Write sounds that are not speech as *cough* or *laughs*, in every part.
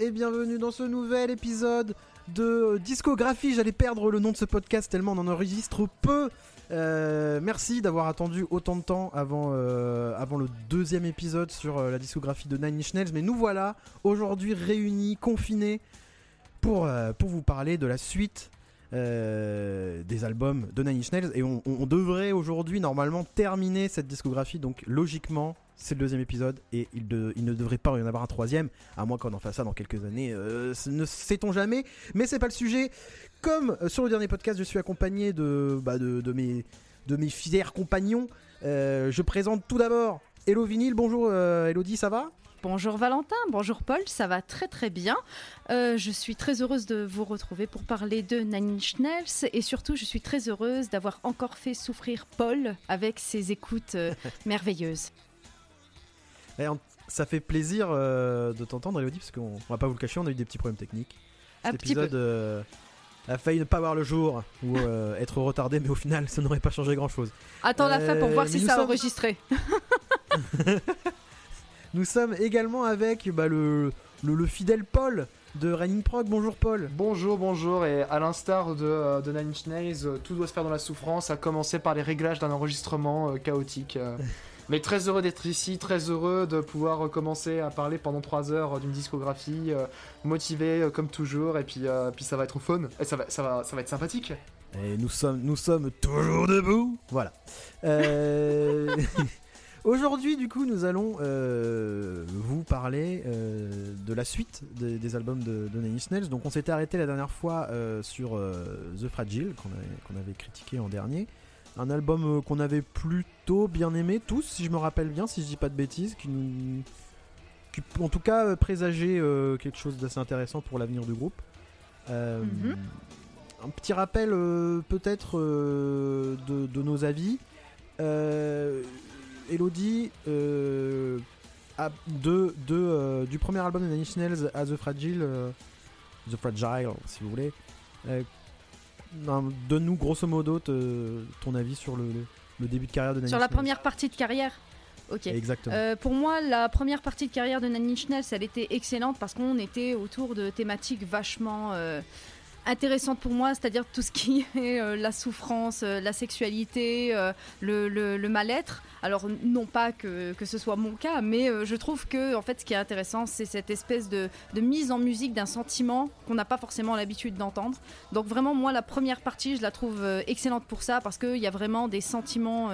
Et bienvenue dans ce nouvel épisode de Discographie. J'allais perdre le nom de ce podcast tellement on en enregistre peu. Euh, merci d'avoir attendu autant de temps avant, euh, avant le deuxième épisode sur euh, la discographie de Nine Inch Nails. Mais nous voilà aujourd'hui réunis, confinés, pour, pour vous parler de la suite des albums de Nine Inch Nails. Et on devrait aujourd'hui normalement terminer cette discographie. Donc logiquement, c'est le deuxième épisode et il, de- il ne devrait pas y en avoir un troisième, à moins qu'on en fasse ça dans quelques années. euh, ne sait-on jamais, mais c'est pas le sujet. Comme euh, sur le dernier podcast, je suis accompagné de, bah, de, de mes, de mes fidèles compagnons. Euh, je présente tout d'abord Hello Vinyl. Bonjour euh, Elodie, ça va? Bonjour Valentin, bonjour Paul, ça va très très bien. Euh, je suis très heureuse de vous retrouver pour parler de Nine Inch Nails et surtout je suis très heureuse d'avoir encore fait souffrir Paul avec ses écoutes euh, *laughs* merveilleuses. Eh, on- Ça fait plaisir euh, de t'entendre Elodie, parce qu'on on va pas vous le cacher, on a eu des petits problèmes techniques. Un Cet petit peu. épisode euh, a failli ne pas voir le jour ou euh, *laughs* être retardé, mais au final, ça n'aurait pas changé grand-chose. Attends la fin pour voir si ça a sommes- enregistré. *laughs* Nous sommes également avec bah, le, le, le fidèle Paul de Running Prog. Bonjour Paul. Bonjour, bonjour, et à l'instar de, de Nine Inch Nails, tout doit se faire dans la souffrance, à commencer par les réglages d'un enregistrement euh, chaotique. *laughs* Mais très heureux d'être ici, très heureux de pouvoir commencer à parler pendant 3 heures euh, d'une discographie, euh, motivé euh, comme toujours, et puis, puis ça va être fun, et ça va, ça va, ça va être sympathique. Et nous sommes, nous sommes toujours debout. Voilà. *laughs* Aujourd'hui, du coup, nous allons vous parler de la suite des, albums de, de Nine Inch Nails. Donc, on s'était arrêté la dernière fois sur The Fragile, qu'on avait critiqué en dernier. Un album euh, qu'on avait plutôt bien aimé, tous, si je me rappelle bien, si je dis pas de bêtises, qui nous. qui, en tout cas, euh, présageait euh, quelque chose d'assez intéressant pour l'avenir du groupe. Euh, Mhm. Un petit rappel, euh, peut-être, de, de nos avis. Elodie, a- de, de, du premier album de Nine Inch Nails à The Fragile, The Fragile, si vous voulez. Donne-nous grosso modo te- ton avis sur le, le- le début de carrière de Nine Sur la première partie de carrière Ok. Exactement. Euh, pour moi, la première partie de carrière de Nine Inch Nails, elle était excellente parce qu'on était autour de thématiques vachement euh, intéressantes pour moi, c'est-à-dire tout ce qui *laughs* est euh, la souffrance, euh, la sexualité, euh, le, mal-être. Alors non pas que, que ce soit mon cas, mais je trouve que en fait, ce qui est intéressant, c'est cette espèce de, mise en musique d'un sentiment qu'on n'a pas forcément l'habitude d'entendre. Donc vraiment, moi, la première partie, je la trouve excellente pour ça parce qu'il y a vraiment des sentiments.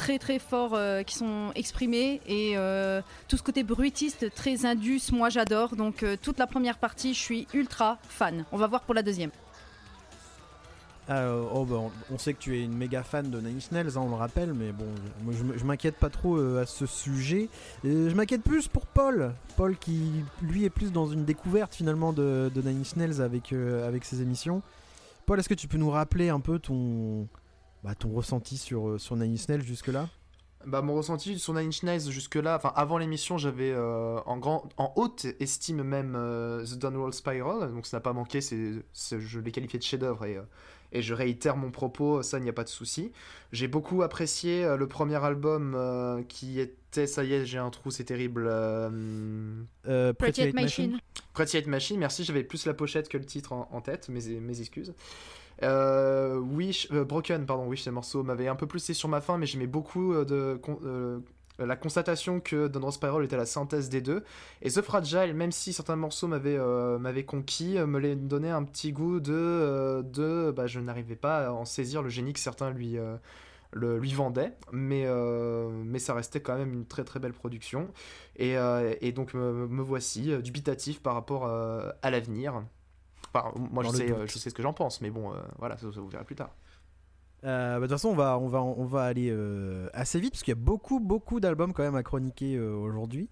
Très très forts euh, qui sont exprimés et euh, tout ce côté bruitiste très indus moi j'adore donc euh, toute la première partie je suis ultra fan on va voir pour la deuxième oh, bah, on, sait que tu es une méga fan de Nine Inch Nails, hein, on le rappelle, mais bon, je, m'inquiète pas trop à ce sujet. Je m'inquiète plus pour Paul. Paul qui, lui, est plus dans une découverte finalement de, de Nine Inch Nails avec, avec ses émissions. Paul, est-ce que tu peux nous rappeler un peu ton, bah, ton ressenti sur, euh, sur Nine jusque-là? Bah, mon ressenti sur Nine Inch jusque-là, enfin avant l'émission, j'avais euh, en, grand, en haute estime même euh, The Downward Spiral, donc ça n'a pas manqué, c'est, je l'ai qualifié de chef-d'œuvre et, et je réitère mon propos, ça il n'y a pas de souci. J'ai beaucoup apprécié euh, le premier album euh, qui était, ça y est, j'ai un trou, c'est terrible. euh, Euh, Pretty Hate Machine Pretty Hate Machine, merci, j'avais plus la pochette que le titre en, en tête, mes, mes excuses. Euh, Wish, euh, Broken, pardon, Wish, ce morceau m'avait un peu plus sur ma fin, mais j'aimais beaucoup euh, de, euh, la constatation que Downward Spiral était la synthèse des deux. Et The Fragile, même si certains morceaux m'avaient euh, conquis, euh, me les donnait un petit goût de. euh, de bah, je n'arrivais pas à en saisir le génie que certains lui. euh, le, lui vendaient, mais, euh, mais ça restait quand même une très très belle production. Et, euh, et donc me, me voici euh, dubitatif par rapport euh, à l'avenir. Enfin, moi je sais, euh, je sais ce que j'en pense, mais bon, euh, voilà, ça, ça vous verrez plus tard. Euh, bah, de toute façon, on va, on va, on va aller euh, assez vite parce qu'il y a beaucoup, beaucoup d'albums quand même à chroniquer euh, aujourd'hui.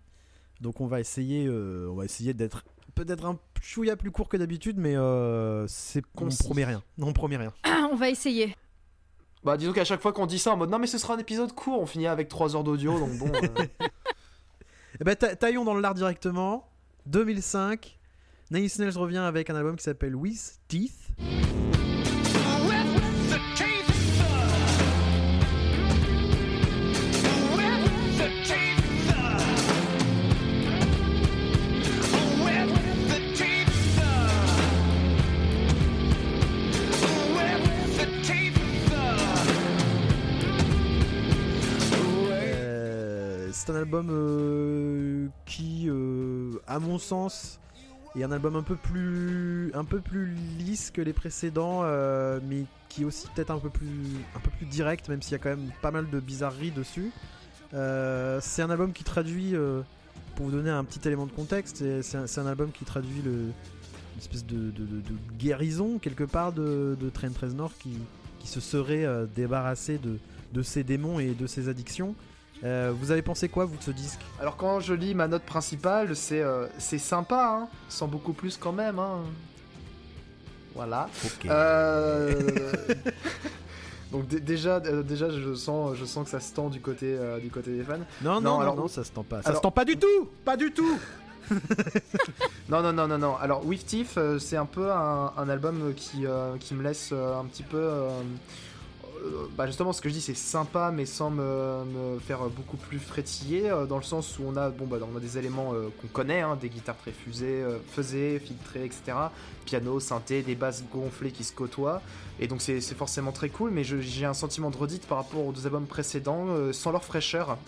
Donc on va essayer, euh, on va essayer d'être peut-être un chouïa plus court que d'habitude, mais euh, c'est on promet rien. Non, on promet rien. on va essayer Bah disons qu'à chaque fois qu'on dit ça en mode non mais ce sera un épisode court, on finit avec 3 heures d'audio, donc bon... euh, *laughs* Eh ben, ta- taillons dans l'art directement. 2005, Nine Inch revient avec un album qui s'appelle With teeth. Album euh, qui, euh, à mon sens, est un album un peu plus, un peu plus lisse que les précédents, euh, mais qui est aussi peut-être un peu plus, un peu plus direct, même s'il y a quand même pas mal de bizarreries dessus. C'est un album qui traduit, pour vous donner un petit élément de contexte, c'est- c'est un, c'est un album qui traduit le, une espèce de, guérison quelque part de, de Trent Reznor qui, se serait débarrassé de ses démons et de ses addictions. Euh, vous avez pensé quoi vous de ce disque? Alors quand je lis ma note principale, c'est euh, c'est sympa, hein, sans beaucoup plus quand même. Hein. Voilà. Euh, *laughs* Donc dé- déjà, euh, déjà je sens, je sens que ça se tend du côté, euh, du côté des fans. Non, non, Non, alors- non, ça se tend pas. Ça alors- se tend pas du tout Pas du tout *laughs* Non, non, non, non, non. Alors, With Thief, euh, c'est un peu un, un album qui, euh, qui me laisse euh, un petit peu. Euh, bah justement, ce que je dis, c'est sympa, mais sans me, faire beaucoup plus frétiller, euh, dans le sens où on a, bon, bah, on a des éléments euh, qu'on connaît, hein, des guitares très fusées, euh, fusées, filtrées, etc. Piano, synthé, des basses gonflées qui se côtoient. Et donc, c'est forcément très cool, mais j'ai un sentiment de redite par rapport aux deux albums précédents, sans leur fraîcheur.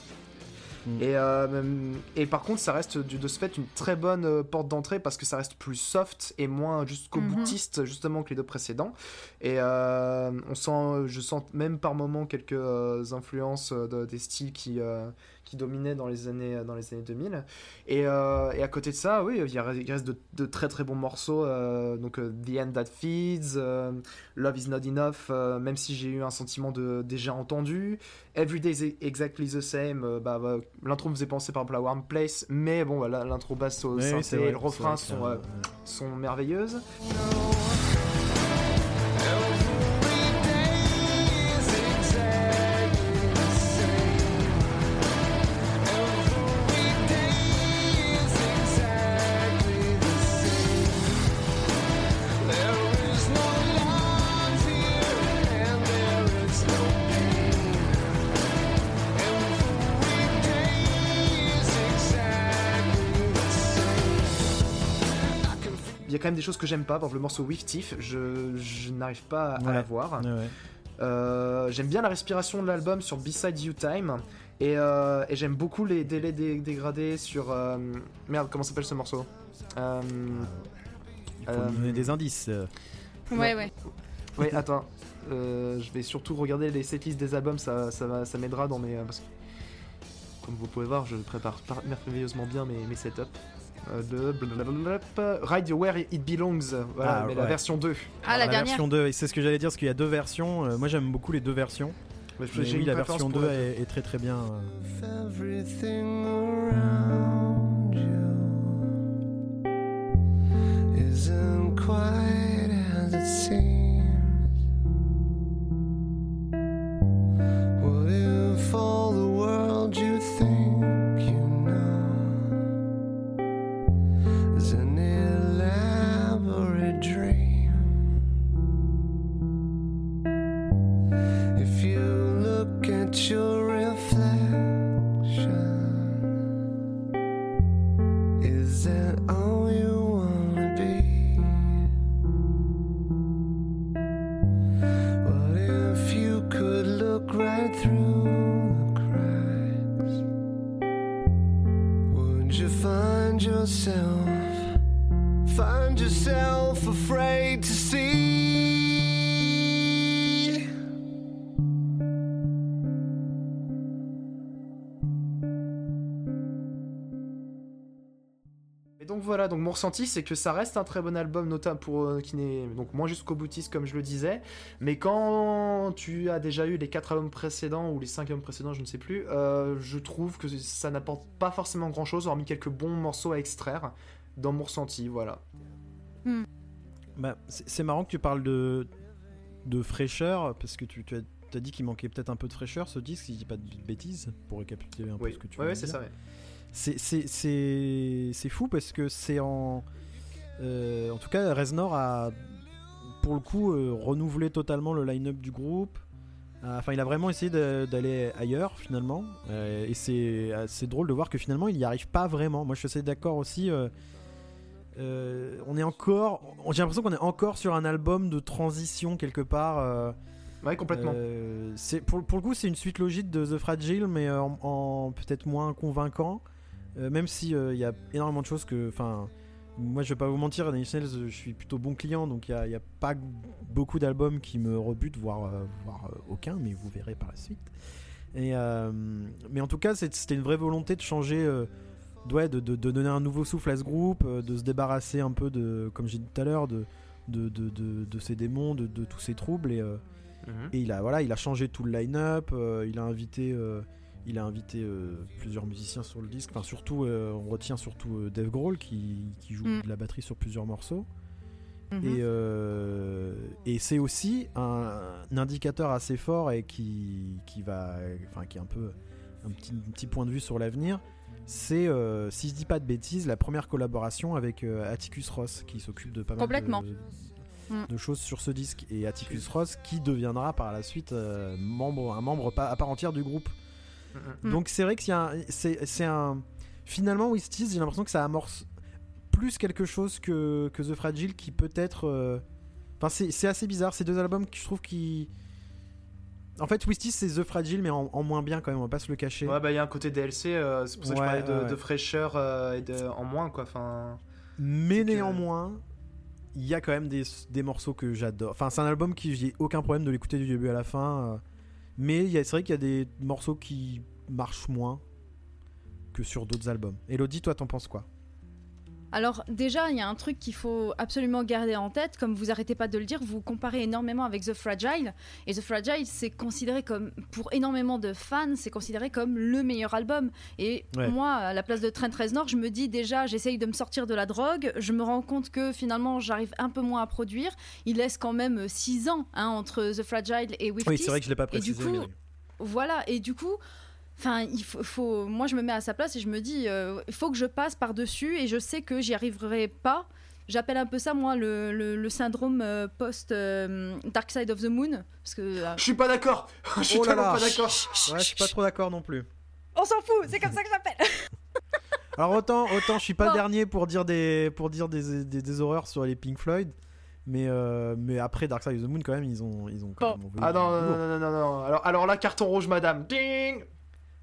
Mm. Et, euh, et par contre, ça reste du- de ce fait une très bonne euh, porte d'entrée parce que ça reste plus soft et moins jusqu'au Mhm. boutiste justement que les deux précédents. Et euh, on sent, je sens même par moments quelques euh, influences de- des styles qui, euh, qui dominaient dans les années, dans les années 2000. Et, euh, et à côté de ça, oui, il y a- il reste de, de très très bons morceaux. euh, donc euh, The End That Feeds, euh, Love Is Not Enough, euh, même si j'ai eu un sentiment de déjà entendu. Every Day is Exactly the Same, euh, bah, bah, l'intro me faisait penser par exemple à Warm Place, mais bon, voilà, l'intro basse au synthé et le refrain sont, euh, euh, sont merveilleuses. Il des choses que j'aime pas, par exemple le morceau With Thief, je, je n'arrive pas à Ouais. la voir. Ouais, ouais. Euh, j'aime bien la respiration de l'album sur B-Side You Time. Et, euh, et j'aime beaucoup les délais dé- dégradés sur. euh, merde, comment s'appelle ce morceau? Euh, Il faut Euh, nous donner des indices. Ouais, ouais. Oui, attends. Euh, je vais surtout regarder les setlists des albums, ça, ça, m'aidera dans mes. parce que, comme vous pouvez voir, je prépare par- merveilleusement bien mes, mes setups. Euh, de Ride Where It Belongs, voilà, Ah, mais la version 2. Ah, la, dernière. version 2, et c'est ce que j'allais dire, parce qu'il y a deux versions. Euh, moi j'aime beaucoup les deux versions. Mais Mais j'ai oui, la version pour 2 la deux. est, est très très bien. euh. Everything around you isn't quite as it seems. Mon ressenti c'est que ça reste un très bon album, notamment pour euh, qui n'est donc moins jusqu'au boutiste comme je le disais, mais quand tu as déjà eu les quatre albums précédents ou les cinq albums précédents, je ne sais plus, euh, je trouve que ça n'apporte pas forcément grand chose, hormis quelques bons morceaux à extraire dans mon ressenti, voilà. Bah, c'est marrant que tu parles de, de fraîcheur, parce que tu, tu as, t'as dit qu'il manquait peut-être un peu de fraîcheur ce disque, si je dis pas de bêtises, pour récapituler un peu Oui, ce que tu ouais, ouais, c'est ça. ouais. C'est- C'est c'est- c'est fou parce que c'est en. euh, en tout cas, Reznor a pour le coup euh, renouvelé totalement le line-up du groupe. Euh, Enfin, il a vraiment essayé d'aller ailleurs finalement. Euh, et c'est assez drôle de voir que finalement il n'y arrive pas vraiment. Moi je suis assez d'accord aussi. on est encore. J'ai l'impression qu'on est encore sur un album de transition quelque part. Ouais, complètement. C'est pour, pour le coup, c'est une suite logique de The Fragile, mais en, en peut-être moins convaincant. Euh, même si il y a énormément de choses que, enfin, moi, je vais pas vous mentir, Nine je suis plutôt bon client, donc il n'y a, pas beaucoup d'albums qui me rebutent, voire, euh, voire euh, aucun, mais vous verrez par la suite. Et, euh, mais en tout cas, c'était une vraie volonté de changer, euh, ouais, de, de- de donner un nouveau souffle à ce groupe, euh, de se débarrasser un peu de, comme j'ai dit tout à l'heure, de, de, ces démons, de, tous ces troubles. Et, euh, Mhm. et il a voilà, il a changé tout le line-up. euh, il a invité, euh, il a invité euh, plusieurs musiciens sur le disque. Enfin, surtout, euh, on retient surtout euh, Dave Grohl qui, qui joue Mm. de la batterie sur plusieurs morceaux. Mhm. Et, et c'est aussi un, un indicateur assez fort et qui, qui va, enfin, qui est un peu un petit, un petit point de vue sur l'avenir. C'est, si je dis pas de bêtises, la première collaboration avec Atticus Ross qui s'occupe de pas mal de, Mm. de choses sur ce disque. Et Atticus Ross qui deviendra par la suite membre, un membre à part entière du groupe. Mhm. Mm. Donc c'est vrai que c'est c'est un. Finalement, Wisties, j'ai l'impression que ça amorce plus quelque chose que, que The Fragile qui peut être. euh, Enfin, c'est c'est assez bizarre. Ces deux albums que je trouve qui. En fait, Wisties, c'est The Fragile, mais en, en moins bien quand même, on va pas se le cacher. Ouais, bah il y a un côté DLC, euh, c'est pour ça que Ouais, je parlais de, ouais, ouais. de fraîcheur euh, et de, en moins, quoi. Enfin, Mais c'est que- néanmoins, il y a quand même des, des morceaux que j'adore. Enfin, c'est un album qui j'ai aucun problème de l'écouter du début à la fin. Mais c'est vrai qu'il y a des morceaux qui marchent moins que sur d'autres albums. Elodie, toi, t'en penses quoi? Alors déjà, il y a un truc qu'il faut absolument garder en tête, comme vous arrêtez pas de le dire, vous comparez énormément avec The Fragile, et The Fragile, c'est considéré comme, pour énormément de fans, c'est considéré comme le meilleur album. Et Ouais. moi, à la place de Trent Reznor, je me dis déjà, j'essaye de me sortir de la drogue, je me rends compte que finalement, j'arrive un peu moins à produire. Il laisse quand même 6 ans hein, entre The Fragile et With Oui, c'est vrai que je l'ai pas Et du précisé. coup, mais- Voilà, et du coup, enfin, il faut, faut- moi je me mets à sa place et je me dis, euh, il faut que je passe par dessus et je sais que j'y arriverai pas. J'appelle un peu ça moi le, le- le syndrome euh, post euh, Dark Side of the Moon parce que euh, je suis pas d'accord. *laughs* je suis Oh là tellement là. pas d'accord. Ouais, je suis pas trop d'accord non plus. on s'en fout, c'est comme ça que j'appelle. *laughs* Alors autant, autant je suis pas Bon. le dernier pour dire des, pour dire des, des, des horreurs sur les Pink Floyd, mais, euh, mais après Dark Side of the Moon quand même ils ont, ils ont quand Bon. même Ah non, non, non, non, non, non. Alors, alors là, carton rouge, madame. Ding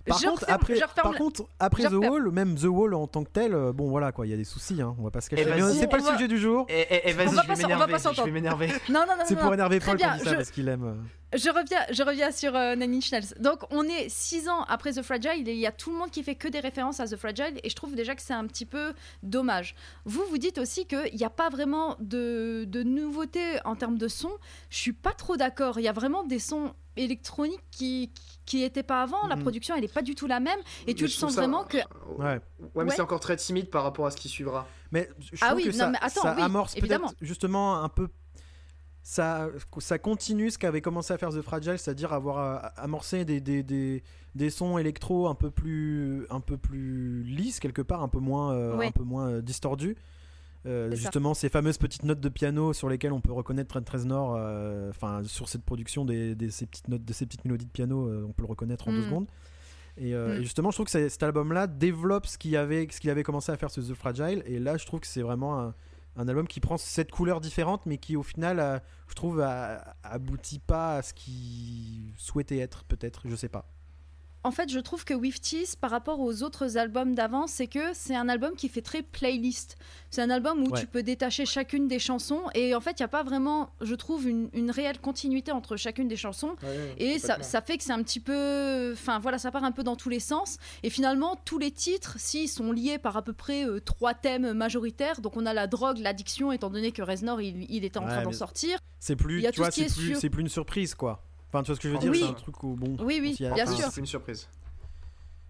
Par Je contre, referme- après, je par contre, après je The referme. Wall, même The Wall en tant que tel, euh, bon voilà quoi, il y a des soucis, hein, on va pas se cacher. Eh, Mais vas-y. c'est pas le va- sujet du jour. Et, et, et vas-y, On va je pas on va m'énerver. pas Je vais s'entendre. m'énerver. Non, non, non, C'est pour énerver Paul bien, qu'on dit ça je- parce qu'il aime. Je reviens, je reviens sur euh, Nine Inch Nails. Donc, on est six ans après The Fragile et il y a tout le monde qui fait que des références à The Fragile et je trouve déjà que c'est un petit peu dommage. Vous, vous dites aussi qu'il n'y a pas vraiment de, de nouveautés en termes de son. Je suis pas trop d'accord. Il y a vraiment des sons électroniques qui qui n'étaient pas avant. La Mhm. production, elle est pas du tout la même et tu Mais le sens ça- vraiment que Ouais. Ouais, mais Ouais. c'est encore très timide par rapport à ce qui suivra. Mais je Ah trouve oui, que non, ça, mais attends, ça oui, amorce peut-être évidemment. justement un peu. Ça, ça continue ce qu'avait commencé à faire The Fragile, c'est-à-dire avoir euh, amorcé des, des, des, des sons électro un peu plus un peu plus lisses quelque part, un peu moins euh, Ouais. un peu moins euh, distordus. Euh, ça. justement, ces fameuses petites notes de piano sur lesquelles on peut reconnaître Trent Reznor, euh, enfin sur cette production des, des- ces petites notes, de ces petites mélodies de piano, on peut le reconnaître en deux Mm. secondes. Et, euh, Mm. et justement, je trouve que cet album-là développe ce qu'il avait, ce qu'il avait commencé à faire sur The Fragile. Et là, je trouve que c'est vraiment un, un album qui prend cette couleur différente, mais qui au final, euh, je trouve, a- aboutit pas à ce qu'il souhaitait être, peut-être, je sais pas. En fait, je trouve que With Tease, par rapport aux autres albums d'avant, c'est que c'est un album qui fait très playlist. C'est un album où Ouais. tu peux détacher chacune des chansons et en fait, il n'y a pas vraiment, je trouve, une, une réelle continuité entre chacune des chansons. Et ça, ça fait que c'est un petit peu. Enfin voilà, ça part un peu dans tous les sens. Et finalement, tous les titres, s'ils sont liés par à peu près euh, trois thèmes majoritaires, donc on a la drogue, l'addiction, étant donné que Reznor, il, il était en Ouais, train d'en sortir. C'est plus, tu vois, sur- c'est plus une surprise, quoi. Enfin, tu vois ce que je veux dire Oui. C'est un truc où, bon, Oui, oui, a- bien enfin, sûr. C'est une surprise.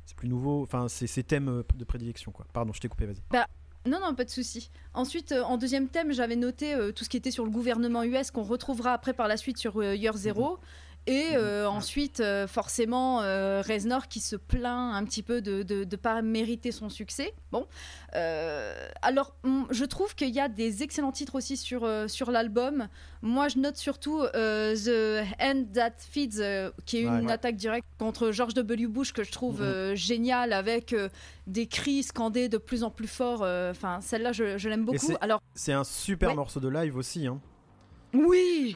C'est plus nouveau. Enfin, c'est ces thèmes euh, de prédilection, quoi. Pardon, je t'ai coupé, vas-y. Non, non, pas de souci. Ensuite, euh, en deuxième thème, j'avais noté euh, tout ce qui était sur le gouvernement US qu'on retrouvera après par la suite sur euh, Year Zero. Et euh, ensuite, euh, forcément, euh, Reznor qui se plaint un petit peu de ne pas mériter son succès. Bon. Alors, je trouve qu'il y a des excellents titres aussi sur, sur l'album. Moi, je note surtout The Hand That Feeds, qui est une Ouais. attaque directe contre George W. Bush que je trouve Mhm. euh, géniale avec des cris scandés de plus en plus forts. euh, Enfin, celle-là, je, je l'aime beaucoup. c'est- Alors, C'est un super Ouais. morceau de live aussi, hein. oui,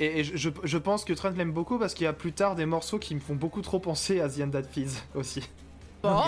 Et, je, je pense que Trent l'aime beaucoup parce qu'il y a plus tard des morceaux qui me font beaucoup trop penser à The End That Feeds aussi. Bon.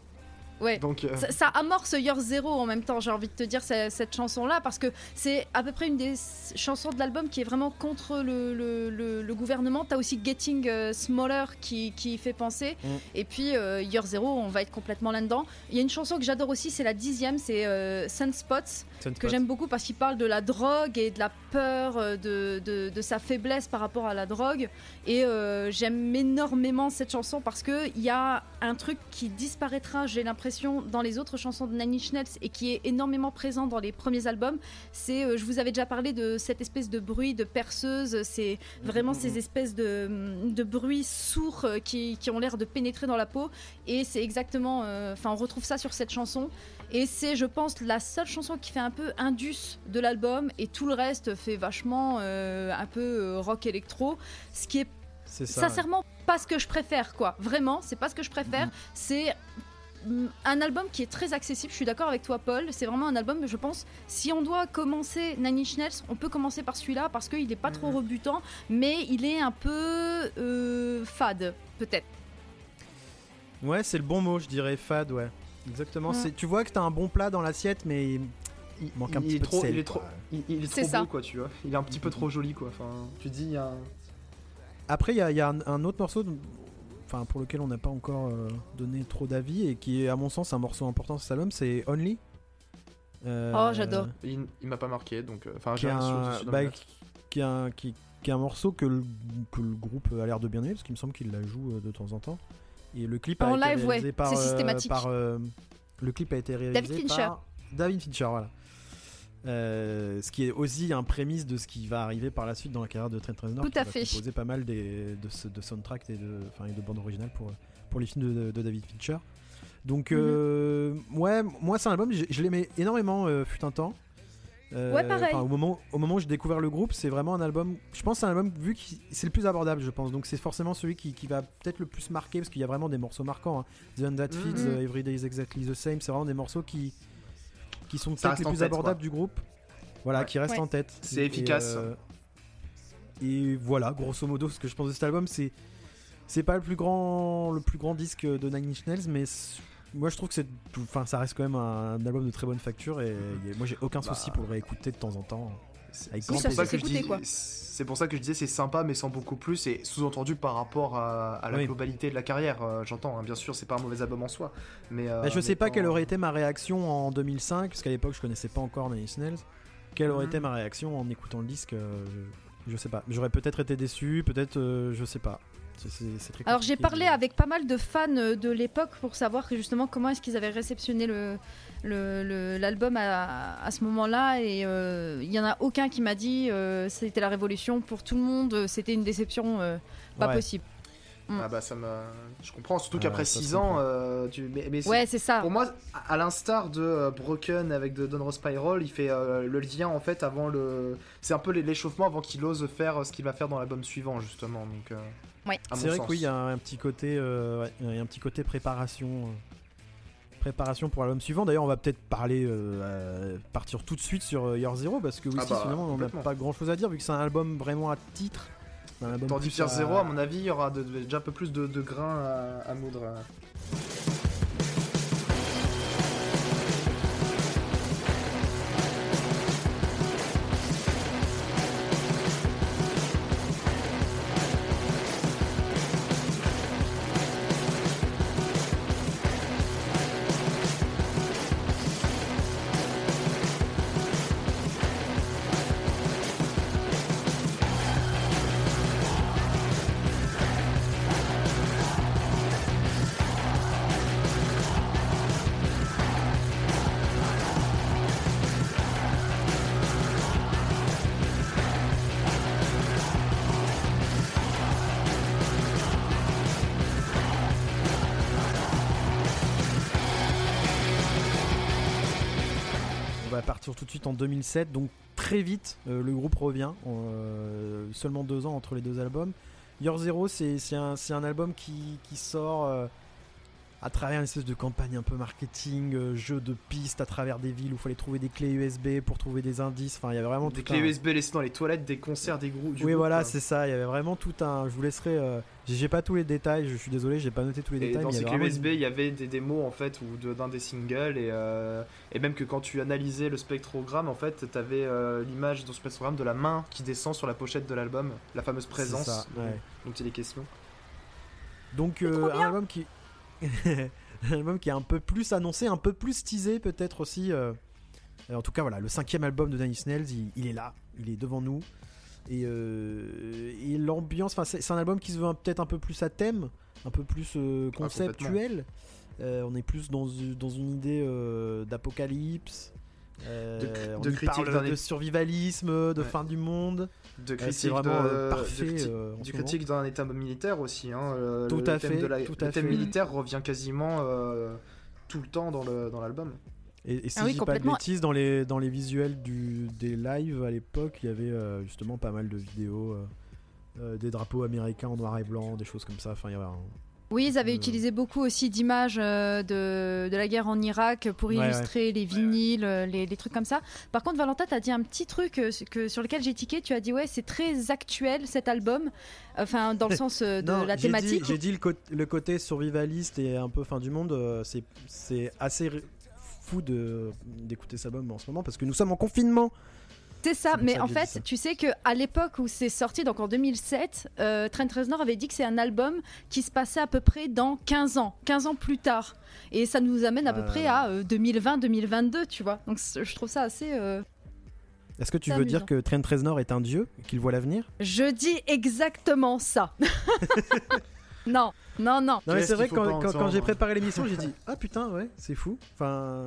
*laughs* ouais. Donc, euh, Ça, ça amorce Year Zero en même temps, j'ai envie de te dire, ce- cette chanson-là, parce que c'est à peu près une des chansons de l'album qui est vraiment contre le, le- le- le gouvernement. T'as aussi Getting euh, Smaller qui, fait penser. Mm. Et puis euh, Year Zero, on va être complètement là-dedans. Il y a une chanson que j'adore aussi, c'est la dixième, c'est euh, Sunspots, que j'aime beaucoup parce qu'il parle de la drogue et de la peur, euh, de, de- de sa faiblesse par rapport à la drogue. Et euh, j'aime énormément cette chanson parce qu'il y a un truc qui disparaîtra, j'ai l'impression, dans les autres chansons de Nine Inch Nails et qui est énormément présent dans les premiers albums. C'est, euh, je vous avais déjà parlé de cette espèce de bruit de perceuse, c'est vraiment ces espèces de, de bruits sourds qui, qui ont l'air de pénétrer dans la peau. Et c'est exactement, euh, enfin, on retrouve ça sur cette chanson. Et c'est, je pense, la seule chanson qui fait un peu indus de l'album, et tout le reste fait vachement euh, un peu euh, rock électro, ce qui est C'est ça. ouais. sincèrement pas ce que je préfère, quoi. Vraiment, c'est pas ce que je préfère. C'est mm, un album qui est très accessible. Je suis d'accord avec toi, Paul. C'est vraiment un album, je pense, si on doit commencer Nine Inch Nails, on peut commencer par celui-là parce qu'il est pas trop rebutant, mais il est un peu euh, fade, peut-être. Ouais, c'est le bon mot, je dirais fade, ouais. Exactement. Mm. Tu vois que t'as un bon plat dans l'assiette, mais il, manque un il petit est peu trop, de sel. il est trop, il, il est C'est trop ça. beau quoi, tu vois. Il est un petit peu trop joli quoi. Enfin, tu dis, il y a un- Après, il y a, il y a un, un autre morceau, enfin pour lequel on n'a pas encore euh, donné trop d'avis et qui est, à mon sens, un morceau important de cet album, c'est Only. Euh, Oh, j'adore. il, il m'a pas marqué donc. euh, Enfin, Qui j'ai sur- un, sur bah, qui est un, qui, qui est un morceau que le, que le groupe a l'air de bien aimer parce qu'il me semble qu'il la joue de temps en temps. Et le clip a été live, réalisé ouais, par, c'est euh, systématique. par, euh, le clip a été réalisé David Fincher. par David Fincher, voilà. Euh, ce qui est aussi un prémisse de ce qui va arriver par la suite dans la carrière de Trent Reznor. Tout qui à va fait. composer pas mal des, de, soundtracks et de, enfin, et de bandes originales pour, pour les films de, de David Fincher. Donc, Mhm. euh, ouais, moi c'est un album, je, je l'aimais énormément, euh, fut un temps. Euh, Ouais, pareil. enfin, Au moment, au moment où j'ai découvert le groupe, c'est vraiment un album. Je pense que c'est un album vu que c'est le plus abordable, je pense. Donc c'est forcément celui qui, qui va peut-être le plus marquer parce qu'il y a vraiment des morceaux marquants. hein. The That Feeds, Mhm. euh, Every Day is Exactly the Same. C'est vraiment des morceaux qui qui sont peut-être les plus tête, abordables du groupe. Voilà, Ouais. qui restent Ouais. en tête. C'est Et, efficace. euh, Et voilà, grosso modo, ce que je pense de cet album, c'est c'est pas le plus grand le plus grand disque de Nine Inch Nails, mais moi je trouve que c'est enfin ça reste quand même un, album de très bonne facture et, et moi j'ai aucun souci Bah. pour le réécouter de temps en temps. C'est pour ça que je S'écouter, dis- quoi. C'est pour ça que je disais c'est sympa mais sans beaucoup plus et sous-entendu par rapport à, à la Oui. globalité de la carrière. euh, J'entends, hein, bien sûr, c'est pas un mauvais album en soi, mais. euh, Bah, je sais pas quand- quelle aurait été ma réaction en 2005, parce qu'à l'époque je connaissais pas encore Nine Inch Nails. Quelle aurait Mhm. été ma réaction en écoutant le disque euh, je, je sais pas. J'aurais peut-être été déçu, peut-être euh, je sais pas. C'est- très Alors j'ai parlé avec pas mal de fans euh, de l'époque pour savoir justement comment est-ce qu'ils avaient réceptionné le le- le- l'album à, à ce moment-là et euh, il y en a aucun qui m'a dit euh, c'était la révolution pour tout le monde euh, c'était une déception euh, pas Ouais. possible. Ah bah ça me. Je comprends, surtout Ah, qu'après ça se 6 ans, euh, tu. Mais, Ouais c'est ça. Pour moi, à l'instar de euh, Broken avec de Don Ross Spiral, il fait euh, le lien en fait avant le. C'est un peu l'é- l'échauffement avant qu'il ose faire euh, ce qu'il va faire dans l'album suivant justement. Donc. Ouais. C'est vrai que oui, il y a un petit côté, euh, ouais, il y a un petit côté préparation, euh, préparation pour l'album suivant. D'ailleurs, on va peut-être parler, euh, partir tout de suite sur Year Zero parce que oui, Ah si, bah, finalement, on n'a pas grand-chose à dire vu que c'est un album vraiment à titre. C'est un album Tandis que Year à- Zero, à mon avis, il y aura de- de- déjà un peu plus de, de grains à, à moudre. En 2007. Donc très vite, euh, le groupe revient. euh, seulement deux ans entre les deux albums. Year Zero, c'est un, album qui, qui sort euh, à travers une espèce de campagne un peu marketing, euh, jeu de pistes à travers des villes où il fallait trouver des clés USB pour trouver des indices. Enfin, il y avait vraiment Des tout clés un- USB laissées dans les toilettes, des concerts, des groupes. Oui, voilà, c'est ça. Il y avait vraiment tout un. Je vous laisserai. euh, J'ai pas tous les détails. Je suis désolé, j'ai pas noté tous les Et détails. dans mais ces clés vraiment USB, il y avait des démos en fait ou d'un des singles et, euh, et même que quand tu analysais le spectrogramme, en fait, t'avais euh, l'image dans le spectrogramme de la main qui descend sur la pochette de l'album, la fameuse présence ça, ouais. dont il est question. Donc euh, un album qui *laughs* un album qui est un peu plus annoncé, un peu plus teasé peut-être aussi. euh. Euh, En tout cas voilà, le cinquième album de Danny Snells, il, il est là, il est devant nous. Et, euh, et l'ambiance, c'est un album qui se veut peut-être un peu plus à thème, un peu plus euh, Ah, conceptuel. On est plus dans, une- dans une idée d'apocalypse. Euh, De cri- on de y critique d'un de survivalisme, de Ouais. fin du monde. De Euh, critique c'est vraiment de, euh, de parfait. criti- euh, du critique d'un état militaire aussi. Hein. euh, Tout le à thème fait, de la- tout le à thème fait. militaire revient quasiment euh, tout le temps dans le dans l'album. Et, et si Ah oui, je dis pas de bêtises, dans les, dans les visuels du, des lives à l'époque, il y avait euh, justement pas mal de vidéos, des drapeaux américains en noir et blanc, des choses comme ça. Enfin, il y avait un- Oui, ils avaient Euh. utilisé beaucoup aussi d'images euh, de, de la guerre en Irak pour Ouais, illustrer les vinyles, euh, les, les trucs comme ça. Par contre, Valentin, tu as dit un petit truc que, sur lequel j'ai tiqué. Tu as dit, ouais, c'est très actuel cet album, enfin, dans le sens de Non, la thématique. J'ai dit, le, le côté survivaliste et un peu fin du monde, c'est- assez fou d'écouter cet album en ce moment parce que nous sommes en confinement. C'est ça, mais en fait, tu sais que à l'époque où c'est sorti, donc en 2007, euh, Trent Reznor avait dit que c'est un album qui se passait à peu près dans 15 ans, 15 ans plus tard. Et ça nous amène à peu Euh. près à 2020-2022, tu vois. Donc je trouve ça assez... euh, Est-ce que tu veux dire que Trent Reznor est un dieu qu'il voit l'avenir? Je dis exactement ça. *laughs* non, non, non. Non mais c'est vrai faut quand, j'ai préparé l'émission j'ai dit ah putain ouais c'est fou enfin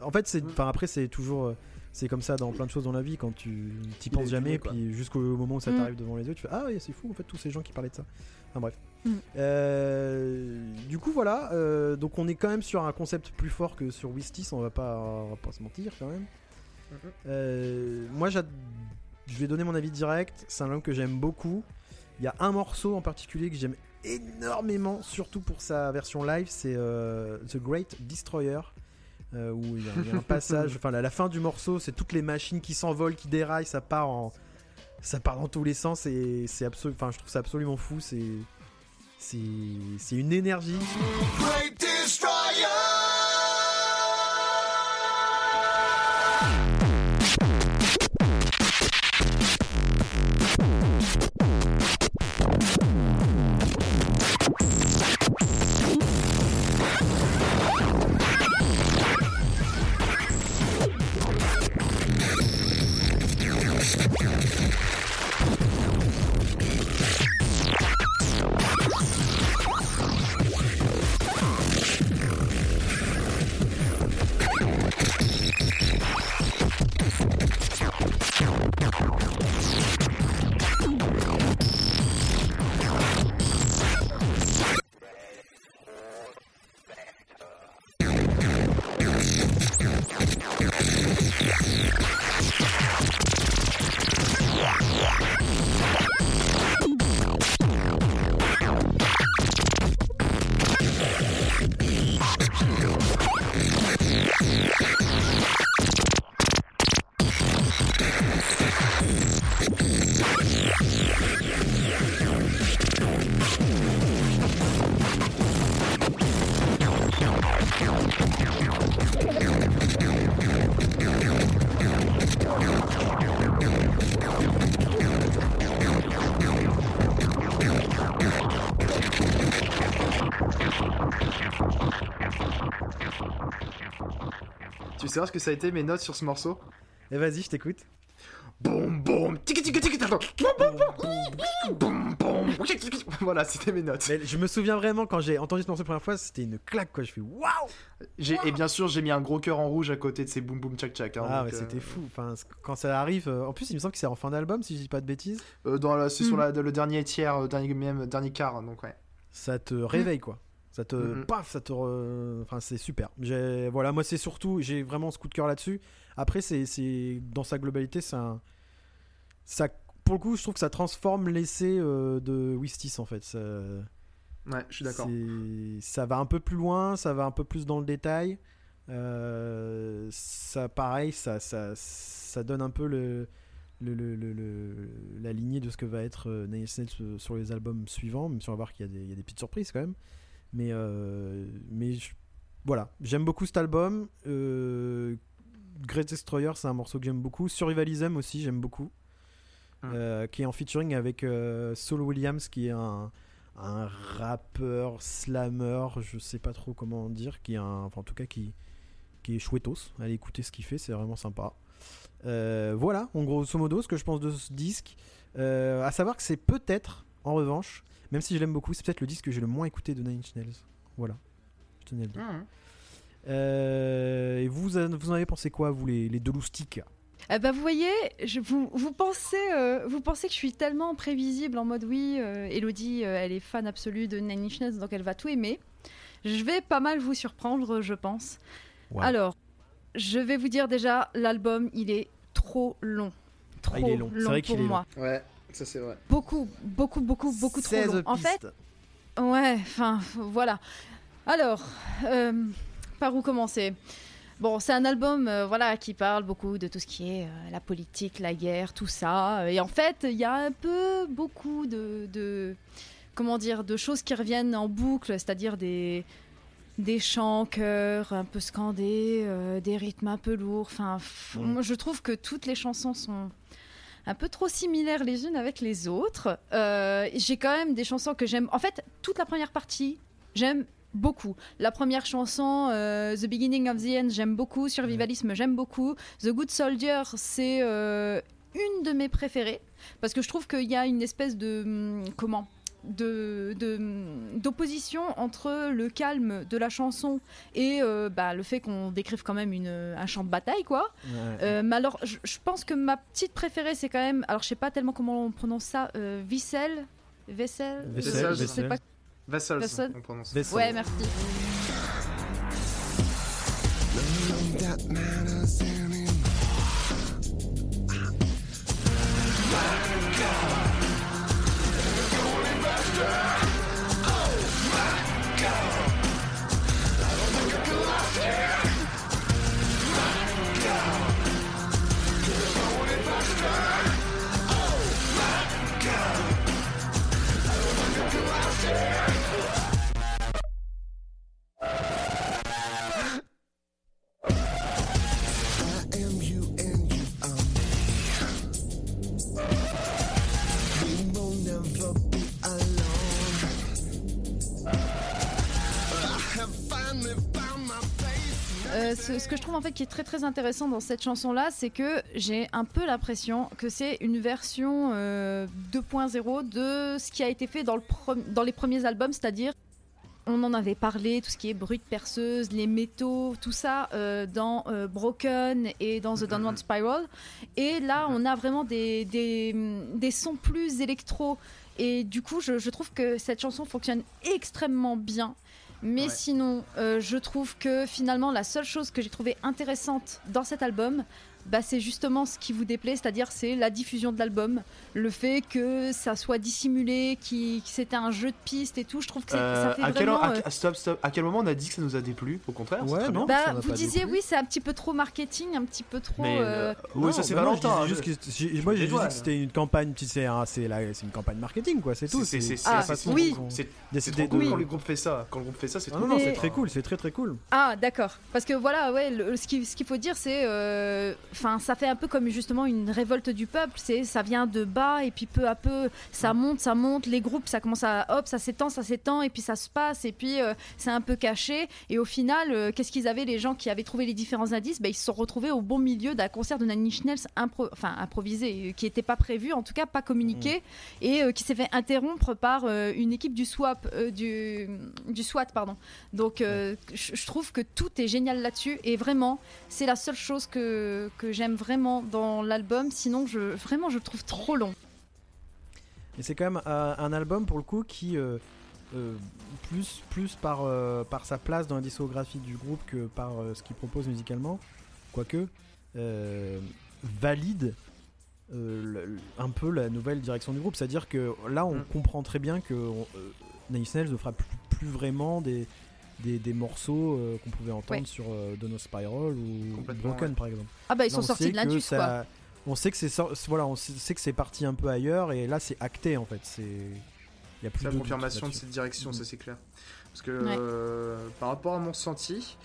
en fait c'est enfin après c'est toujours euh, c'est comme ça dans plein de choses dans la vie quand tu t'y penses jamais puis jusqu'au moment où ça Mm. t'arrive devant les yeux tu fais ah ouais c'est fou en fait tous ces gens qui parlaient de ça enfin bref Mm. Euh, du coup voilà euh, donc on est quand même sur un concept plus fort que sur Wistis on va pas on va pas se mentir quand même Mhm. Euh, moi je vais donner mon avis direct c'est un album que j'aime beaucoup il y a un morceau en particulier que j'aime énormément, surtout pour sa version live, c'est euh, The Great Destroyer. Euh, où il y, a- il y a un *laughs* passage, enfin la, la fin du morceau, c'est toutes les machines qui s'envolent, qui déraillent, ça part en, ça part dans tous les sens et c'est absolument, enfin je trouve ça absolument fou, c'est, c'est, c'est une énergie. Tu sais ce que ça a été mes notes sur ce morceau Et vas-y, je t'écoute. Boum boum tic tic tic tic boum boum Voilà, c'était mes notes. Mais je me souviens vraiment quand j'ai entendu ce morceau la première fois, c'était une claque quoi. Je fais waouh. J'ai et bien sûr, j'ai mis un gros cœur en rouge à côté de ces boum boum tchac tchac. hein, Ah mais euh, c'était fou. Enfin quand ça arrive, euh, en plus il me semble que c'est en fin d'album si je dis pas de bêtises. euh, dans la, c'est sur Mm. la, le dernier tiers, euh, dernier même dernier quart, donc ouais. Ça te réveille quoi. Ça te, Mhm. paf, ça te, re- enfin c'est super. Voilà, moi c'est surtout, j'ai vraiment ce coup de cœur là-dessus. Après, c'est, dans sa globalité, c'est un- ça, pour le coup, je trouve que ça transforme l'essai euh, de Wistis en fait. Ça- Ouais, je suis d'accord. Ça va un peu plus loin, ça va un peu plus dans le détail. Euh, ça, pareil, ça, ça, ça donne un peu le, le, le- le- le- la lignée de ce que va être euh, Nails sur les albums suivants, même si on va voir qu'il y, a des- il y a des petites surprises quand même. Mais, euh, mais je- voilà, j'aime beaucoup cet album. Euh, Great Destroyer, c'est un morceau que j'aime beaucoup. Survivalism aussi, j'aime beaucoup. Mm. Euh, qui est en featuring avec euh, Saul Williams, qui est un, un rappeur, slammer, je sais pas trop comment dire, qui est un, enfin en tout cas qui, qui est chouettos. Allez écouter ce qu'il fait, c'est vraiment sympa. Euh, voilà, en grosso modo, ce que je pense de ce disque. À savoir que c'est peut-être, en revanche, même si je l'aime beaucoup, c'est peut-être le disque que j'ai le moins écouté de Nine Inch Nails. Voilà, je tenais à le dire. Mhm. Euh, et vous, vous en avez pensé quoi, vous, les, les deux loustiques Eh ben, vous voyez, je- vous, vous, pensez, euh, vous pensez que je suis tellement prévisible en mode oui, euh, Elodie, euh, elle est fan absolue de Nine Inch Nails, donc elle va tout aimer. Je vais pas mal vous surprendre, je pense. Alors, je vais vous dire déjà, l'album, il est trop long. Trop Ah, il est long. C'est vrai qu'il pour est moi. Ouais, ça c'est vrai. Beaucoup, beaucoup, beaucoup, beaucoup trop 16 long. En fait, pistes. Ouais, enfin, voilà. Alors, euh, par où commencer? Bon, c'est un album euh, voilà, qui parle beaucoup de tout ce qui est euh, la politique, la guerre, tout ça. Et en fait, il y a un peu beaucoup de, de- comment dire, de choses qui reviennent en boucle, c'est-à-dire des, des chants, chœurs un peu scandés, euh, des rythmes un peu lourds. Enfin, Mm. moi, je trouve que toutes les chansons sont un peu trop similaires les unes avec les autres. Euh, J'ai quand même des chansons que j'aime. En fait, toute la première partie, j'aime beaucoup. La première chanson, euh, The Beginning of the End, j'aime beaucoup. Survivalisme, j'aime beaucoup. The Good Soldier, c'est euh, une de mes préférées parce que je trouve qu'il y a une espèce de hum, comment de de, d'opposition entre le calme de la chanson et euh, bah, le fait qu'on décrive quand même une, un champ de bataille quoi Ouais. euh, mais alors, je, pense que ma petite préférée, c'est quand même. Alors, je sais pas tellement comment on prononce ça. Euh, Vissel Vessel Je sais pas. Vassal. on prononce. Ouais, merci. Yeah! Euh, ce, ce que je trouve en fait qui est très très intéressant dans cette chanson là, c'est que j'ai un peu l'impression que c'est une version euh, 2.0 de ce qui a été fait dans, le pre- dans les premiers albums, c'est-à-dire on en avait parlé, tout ce qui est bruit de perceuse, les métaux, tout ça euh, dans euh, Broken et dans The Downward Spiral. Et là, on a vraiment des, des, des sons plus électro. Et du coup, je, je trouve que cette chanson fonctionne extrêmement bien. Mais Ouais. sinon, euh, je trouve que finalement, la seule chose que j'ai trouvée intéressante dans cet album, bah, c'est justement ce qui vous déplaît, c'est-à-dire c'est la diffusion de l'album, le fait que ça soit dissimulé, qui- que c'était un jeu de pistes et tout. Je trouve que c'est- Euh, ça fait à, quel, vraiment. euh, à- stop, stop. À quel moment on a dit que ça nous a déplu Au contraire, c'est Ouais, non. bah, vous disiez déplu. oui, c'est un petit peu trop marketing, un petit peu trop. Mais euh, euh, oui, Non, ça c'est Valentin. je hein, juste moi j'ai dédouane. dit que c'était une campagne, tu sais, hein, c'est la- c'est une campagne marketing quoi, c'est tout. C'est- c'est- Ah, c'est- façon oui. décidé de- quand le groupe fait ça. Quand le groupe fait ça, c'est trop non, non, c'est très cool, c'est très très cool. Ah d'accord, parce que voilà, ouais, ce qu'il ce qu'il faut dire, c'est, euh, enfin, ça fait un peu comme justement une révolte du peuple. C'est, ça vient de bas et puis peu à peu, ça monte, ça monte. Les groupes, ça commence à, hop, ça s'étend, ça s'étend et puis ça se passe et puis euh, c'est un peu caché. Et au final, euh, qu'est-ce qu'ils avaient les gens qui avaient trouvé les différents indices? Ben, ils se sont retrouvés au bon milieu d'un concert de Nine Inch Nails impro- enfin improvisé, euh, qui n'était pas prévu, en tout cas pas communiqué, et euh, qui s'est fait interrompre par une équipe du swap, du, du SWAT, pardon. Donc je trouve que tout est génial là-dessus et vraiment c'est la seule chose que, que j'aime vraiment dans l'album. Sinon je vraiment je le trouve trop long. Et c'est quand même euh, un album pour le coup qui, euh, euh, plus, plus par, euh, par sa place dans la discographie du groupe que par euh, ce qu'il propose musicalement, quoique, euh, valide euh, le- un peu la nouvelle direction du groupe. C'est-à-dire que là, on Mm. comprend très bien que euh, Inch Nails ne fera plus, plus vraiment des, des, des morceaux euh, qu'on pouvait entendre Ouais. sur euh, Dono Spiral ou Broken ouais. par exemple. Ah bah ils Là, sont on sortis de l'Indus ça- quoi. On sait que c'est voilà, on sait que c'est parti un peu ailleurs et là c'est acté en fait. C'est il y a plus la de confirmation de cette direction, ça c'est clair. Parce que Ouais. euh, par rapport à mon ressenti,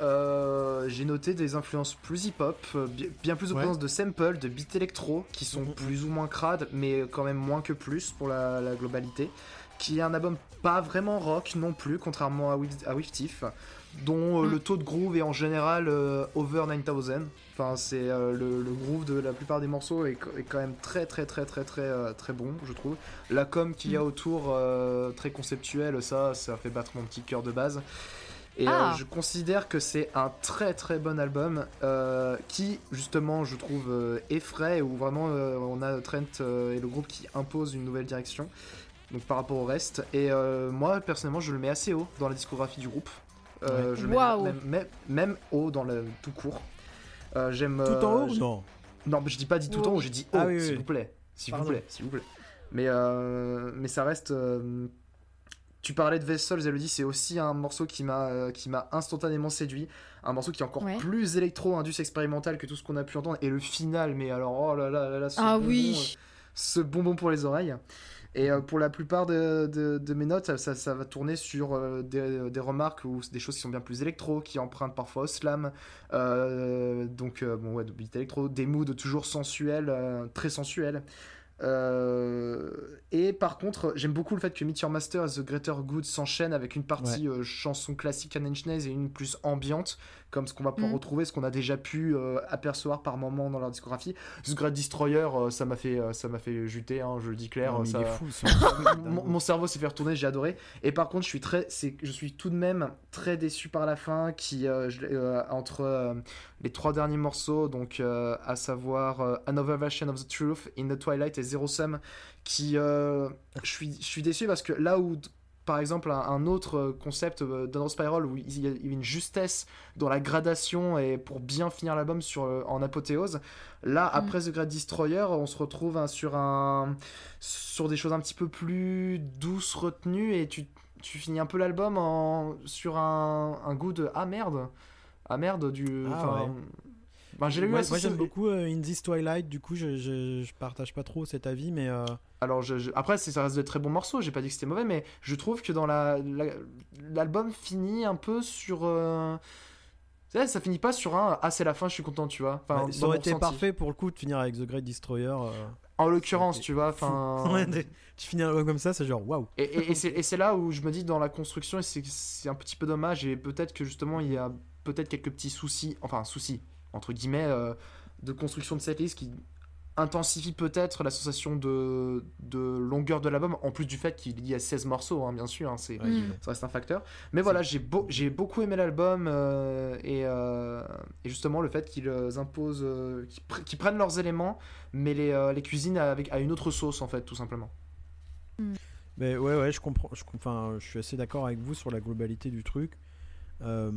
euh, j'ai noté des influences plus hip-hop, bi- bien plus de Ouais. de samples, de beats électro, qui sont Mhm. plus ou moins crades, mais quand même moins que plus pour la, la globalité. Qui est un album pas vraiment rock non plus, contrairement à, With, à With Thief, dont euh, Mm. le taux de groove est en général euh, over 9000. Enfin, c'est euh, le, le groove de la plupart des morceaux est, est quand même très très très très très très bon, je trouve. La com qu'il y a Mm. autour, très conceptuelle, ça, ça fait battre mon petit cœur de base. Et Ah. je considère que c'est un très très bon album qui, justement, je trouve effraie, où vraiment on a Trent et le groupe qui imposent une nouvelle direction donc par rapport au reste. Et euh, moi, personnellement, je le mets assez haut dans la discographie du groupe. Euh, Ouais. Je le mets Waouh. même, haut dans le tout court. Euh, J'aime. Tout en euh, haut non? Non, mais je dis pas dit tout en haut, j'ai dit haut, Ah oui, s'il oui. vous plaît. S'il vous plaît, s'il vous plaît. Mais, euh, mais ça reste. euh, tu parlais de Vessels, Elodie, c'est aussi un morceau qui m'a euh, qui m'a instantanément séduit. Un morceau qui est encore Ouais. plus électro, indus expérimental que tout ce qu'on a pu entendre. Et le final, mais alors, oh là là là là, ce Ah bonbon, oui. euh, ce bonbon pour les oreilles. Et euh, pour la plupart de, de- de mes notes, ça, ça- ça va tourner sur euh, des, des remarques ou des choses qui sont bien plus électro, qui empruntent parfois au slam. Euh, donc, euh, bon, ouais, de beat électro, des moods toujours sensuels, euh, très sensuels. Euh, et par contre, j'aime beaucoup le fait que Meet Your Master et The Greater Good s'enchaînent avec une partie euh, chanson classique à Inch Nails et une plus ambiante, comme ce qu'on va pouvoir Mm. retrouver, ce qu'on a déjà pu euh, apercevoir par moment dans leur discographie. The Great Destroyer, euh, ça m'a fait, euh, ça m'a fait juter, hein, je le dis clair. Non, ça- il est fou. *laughs* mon, mon cerveau s'est fait retourner, j'ai adoré. Et par contre, je suis très, c'est, je suis tout de même très déçu par la fin, qui euh, je euh, entre euh, les trois derniers morceaux, donc euh, à savoir euh, Another Version of the Truth, In the Twilight et Zero Sum, qui, euh, je suis, je suis déçu parce que là où par exemple un, un autre euh, concept euh, d'Under Spiral où il y a une justesse dans la gradation et pour bien finir l'album sur euh, en apothéose. Là après The Great Destroyer on se retrouve hein, sur un sur des choses un petit peu plus douces retenues et tu, tu finis un peu l'album en sur un, un goût de ah merde. Ah merde du Ah ouais. Ben, eu Moi, j'aime beaucoup euh, In This Twilight, du coup je, je, je partage pas trop cet avis, mais euh, Alors, je, je- après, ça reste de très bons morceaux, j'ai pas dit que c'était mauvais, mais je trouve que dans la, la- l'album finit un peu sur. euh, ça, ça finit pas sur un Ah, c'est la fin, je suis content, tu vois. Enfin, ouais, ça aurait été ressenti. parfait pour le coup de finir avec The Great Destroyer. euh, En l'occurrence, tu vois. Enfin. *laughs* Tu finis un album comme ça, c'est genre waouh. Et, et- et c'est, et c'est là où je me dis dans la construction, c'est un petit peu dommage, et peut-être que justement il y a peut-être quelques petits soucis, enfin soucis, entre guillemets, euh, de construction de cette liste qui intensifie peut-être la sensation de, de longueur de l'album, en plus du fait qu'il y a 16 morceaux, hein, bien sûr, hein, c'est, ça reste un facteur. Mais voilà, j'ai, beau, j'ai beaucoup aimé l'album, euh, et, euh, et justement le fait qu'ils imposent, euh, qu'ils, pr- qu'ils prennent leurs éléments, mais les, euh, les cuisinent avec, à une autre sauce en fait, tout simplement. Mais ouais, ouais, je comprends. Je, enfin, je suis assez d'accord avec vous sur la globalité du truc. Euh,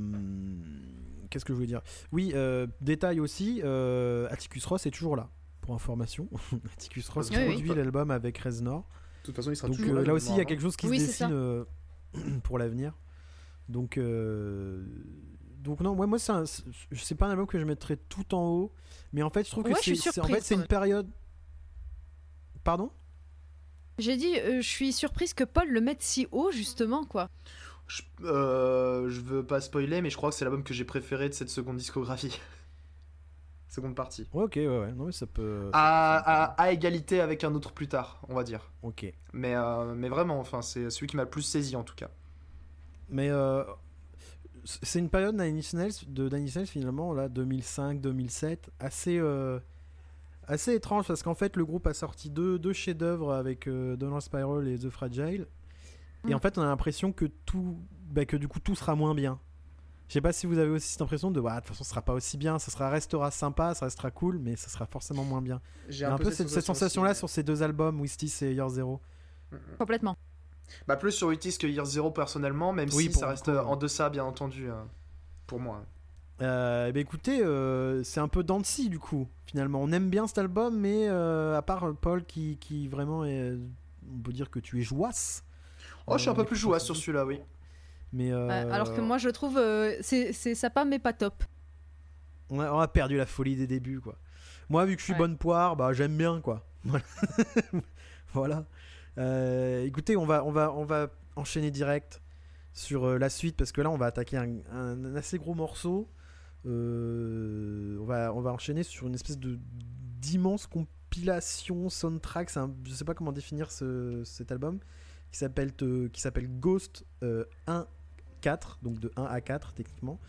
Qu'est-ce que je voulais dire? Oui, euh, détail aussi, euh, Atticus Ross est toujours là, pour information. *laughs* Atticus Ross Oui, oui. produit l'album avec Reznor. De toute façon, il sera Donc toujours euh, là il aussi, il y a quelque chose qui Oui, se dessine euh, *clears throat* pour l'avenir. Donc, euh, donc non, ouais, moi, c'est un- c'est c'est pas un album que je mettrais tout en haut, mais en fait, je trouve que Ouais, c'est en fait, c'est une période. Pardon? J'ai dit, euh, je suis surprise que Paul le mette si haut, justement, quoi. Je, euh, je veux pas spoiler, mais je crois que c'est l'album que j'ai préféré de cette seconde discographie. *laughs* seconde partie. Ouais, ok, ouais, ouais. Non, mais ça peut. À, égalité avec un autre plus tard, on va dire. Ok. Mais, euh, mais vraiment, enfin, c'est celui qui m'a le plus saisi en tout cas. Mais euh, c'est une période Nine Inch Nails, de Nine Inch Nails finalement, là, 2005-2007, assez, euh, assez étrange parce qu'en fait le groupe a sorti deux, deux chefs-d'œuvre avec Donald Spiral et The Fragile. Et en fait on a l'impression que tout, bah, que du coup tout sera moins bien. Je sais pas si vous avez aussi cette impression de, ouais, de toute façon ce sera pas aussi bien, ça sera, restera sympa, ça restera cool, mais ça sera forcément moins bien. J'ai un peu cette, cette sensation-là sur ces deux albums, Wistis et Year Zero. Complètement. Bah, plus sur Utis que Year Zero personnellement, même Oui, si ça reste coup, ouais. en deçà, bien entendu, euh, pour moi. Euh, bah écoutez, euh, c'est un peu scie, du coup. Finalement, on aime bien cet album, mais euh, à part Paul qui, qui vraiment est, on peut dire que tu es jouasse. Oh, je suis un Euh, peu mais plus ça, sur celui-là, oui. Mais euh, alors que moi, je trouve euh, c'est sympa, mais pas top. on a, on a perdu la folie des débuts, quoi. Moi, vu que je suis Ouais. bonne poire, bah j'aime bien, quoi. *laughs* Voilà. *laughs* voilà. Euh, écoutez, on va, on va, on va enchaîner direct sur euh, la suite parce que là, on va attaquer un, un assez gros morceau. Euh, on va, on va enchaîner sur une espèce de d'immense compilation soundtrack. un- je sais pas comment définir ce- cet album qui s'appelle euh, Ghost euh, 1 4 donc de 1 à 4 techniquement.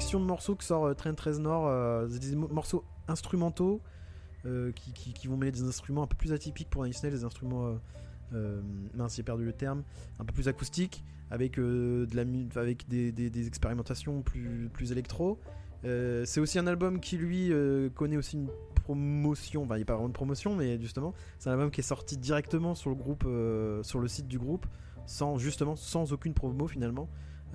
Collection de morceaux que sort euh, Trent Reznor, euh, des mo- morceaux instrumentaux euh, qui, qui- vont mêler des instruments un peu plus atypiques pour Nine des instruments, euh, mince j'ai perdu le terme, un peu plus acoustiques, avec, de la, avec des, des- expérimentations plus, plus électro. C'est aussi un album qui lui connaît aussi une promotion, enfin il n'y a pas vraiment de promotion, mais justement c'est un album qui est sorti directement sur le groupe, sur le site du groupe, sans justement sans aucune promo finalement.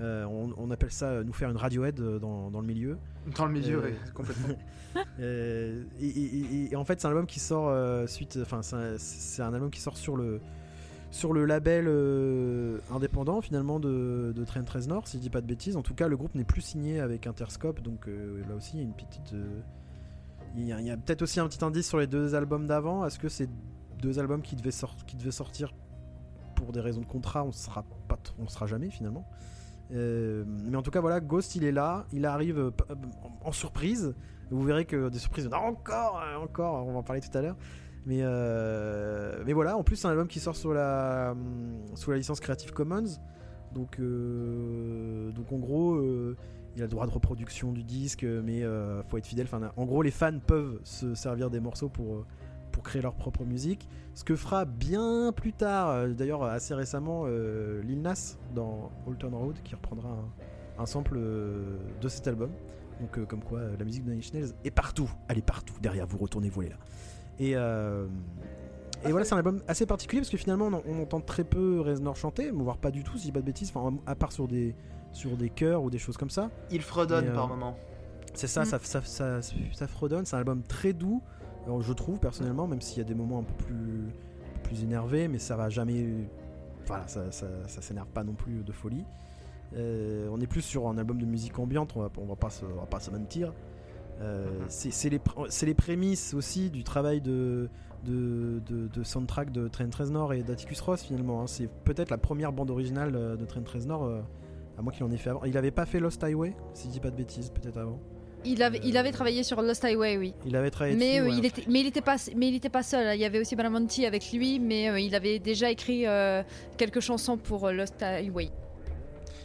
Euh, on, on appelle ça euh, nous faire une radiohead euh, dans, dans le milieu. Dans le milieu, ouais, complètement. *laughs* Et, et- et- et en fait, c'est un album qui sort suite. Enfin, c'est un, album qui sort sur le sur le label euh, indépendant finalement de, de Trent Reznor, si je dis pas de bêtises. En tout cas, le groupe n'est plus signé avec Interscope, donc euh, là aussi, il y a une petite. euh, il y a, peut-être aussi un petit indice sur les deux albums d'avant. Est-ce que c'est deux albums qui devaient, sort- qui devaient sortir pour des raisons de contrat? On sera pas, t- on sera jamais finalement. Euh, mais en tout cas, voilà, Ghost, il est là, il arrive euh, p- en, surprise. Vous verrez que des surprises, non, encore, euh, encore, on va en parler tout à l'heure. Mais, euh, mais voilà, en plus, c'est un album qui sort sous la, sous la licence Creative Commons. Donc, euh, donc en gros, euh, il a le droit de reproduction du disque, mais euh, faut être fidèle. Enfin, en gros, les fans peuvent se servir des morceaux pour, euh, pour créer leur propre musique. Ce que fera bien plus tard, euh, d'ailleurs assez récemment, euh, Lil Nas dans Alton Road, qui reprendra un, un sample euh, de cet album. Donc euh, comme quoi euh, la musique de Nine Inch Nails est partout, elle est partout, derrière vous, retournez vous est là. Et, euh, et voilà, c'est un album assez particulier parce que finalement on, on entend très peu Reznor chanter, voire pas du tout si je dis pas de bêtises, enfin, à part sur des, sur des chœurs ou des choses comme ça. Il fredonne euh, par moment. C'est ça, Mm. ça, ça, ça, ça fredonne. C'est un album très doux, alors, je trouve personnellement, même s'il y a des moments un peu plus, plus énervés, mais ça va jamais. Voilà, ça, ça, ça s'énerve pas non plus de folie. Euh, on est plus sur un album de musique ambiante, on va, on va, pas, se, on va pas se mentir. Euh, c'est c'est les, prémices aussi du travail de, de, de, de soundtrack de Trent Reznor et d'Atticus Ross finalement. hein. C'est peut-être la première bande originale euh, de Trent Reznor, euh, à moins qu'il en ait fait avant. Il avait pas fait Lost Highway, si je dis pas de bêtises, peut-être avant. Il avait, il avait travaillé sur Lost Highway, oui. Il avait travaillé Mais, dessus, euh, ouais. il était, mais il était pas, mais il était pas seul. hein. Il y avait aussi Balamonti avec lui, mais euh, il avait déjà écrit euh, quelques chansons pour euh, Lost Highway.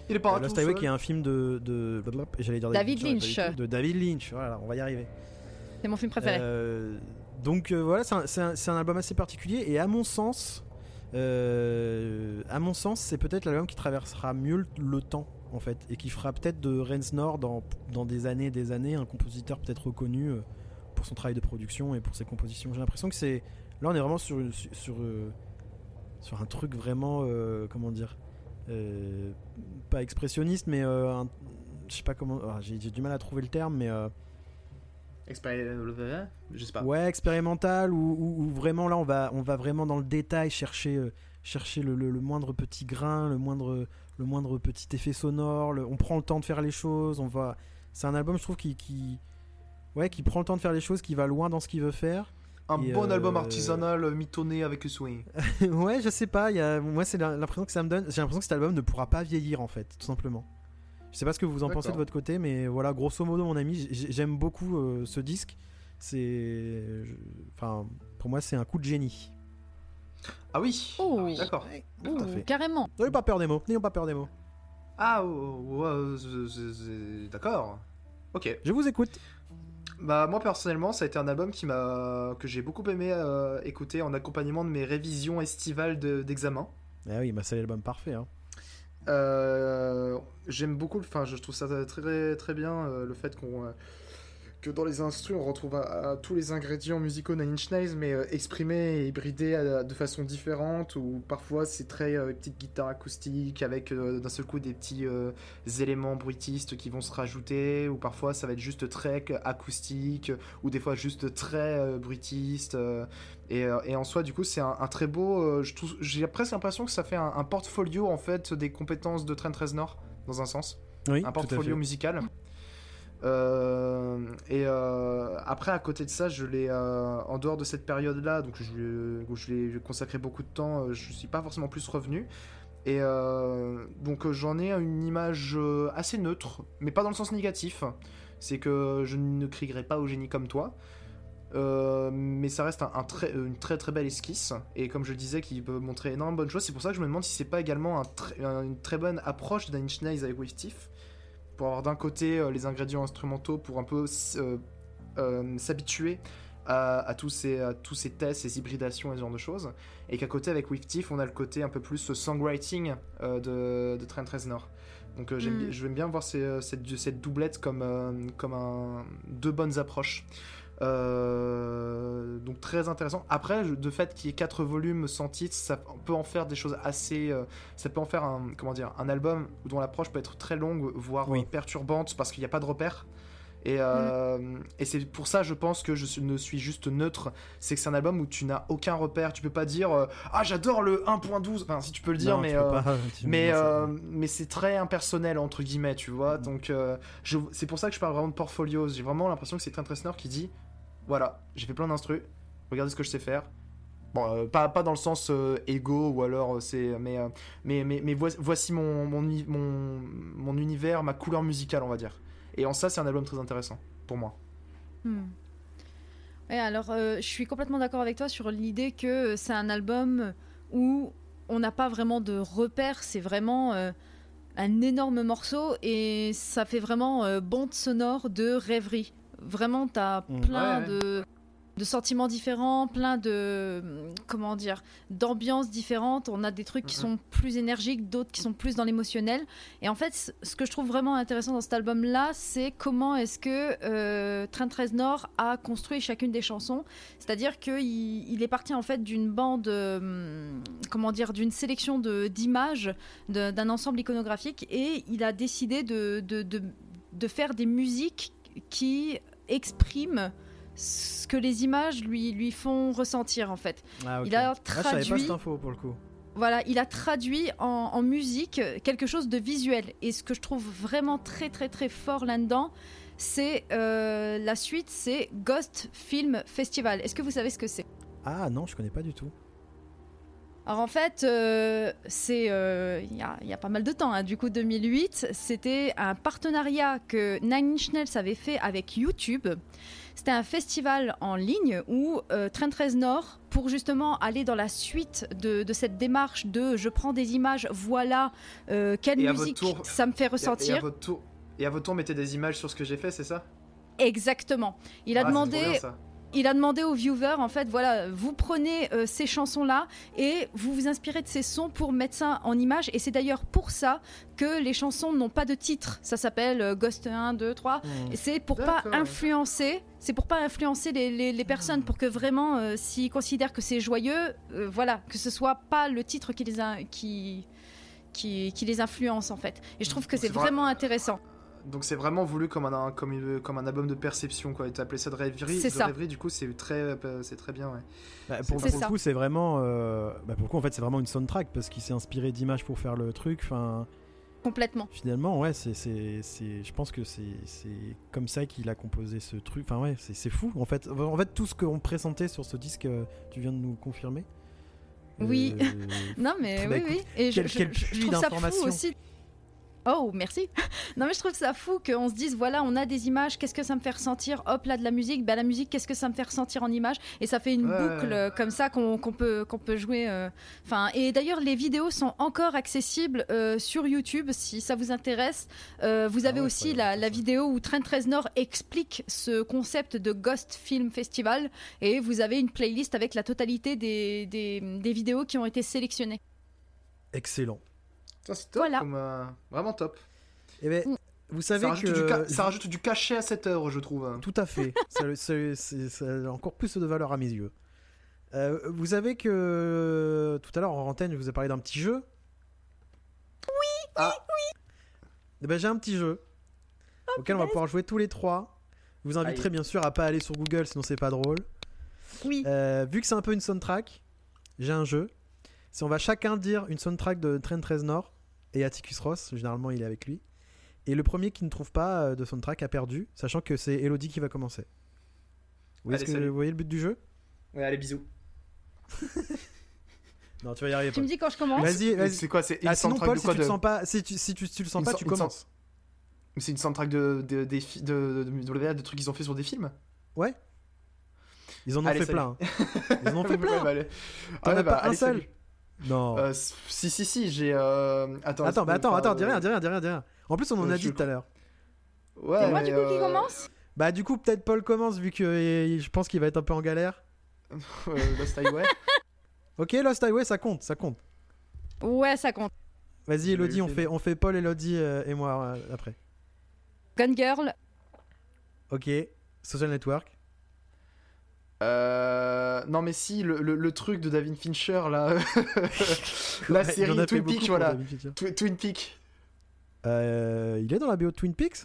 Il est pas Euh, Lost Highway qui est un film de, de blablabla, et j'allais dire David Lynch. de David Lynch voilà on va y arriver C'est mon film préféré. Euh, donc euh, voilà c'est un, album assez particulier et à mon sens euh, à mon sens c'est peut-être l'album qui traversera mieux le, le temps en fait et qui fera peut-être de Reznor dans, dans des années et des années un compositeur peut-être reconnu euh, pour son travail de production et pour ses compositions j'ai l'impression que c'est là on est vraiment sur sur, sur, euh, sur un truc vraiment euh, comment dire euh, pas expressionniste mais euh, je sais pas comment ah, j'ai du mal à trouver le terme mais euh, Expéri- Je sais pas. Ouais, expérimental ou, vraiment là on va on va vraiment dans le détail chercher chercher le, le- le moindre petit grain, le moindre, le moindre petit effet sonore. le- on prend le temps de faire les choses. On va. C'est un album, je trouve, qui, qui, ouais, qui prend le temps de faire les choses, qui va loin dans ce qu'il veut faire. Un bon euh, album artisanal euh, mitonné avec le swing. *laughs* ouais, je sais pas. il Y a... Moi, c'est l'impression que ça me donne. J'ai l'impression que cet album ne pourra pas vieillir, en fait, tout simplement. Je sais pas ce que vous en pensez de votre côté, mais voilà, grosso modo, mon ami, j'aime beaucoup euh, ce disque. C'est. je- Enfin, pour moi, c'est un coup de génie. Ah oui Oh, D'accord. Oh, fait. carrément. N'ayons pas peur des mots. N'ayons pas peur des mots. Ah, oh, oh, oh, c'est- d'accord. Ok. Je vous écoute. Bah moi personnellement, ça a été un album qui m'a que j'ai beaucoup aimé euh, écouter en accompagnement de mes révisions estivales de- d'examen. Ah oui, bah c'est l'album parfait. Hein. Euh, J'aime beaucoup, enfin je trouve ça très très bien euh, le fait qu'on euh, que dans les instrus on retrouve à- à tous les ingrédients musicaux Nine Inch Nails, mais euh, exprimés et hybridés à- de façon différente. Ou parfois c'est très euh, petite guitare acoustique avec euh, d'un seul coup des petits éléments bruitistes qui vont se rajouter. Ou parfois ça va être juste très acoustique, ou des fois juste très bruitiste. et, et en soi, du coup, c'est un, un très beau. J'ai presque l'impression que ça fait un, un portfolio en fait des compétences de Trent Reznor dans un sens, Oui, un portfolio musical. Euh, et euh, après, à côté de ça, je l'ai euh, en dehors de cette période-là, donc je, où je l'ai consacré beaucoup de temps. Je suis pas forcément plus revenu. Et donc j'en ai une image assez neutre, mais pas dans le sens négatif. C'est que je ne crierai pas au génie comme toi. Mais ça reste une très très belle esquisse et comme je disais qui peut montrer énormément de bonnes choses c'est pour ça que je me demande si c'est pas également une très bonne approche Nails avec With Tiff pour avoir d'un côté euh, les ingrédients instrumentaux pour un peu euh, euh, s'habituer à, à tous ces, à tous ces tests, ces hybridations et ce genre de choses. Et qu'à côté avec With Tiff on a le côté un peu plus songwriting euh, de, de Trent Reznor. Donc euh, j'aime Mm. bien- je vais bien voir ces- cette, cette doublette comme, euh, comme un, deux bonnes approches euh, donc très intéressant. Après, de fait qu'il y ait quatre volumes sans titre, ça peut en faire des choses assez. euh, ça peut en faire un comment dire un album dont l'approche peut être très longue, voire Oui. perturbante parce qu'il n'y a pas de repères. Et, euh, et c'est pour ça, je pense que je ne suis juste neutre. C'est que c'est un album où tu n'as aucun repère. Tu peux pas dire euh, ah j'adore le 1.12. Enfin, si tu peux le dire, Non, mais euh, pas, mais, mais c'est très impersonnel entre guillemets, tu vois. Mm. Donc c'est pour ça que je parle vraiment de portfolio. J'ai vraiment l'impression que c'est Trent Reznor qui dit voilà, j'ai fait plein d'instrus, regardez ce que je sais faire. Bon, euh, pas, pas dans le sens euh, égo ou alors euh, c'est mais, euh, mais mais mais voici, mon, mon mon mon univers, ma couleur musicale, on va dire. Et en ça, c'est un album très intéressant pour moi. Hmm. Ouais, alors je suis complètement d'accord avec toi sur l'idée que c'est un album où on n'a pas vraiment de repères, c'est vraiment un énorme morceau et ça fait vraiment bande sonore de rêverie. Vraiment, tu as Mm. plein Ouais, ouais. de de sentiments différents, plein de hum, comment dire, d'ambiances différentes. On a des trucs qui sont plus énergiques, d'autres qui sont plus dans l'émotionnel. Et en fait, ce que je trouve vraiment intéressant dans cet album-là, c'est comment est-ce que euh, Trent Reznor a construit chacune des chansons. C'est-à-dire qu'il il est parti en fait d'une bande, euh, comment dire, d'une sélection d'images d'un ensemble iconographique et il a décidé de, de, de, de faire des musiques qui expriment ce que les images lui, lui font ressentir en fait. Ah, il a Ah, pas traduit- cette info pour le coup. Voilà, il a traduit en, en musique quelque chose de visuel. Et ce que je trouve vraiment très très très fort là-dedans, c'est euh, la suite, c'est Ghost Film Festival. Est-ce que vous savez ce que c'est? Ah non, je connais pas du tout. Alors en fait, euh, c'est euh, il y, a, il y a pas mal de temps, hein. du coup 2008, c'était un partenariat que Nine Inch Nails avait fait avec YouTube. C'était un festival en ligne où euh, Trent Reznor, pour justement aller dans la suite de, de cette démarche de je prends des images, voilà quelle musique tour- ça me fait Et à- Et à, ressentir. votre tour, et à votre tour, mettez des images sur ce que j'ai fait, c'est ça Exactement. Il a Ah, demandé bien. Il a demandé aux viewers, en fait, voilà, vous prenez euh, ces chansons-là et vous vous inspirez de ces sons pour mettre ça en image. Et c'est d'ailleurs pour ça que les chansons n'ont pas de titre. Ça s'appelle euh, Ghost 1, 2, 3. Hmm. Et c'est pour pas influencer, c'est pour pas influencer les, les- les personnes, pour que vraiment, euh, s'ils considèrent que c'est joyeux, voilà, que ce soit pas le titre qui les, a- qui, qui, qui les influence en fait. Et je trouve que c'est c'est vra- vraiment intéressant. Donc c'est vraiment voulu comme un, comme, une- comme un album de perception, quoi. T'as appelé ça de rêverie. C'est de ça. rêverie, du coup, c'est très, c'est très bien, ouais. Bah, C'est pour, le coup, c'est vraiment. euh, bah, pour le coup, en fait, c'est vraiment une soundtrack parce qu'il s'est inspiré d'images pour faire le truc. Enfin, Complètement. finalement, ouais, c'est, c'est, c'est- je pense que c'est, c'est comme ça qu'il a composé ce truc. Enfin, ouais, c'est, c'est fou. En fait, en fait, tout ce qu'on présentait sur ce disque, euh, tu viens de nous confirmer. Oui. Euh, *laughs* Non, mais Bah, oui, écoute, oui. Et je, quel- je- quel je puits trouve ça fou d'informations. aussi. Oh, merci. *laughs* Non, mais je trouve ça fou qu'on se dise voilà, on a des images, qu'est-ce que ça me fait ressentir? Hop, là, de la musique. Bah, la musique, qu'est-ce que ça me fait ressentir en images Et ça fait une Ouais. boucle euh, comme ça qu'on peut, qu'on peut jouer. euh. Enfin, et d'ailleurs, les vidéos sont encore accessibles euh, sur YouTube si ça vous intéresse. Euh, vous avez ouais, aussi la, vidéo où Trent Reznor explique ce concept de Ghost Film Festival. Et vous avez une playlist avec la totalité des, des, des vidéos qui ont été sélectionnées. Excellent. Ça, c'est top, Voilà. comme, euh, vraiment top. Et ben, Mm. vous savez Ça rajoute, que ca- ça rajoute du cachet à cette œuvre, je trouve. Tout à fait. *laughs* ça, ça- c'est- ça a encore plus de valeur à mes yeux. Euh, vous savez que tout à l'heure en antenne, je vous ai parlé d'un petit jeu. Oui. Ah. Eh ben, j'ai un petit jeu auquel on va pouvoir jouer tous les trois. Je vous inviterai Aïe. bien sûr à pas aller sur Google, sinon c'est pas drôle. Oui. Euh, vu que c'est un peu une soundtrack, j'ai un jeu. Si on va chacun dire une soundtrack de Trent Reznor et Atticus Ross, généralement il est avec lui. Et le premier qui ne trouve pas euh, de soundtrack a perdu, sachant que c'est Elodie qui va commencer. Vous voyez, Allez, que- vous voyez le but du jeu? Ouais, allez, bisous. *laughs* Non, tu vas y arriver. Tu me dis quand je commence Vas-y, vas-y. C'est quoi C'est une Ah, sinon, soundtrack Paul, de si quoi tu de- le sens pas, si tu, si tu, si tu le sens Une pas, so- tu une commences. C'est une soundtrack de, de, des fi- de, de, de- de trucs qu'ils ont fait sur des films? Ouais. Ils en ont Allez, fait salut. plein. Ils en ont *laughs* fait Ouais, plein. bah, allez. T'en Ah, as bah, pas un seul salut. Non. Euh, si, si, si, j'ai. Euh... Attends, attends, bah attends, attends, dis rien, dis rien, dis rien, dis rien. En plus, on en euh, a dit tout à l'heure. Ouais, C'est moi du coup qui commence? Bah, du coup, peut-être Paul commence, vu que je pense qu'il va être un peu en galère. *laughs* Lost Highway. *laughs* Ok, Lost Highway, ça compte, ça compte. Ouais, ça compte. Vas-y, Elodie, on fait, on fait Paul, Elodie euh, et moi euh, après. Gun Girl. Ok, Social Network. Euh, non mais si le, le, le truc de David Fincher là, *laughs* la Ouais, série Twin Peaks voilà. Twi- Twin Peaks, Euh, il est dans la BO de Twin Peaks?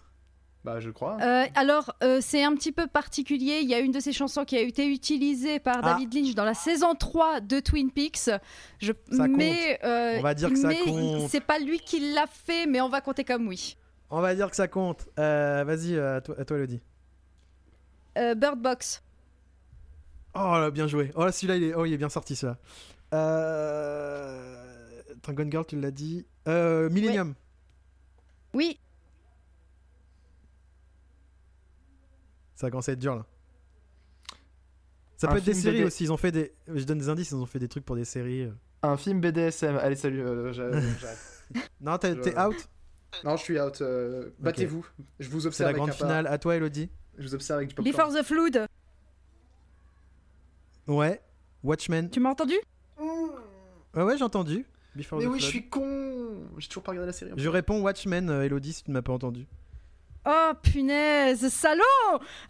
Bah je crois. Euh, alors, euh, c'est un petit peu particulier. Il y a une de ces chansons qui a été utilisée par Ah. David Lynch dans la saison 3 de Twin Peaks. Je... Ça mais, euh, On va dire que ça mais compte. C'est pas lui qui l'a fait, mais on va compter comme oui. On va dire que ça compte. Euh, Vas-y, euh, à toi, à toi, Elodie. Euh, Bird Box. Oh là, bien joué. Oh là, celui-là, il est, oh, il est bien sorti, celui-là. Euh... Gone Girl, tu l'as dit. Euh, Millennium. Oui. Ça commence à être dur, là. Ça Un peut être des séries BD. aussi. Ils ont fait des. Je donne des indices. Ils ont fait des trucs pour des séries. euh. Un film BDSM. Allez salut, euh, *laughs* j'arrête. Non, t'es Je- out? non je suis out. euh, Battez-vous. Je vous C'est observe la avec grande finale. À toi, Elodie. Je vous observe avec du popcorn. Before the Flood. Ouais. Watchmen. Tu m'as entendu? Ouais, ouais, j'ai entendu. Before Mais oui, je suis con. J'ai toujours pas regardé la série. Je réponds Watchmen, euh, Elodie, si tu ne m'as pas entendu. Oh punaise, salaud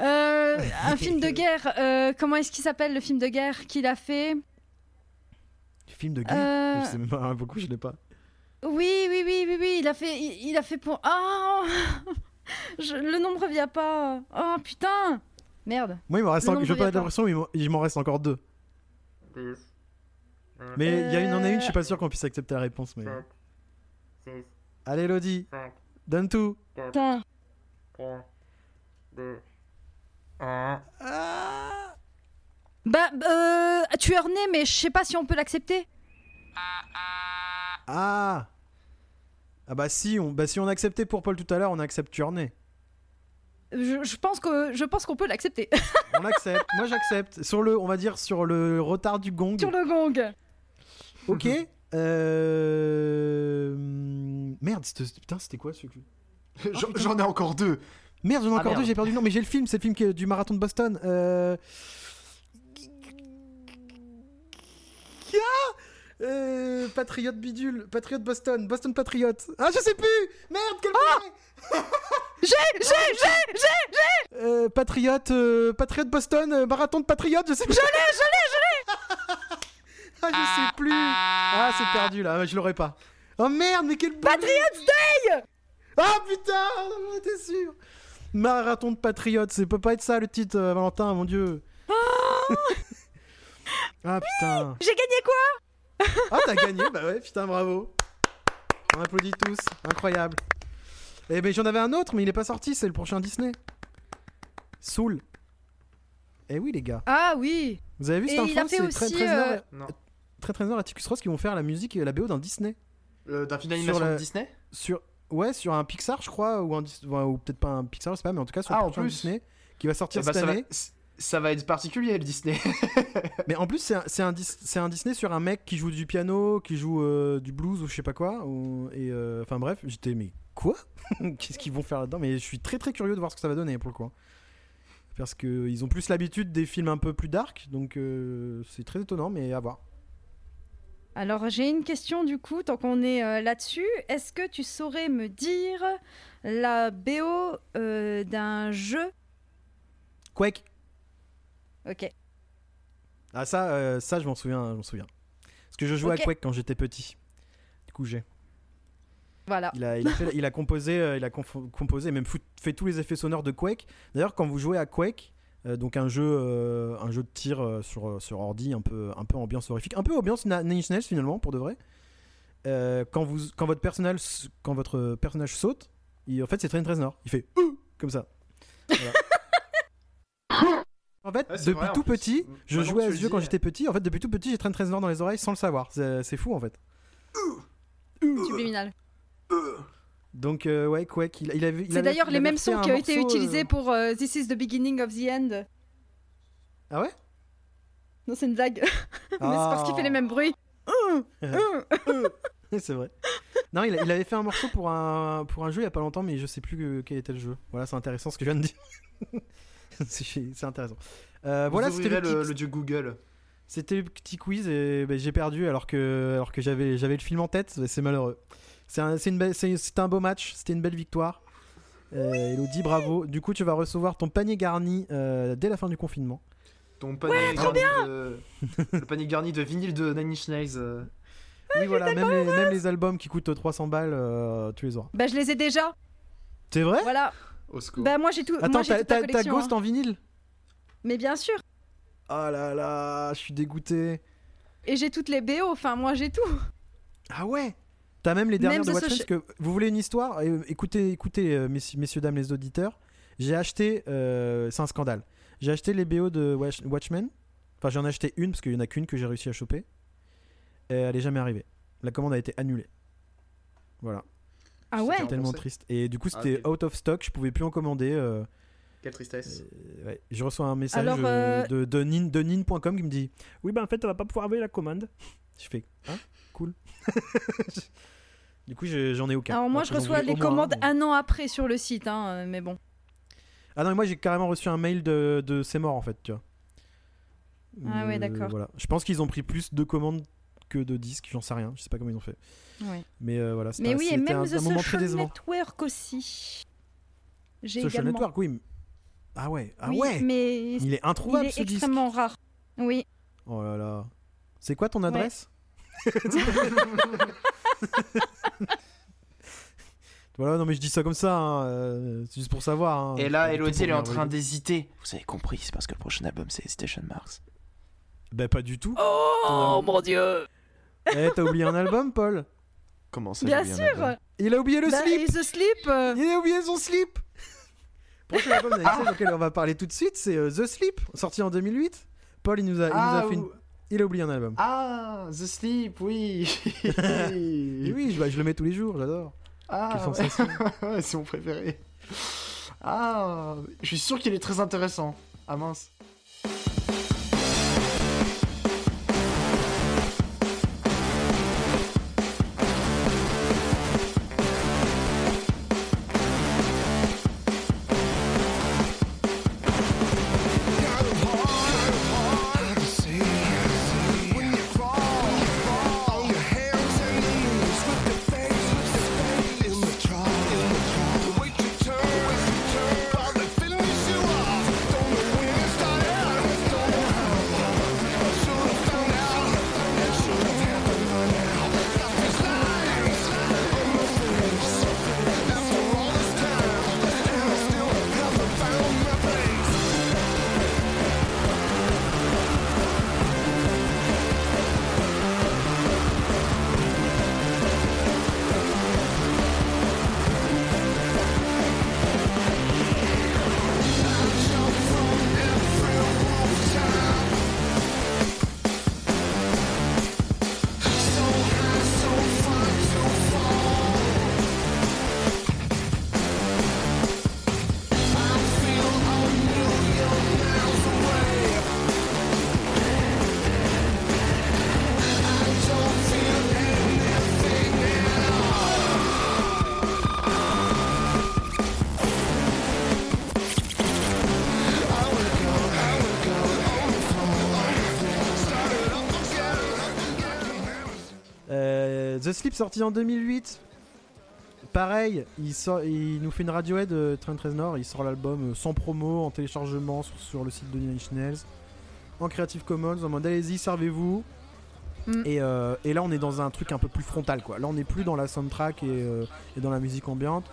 Euh, Un film de *laughs* guerre. euh, comment est-ce qu'il s'appelle le film de guerre qu'il a fait? Film de guerre? Euh, Je sais même pas, *laughs* beaucoup, je l'ai pas. Oui, oui, oui, oui, oui, il a fait, il, il a fait pour. Oh *laughs* Je- Le nom me revient pas. Oh putain Merde. Moi, il m'en reste en- Je me pas l'impression, il m'en- reste encore deux. Mais il y a une, en a une, je suis pas sûr qu'on puisse accepter la réponse. Mais... Allez, Elodie, donne tout. Putain. Ah Bah, euh, tueur né, mais je sais pas si on peut l'accepter. Ah Ah bah si, on, bah si on acceptait pour Paul tout à l'heure, on accepte Tournée. Je, je pense que je pense qu'on peut l'accepter. *laughs* On accepte, moi j'accepte. Sur le, on va dire sur le retard du gong. Sur le gong. Ok. Euh... Merde, c'était- putain, c'était quoi ce J'en- J'en ai encore deux. Merde, j'en ai Ah, encore merde. deux, j'ai perdu. Non, mais j'ai le film, c'est le film qui est du marathon de Boston. Euh... Ah euh, Patriote bidule, Patriote Boston, Boston Patriote. Ah, je sais plus Merde, quel J'ai, j'ai, j'ai, j'ai. euh, Patriote, euh, Patriote Boston, euh, marathon de Patriote, je sais plus. Je l'ai, je l'ai, je l'ai *laughs* Ah, je sais plus Ah, c'est perdu là, je l'aurais pas. Oh merde, mais quel Patriots Day Ah putain T'es sûr Marathon de patriotes, ça peut pas être ça le titre, euh, Valentin, mon dieu. *laughs* ah putain. J'ai gagné quoi? Ah t'as gagné, bah ouais, putain, bravo. On applaudit tous, incroyable. Eh ben j'en avais un autre, mais il est pas sorti, c'est le prochain Disney. Soul. Eh oui les gars, Ah oui vous avez vu Et cette il a info fait C'est très aussi, très euh, Non. très très et Atticus Ross qui vont faire la musique et la BO d'un Disney. Euh, D'un film Sur d'animation la- de Disney Sur ouais, sur un Pixar, je crois, ou un Dis- ouais, ou peut-être pas un Pixar, je sais pas, mais en tout cas sur Ah, le en prochain plus. Disney qui va sortir Eh bah, cette ça, va, année. ça va être particulier le Disney. *laughs* Mais en plus, c'est un, c'est un, Dis- c'est un Disney sur un mec qui joue du piano, qui joue euh, du blues ou je sais pas quoi. ou- et euh, enfin bref, j'étais mais quoi *laughs* Qu'est-ce qu'ils vont faire là-dedans Mais je suis très très curieux de voir ce que ça va donner pour le coup. hein. Parce que ils ont plus l'habitude des films un peu plus dark, donc euh, c'est très étonnant, mais à voir. Alors j'ai une question du coup, tant qu'on est euh, là-dessus. Est-ce que tu saurais me dire la BO euh, d'un jeu? Quake. Ok. Ah ça, euh, ça je m'en souviens, je m'en souviens. Parce que je jouais à Quake quand j'étais petit. Du coup j'ai. Voilà. Il a, il a, fait- il a composé, euh, il a composé, et même fait tous les effets sonores de Quake. D'ailleurs, quand vous jouez à Quake, euh, donc un jeu, euh, un jeu de tir euh, sur, euh, sur ordi, un peu, un peu ambiance horrifique, un peu ambiance Nine Inch Nails finalement, pour de vrai. Euh, quand, vous, quand, votre personnage, quand votre personnage saute, il- en fait, c'est Train Reznor. Il fait Ouh comme ça. Voilà. *laughs* En fait, Ouais, depuis vrai, tout plus. petit, je Maintenant jouais à ce jeu quand j'étais petit. En fait, depuis tout petit, j'ai Train Reznor dans les oreilles sans le savoir. C'est c'est fou en fait. Subliminal. Donc euh, ouais, Quake, il, il avait. C'est d'ailleurs il les mêmes sons qui ont été euh, utilisés pour euh, This is the beginning of the end. Ah ouais? Non, c'est une blague. *laughs* Mais c'est parce qu'il fait les mêmes bruits. *laughs* c'est vrai. Non, il, a- il avait fait un morceau pour un, pour un jeu il y a pas longtemps, mais je sais plus que- quel était le jeu. Voilà, c'est intéressant ce que je viens de dire. *laughs* c'est intéressant. Euh, Vous voilà, c'était le, le, petit- le dieu Google. c'était le petit quiz et ben, j'ai perdu alors que, alors que j'avais j'avais le film en tête. C'est malheureux. C'est un, c'est une belle- c'est- c'était un beau match, c'était une belle victoire. Euh, Elodie, bravo. Du coup, tu vas recevoir ton panier garni euh, dès la fin du confinement. Ton panier garni de... *laughs* le panier garni de vinyle de Nine Inch Nails. euh. oui, voilà, même les, même les albums qui coûtent 300 balles, euh, tu les auras. Bah, je les ai déjà. C'est vrai? Voilà. Au secours. Bah, moi, j'ai tout. Attends, t'as. Ghost hein. en vinyle? Mais bien sûr. Oh là là, je suis dégoûté. Et j'ai toutes les BO. Enfin, moi, j'ai tout. Ah ouais? T'as même les dernières Même de Watchmen parce que vous voulez une histoire Euh, Écoutez, écoutez euh, messieurs, messieurs, dames les auditeurs. J'ai acheté, euh, c'est un scandale. J'ai acheté les BO de Watch- Watchmen. Enfin, j'en ai acheté une parce qu'il y en a qu'une que j'ai réussi à choper. Et elle est jamais arrivée. La commande a été annulée. Voilà, Ah C'était ouais un- tellement triste. Et du coup, Ah, c'était out of stock. Je pouvais plus en commander. euh, Quelle tristesse. euh, ouais. Je reçois un message Alors, euh, de, de, nin- de nin.com qui me dit Oui, ben en fait, on va pas pouvoir envoyer la commande. Je fais Hein? Cool. *laughs* du coup, j'en ai aucun. Alors, moi, Alors je reçois les commandes un an après sur le site. Hein, euh, mais bon. Ah non, mais moi j'ai carrément reçu un mail de, de c'est mort en fait, tu vois. Ah ouais, Euh, d'accord. Voilà. Je pense qu'ils ont pris plus de commandes que de disques, j'en sais rien, je sais pas comment ils ont fait. Ouais. Mais euh, voilà, Mais c'était- oui, et même un, The un moment très décevant. Network aussi. J'ai Social également. Network, oui. Ah ouais, ah Oui, ouais. mais Il est il introuvable est ce disque. extrêmement rare. Oui. Oh là là. C'est quoi ton adresse? *laughs* *laughs* *laughs* Voilà, non mais je dis ça comme ça, hein, euh, c'est juste pour savoir. hein. Et là, Elodie, elle est en train d'hésiter. Vous avez compris, c'est parce que le prochain album, c'est Station Mars. Bah pas du tout. Oh mon dieu Eh, t'as oublié un album, Paul Comment ça Bien j'ai oublié un sûr. album Il a oublié le Bah, slip euh, Il a oublié son slip Prochain album d'Alexei *laughs* auquel on va parler tout de suite, c'est euh, The Sleep, sorti en 2008. Paul, il nous a, il nous a Ah, fait une- Il a oublié un album. ah, The Sleep, oui *laughs* oui, je, bah, je le mets tous les jours, j'adore. Ah, *laughs* ouais, c'est mon préféré. Ah, je suis sûr qu'il est très intéressant. Ah mince. The Sleep sorti en 2008. Pareil, il, sort, il nous fait une Radiohead euh, Train 13 Nord. Il sort l'album euh, sans promo, en téléchargement sur, sur le site de Nine Inch en Creative Commons, en mode allez-y, servez-vous. Mm. Et, euh, et là, on est dans un truc un peu plus frontal, quoi. Là, on n'est plus dans la soundtrack et, euh, et dans la musique ambiante.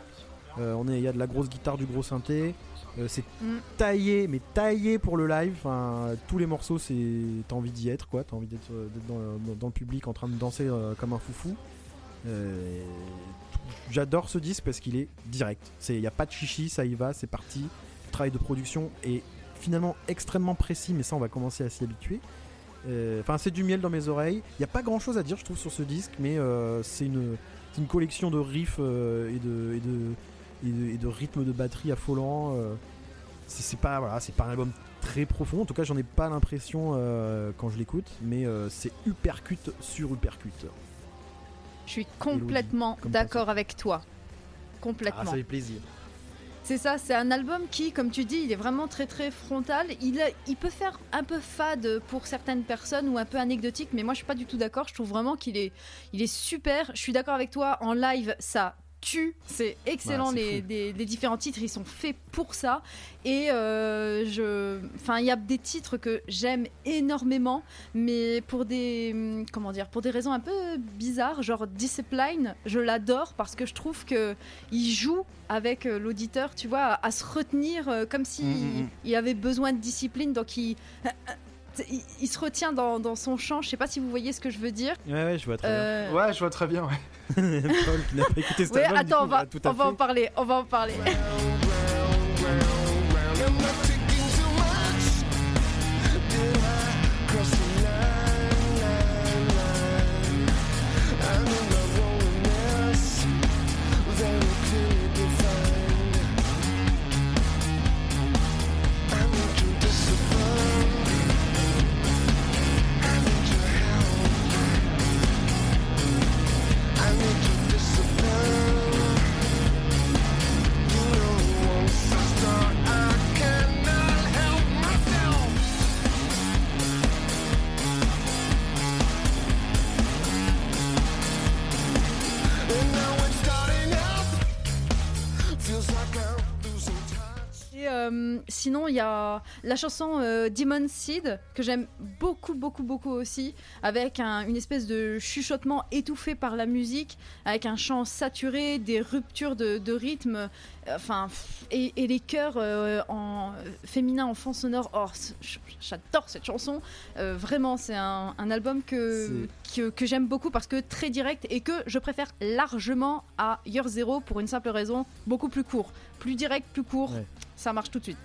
Euh, on est, il y a de la grosse guitare, du gros synthé. Euh, c'est Mm. taillé, mais taillé pour le live. Enfin, tous les morceaux, c'est t'as envie d'y être, quoi. T'as envie d'être euh, dans, dans- dans le public en train de danser euh, comme un foufou. Euh, J'adore ce disque parce qu'il est direct. Il n'y a pas de chichi, ça y va, c'est parti. Le travail de production est finalement extrêmement précis, mais ça, on va commencer à s'y habituer. Enfin, c'est du miel dans mes oreilles. Il n'y a pas grand chose à dire, je trouve, sur ce disque, mais c'est une, collection de riffs et, de, et, de, et, de, et de batterie affolants. euh. c'est pas, voilà, c'est pas un album très profond, en tout cas, j'en ai pas l'impression euh, quand je l'écoute, mais euh, c'est uppercut sur uppercut. Je suis complètement d'accord avec toi. Ah, Complètement. ça fait plaisir. C'est ça, c'est un album qui, comme tu dis, il est vraiment très très frontal. Il, a- il peut faire un peu fade pour certaines personnes ou un peu anecdotique, mais moi je suis pas du tout d'accord. Je trouve vraiment qu'il est, il est super. Je suis d'accord avec toi. En live, ça tue. C'est excellent. Ouais, les, fou. des- les différents titres, ils sont faits pour ça. Et euh, je, enfin, il y a des titres que j'aime énormément, mais pour des, hum, comment dire, pour des raisons un peu bizarres, genre Discipline, je l'adore parce que je trouve que il joue avec euh, l'auditeur, tu vois, à, à se retenir euh, comme si Mm, mm, mm. il avait besoin de discipline, donc il, il, il se retient dans, dans son chant. Je sais pas si vous voyez ce que je veux dire. Ouais, ouais, je vois très Euh, Ouais, je vois très bien. Ouais. bien. *laughs* Paul qui n'a pas écouté cet ouais, attends, coup, on va, on va en parler, on va en parler. Euh, sinon, il y a la chanson euh, Demon Seed que j'aime beaucoup, beaucoup, beaucoup aussi, avec un- une espèce de chuchotement étouffé par la musique, avec un chant saturé, des ruptures de, de rythme, euh, enfin, et, et les chœurs en féminin en fond sonore. Oh, j'adore cette chanson. Vraiment, c'est un, un album que, que, que j'aime beaucoup parce que très direct et que je préfère largement à Year Zero pour une simple raison, beaucoup plus court, plus direct, plus court. Ouais. Ça marche tout de suite.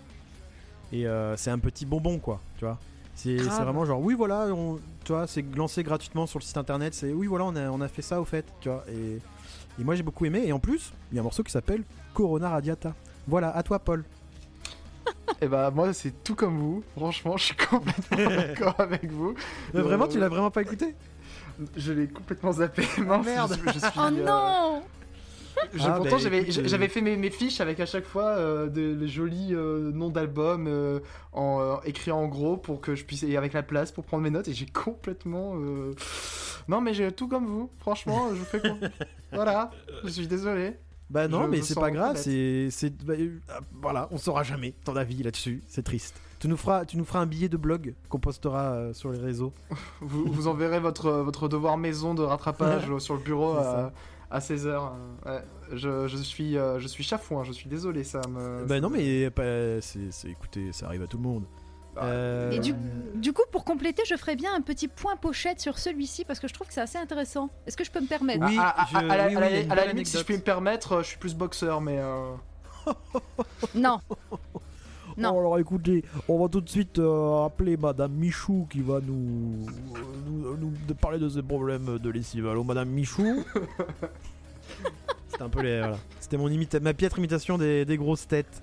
Et euh, c'est un petit bonbon, quoi, tu vois. C'est vraiment genre, oui, voilà, on, tu vois, c'est lancé gratuitement sur le site internet. C'est, oui, voilà, on a, on a fait ça au fait, tu vois. Et, et moi, j'ai beaucoup aimé. Et en plus, il y a un morceau qui s'appelle Corona Radiata. Voilà, à toi, Paul. *laughs* Et bah, moi, c'est tout comme vous. Franchement, je suis complètement *laughs* d'accord avec vous. Euh, vraiment, Euh, tu l'as vraiment pas écouté? Je l'ai complètement zappé. Mince, merde. Je, je suis, Oh euh, non je- Ah, pourtant, bah, j'avais euh, fait mes, mes fiches avec à chaque fois euh, des les jolis euh, noms d'albums euh, en écrits en gros pour que je puisse et avec la place pour prendre mes notes et j'ai complètement non mais j'ai tout comme vous franchement je vous fais con- *laughs* voilà je suis désolé Bah non, Je mais c'est pas grave. C'est, c'est, bah, voilà, on saura jamais ton avis là-dessus. C'est triste. Tu nous feras, tu nous feras un billet de blog qu'on postera euh, sur les réseaux. *laughs* vous, vous enverrez votre votre devoir maison de rattrapage *laughs* sur le bureau à, à 16h je, je suis euh, je suis chafouin je suis désolé ça me bah non, mais pas, c'est, c'est, écoutez, ça arrive à tout le monde. Bah, Euh, Et du, du coup, pour compléter, je ferais bien un petit point pochette sur celui-ci parce que je trouve que c'est assez intéressant. Est-ce que je peux me permettre? Oui, à, à- à- je- à la, oui, limite, si je puis me permettre, euh, je suis plus boxeur, mais. euh, Non. *laughs* Non. Oh, alors écoutez, on va tout de suite euh, appeler Madame Michou qui va nous, nous, nous de parler de ses problèmes de lessive. Allô Madame Michou? *laughs* C'était un peu les. Voilà. C'était mon imita ma piètre imitation des, des grosses têtes.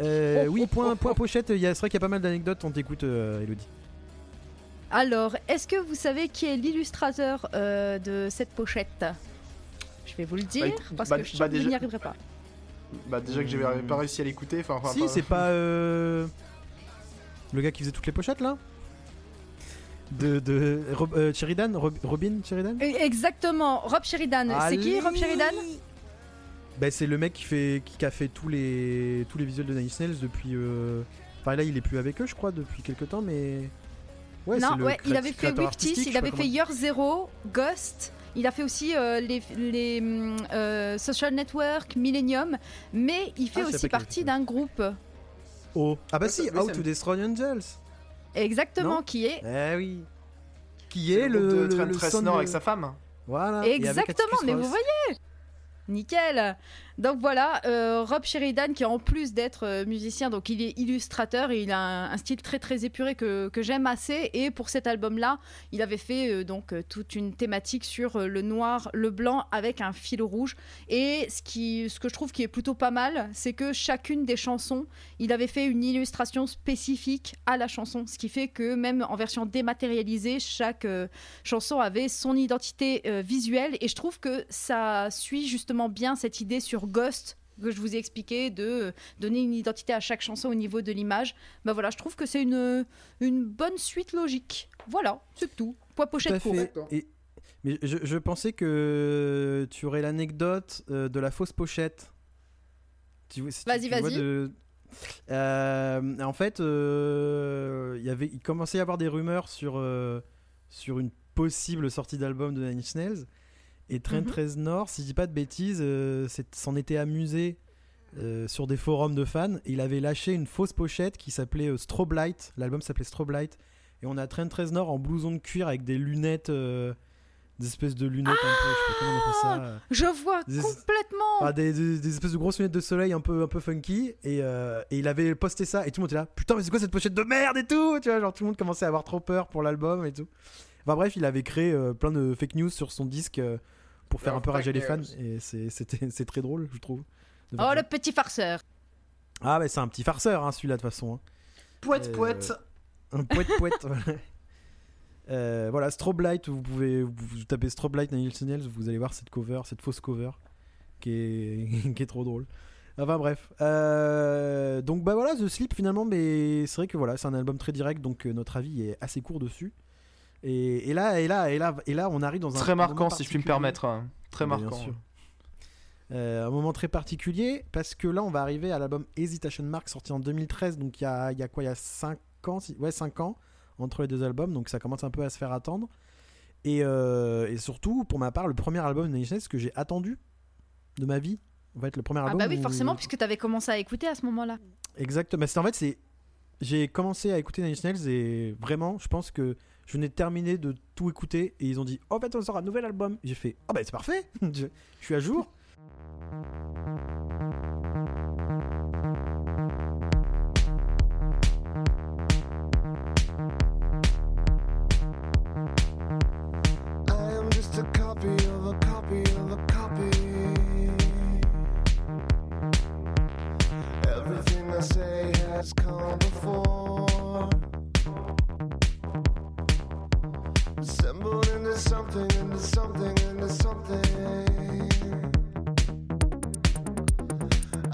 Euh, oui, point, point pochette, il y a- c'est vrai qu'il y a pas mal d'anecdotes, on t'écoute euh, Elodie. Alors, est-ce que vous savez qui est l'illustrateur euh, de cette pochette? Je vais vous le dire écoute, parce bah- que je bah n'y arriverez pas. Bah, déjà que Hmm. pas réussi à l'écouter. Enfin, enfin, si, pas- c'est pas euh, le gars qui faisait toutes les pochettes là de, de Rob- euh, Sheridan, Rob- Robin Sheridan. Exactement, Rob Sheridan. C'est qui Rob Sheridan Bah, c'est le mec qui fait qui, qui a fait tous les tous les visuels de Nine Nails depuis. euh, Enfin là, il est plus avec eux, je crois, depuis quelques temps, mais. Ouais, Non, c'est le ouais, il avait fait Wiftis, il avait fait Year Zero, Ghost. Il a fait aussi euh, les, les euh, Social Network, Millennium, mais il fait Ah, aussi partie d'un groupe. Oh. Ah bah si, How to Destroy Angels. Exactement, Non qui est. Eh oui. Qui est le, le, le, de Trent le son de- avec sa femme. Voilà. Exactement, mais vous voyez Nickel Donc voilà, euh, Rob Sheridan qui en plus d'être euh, musicien, donc il est illustrateur et il a un, style très très épuré que, que j'aime assez. Et pour cet album-là, il avait fait euh, donc toute une thématique sur le noir, le blanc avec un fil rouge. Et ce, qui, ce que je trouve qui est plutôt pas mal, c'est que chacune des chansons, il avait fait une illustration spécifique à la chanson. Ce qui fait que même en version dématérialisée, chaque chanson avait son identité visuelle et je trouve que ça suit justement bien cette idée sur Ghost que je vous ai expliqué de euh, donner une identité à chaque chanson au niveau de l'image. Bah voilà, je trouve que c'est une, une bonne suite logique. Voilà, c'est tout. Poids Tout pochette fait. Et- mais je, je pensais que tu aurais l'anecdote euh, de la fausse pochette. Tu vois- si tu- Vas-y, tu vois vas-y. de- Euh, en fait, euh, il y avait, il commençait à y avoir des rumeurs sur, euh, sur une possible sortie d'album de Nine Inch Nails. Et Trent Mhm. Reznor, si je dis pas de bêtises, euh, s'en était amusé euh, sur des forums de fans. Et il avait lâché une fausse pochette qui s'appelait euh, Strobe Light. L'album s'appelait Strobe Light. Et on a Trent Reznor en blouson de cuir avec des lunettes, euh, des espèces de lunettes un peu, je sais pas comment on appelle ça. Je vois Des- complètement. ah, des, des- des espèces de grosses lunettes de soleil un peu, un peu funky. Et, et il avait posté ça. Et tout le monde était là. Putain, mais c'est quoi cette pochette de merde et tout Tu vois, genre tout le monde commençait à avoir trop peur pour l'album et tout. Enfin bref, il avait créé euh, plein de fake news sur son disque euh, pour faire un peu rager les fans. Et c'est- c'était *laughs* c'est très drôle, je trouve. Oh, le petit farceur. Ah, mais c'est un petit farceur, hein, celui-là, de toute façon. hein. Poète, Euh, poète. Un poète poète. *laughs* voilà. Euh, voilà, Strobe Light, vous pouvez vous, vous tapez Strobe Light Nine Inch Nails, vous allez voir cette cover, cette fausse cover qui est, *laughs* qui est trop drôle. Enfin bref. Euh, donc bah voilà, The Sleep finalement, mais c'est vrai que voilà, c'est un album très direct, donc euh, notre avis est assez court dessus. Et, et là, et là, et là, et là, on arrive dans un Très moment marquant, si je puis me permettre. hein. Très Bien marquant. sûr. Euh, un moment très particulier parce que là on va arriver à l'album Hesitation Mark sorti en 2013 donc il y a, il y a quoi il y a 5 ans ouais 5 ans entre les deux albums donc ça commence un peu à se faire attendre et, euh, et surtout pour ma part le premier album de Nails que j'ai attendu de ma vie en fait le premier Ah album bah oui, où- forcément, puisque tu avais commencé à écouter à ce moment-là. Exactement. C'est en fait c'est j'ai commencé à écouter Nine Inch Nails et vraiment je pense que je venais de terminer de tout écouter et ils ont dit oh fait on sort un nouvel album. J'ai fait oh bah c'est parfait. *laughs* je, suis à jour. I am just Assembled into something, into something, into something.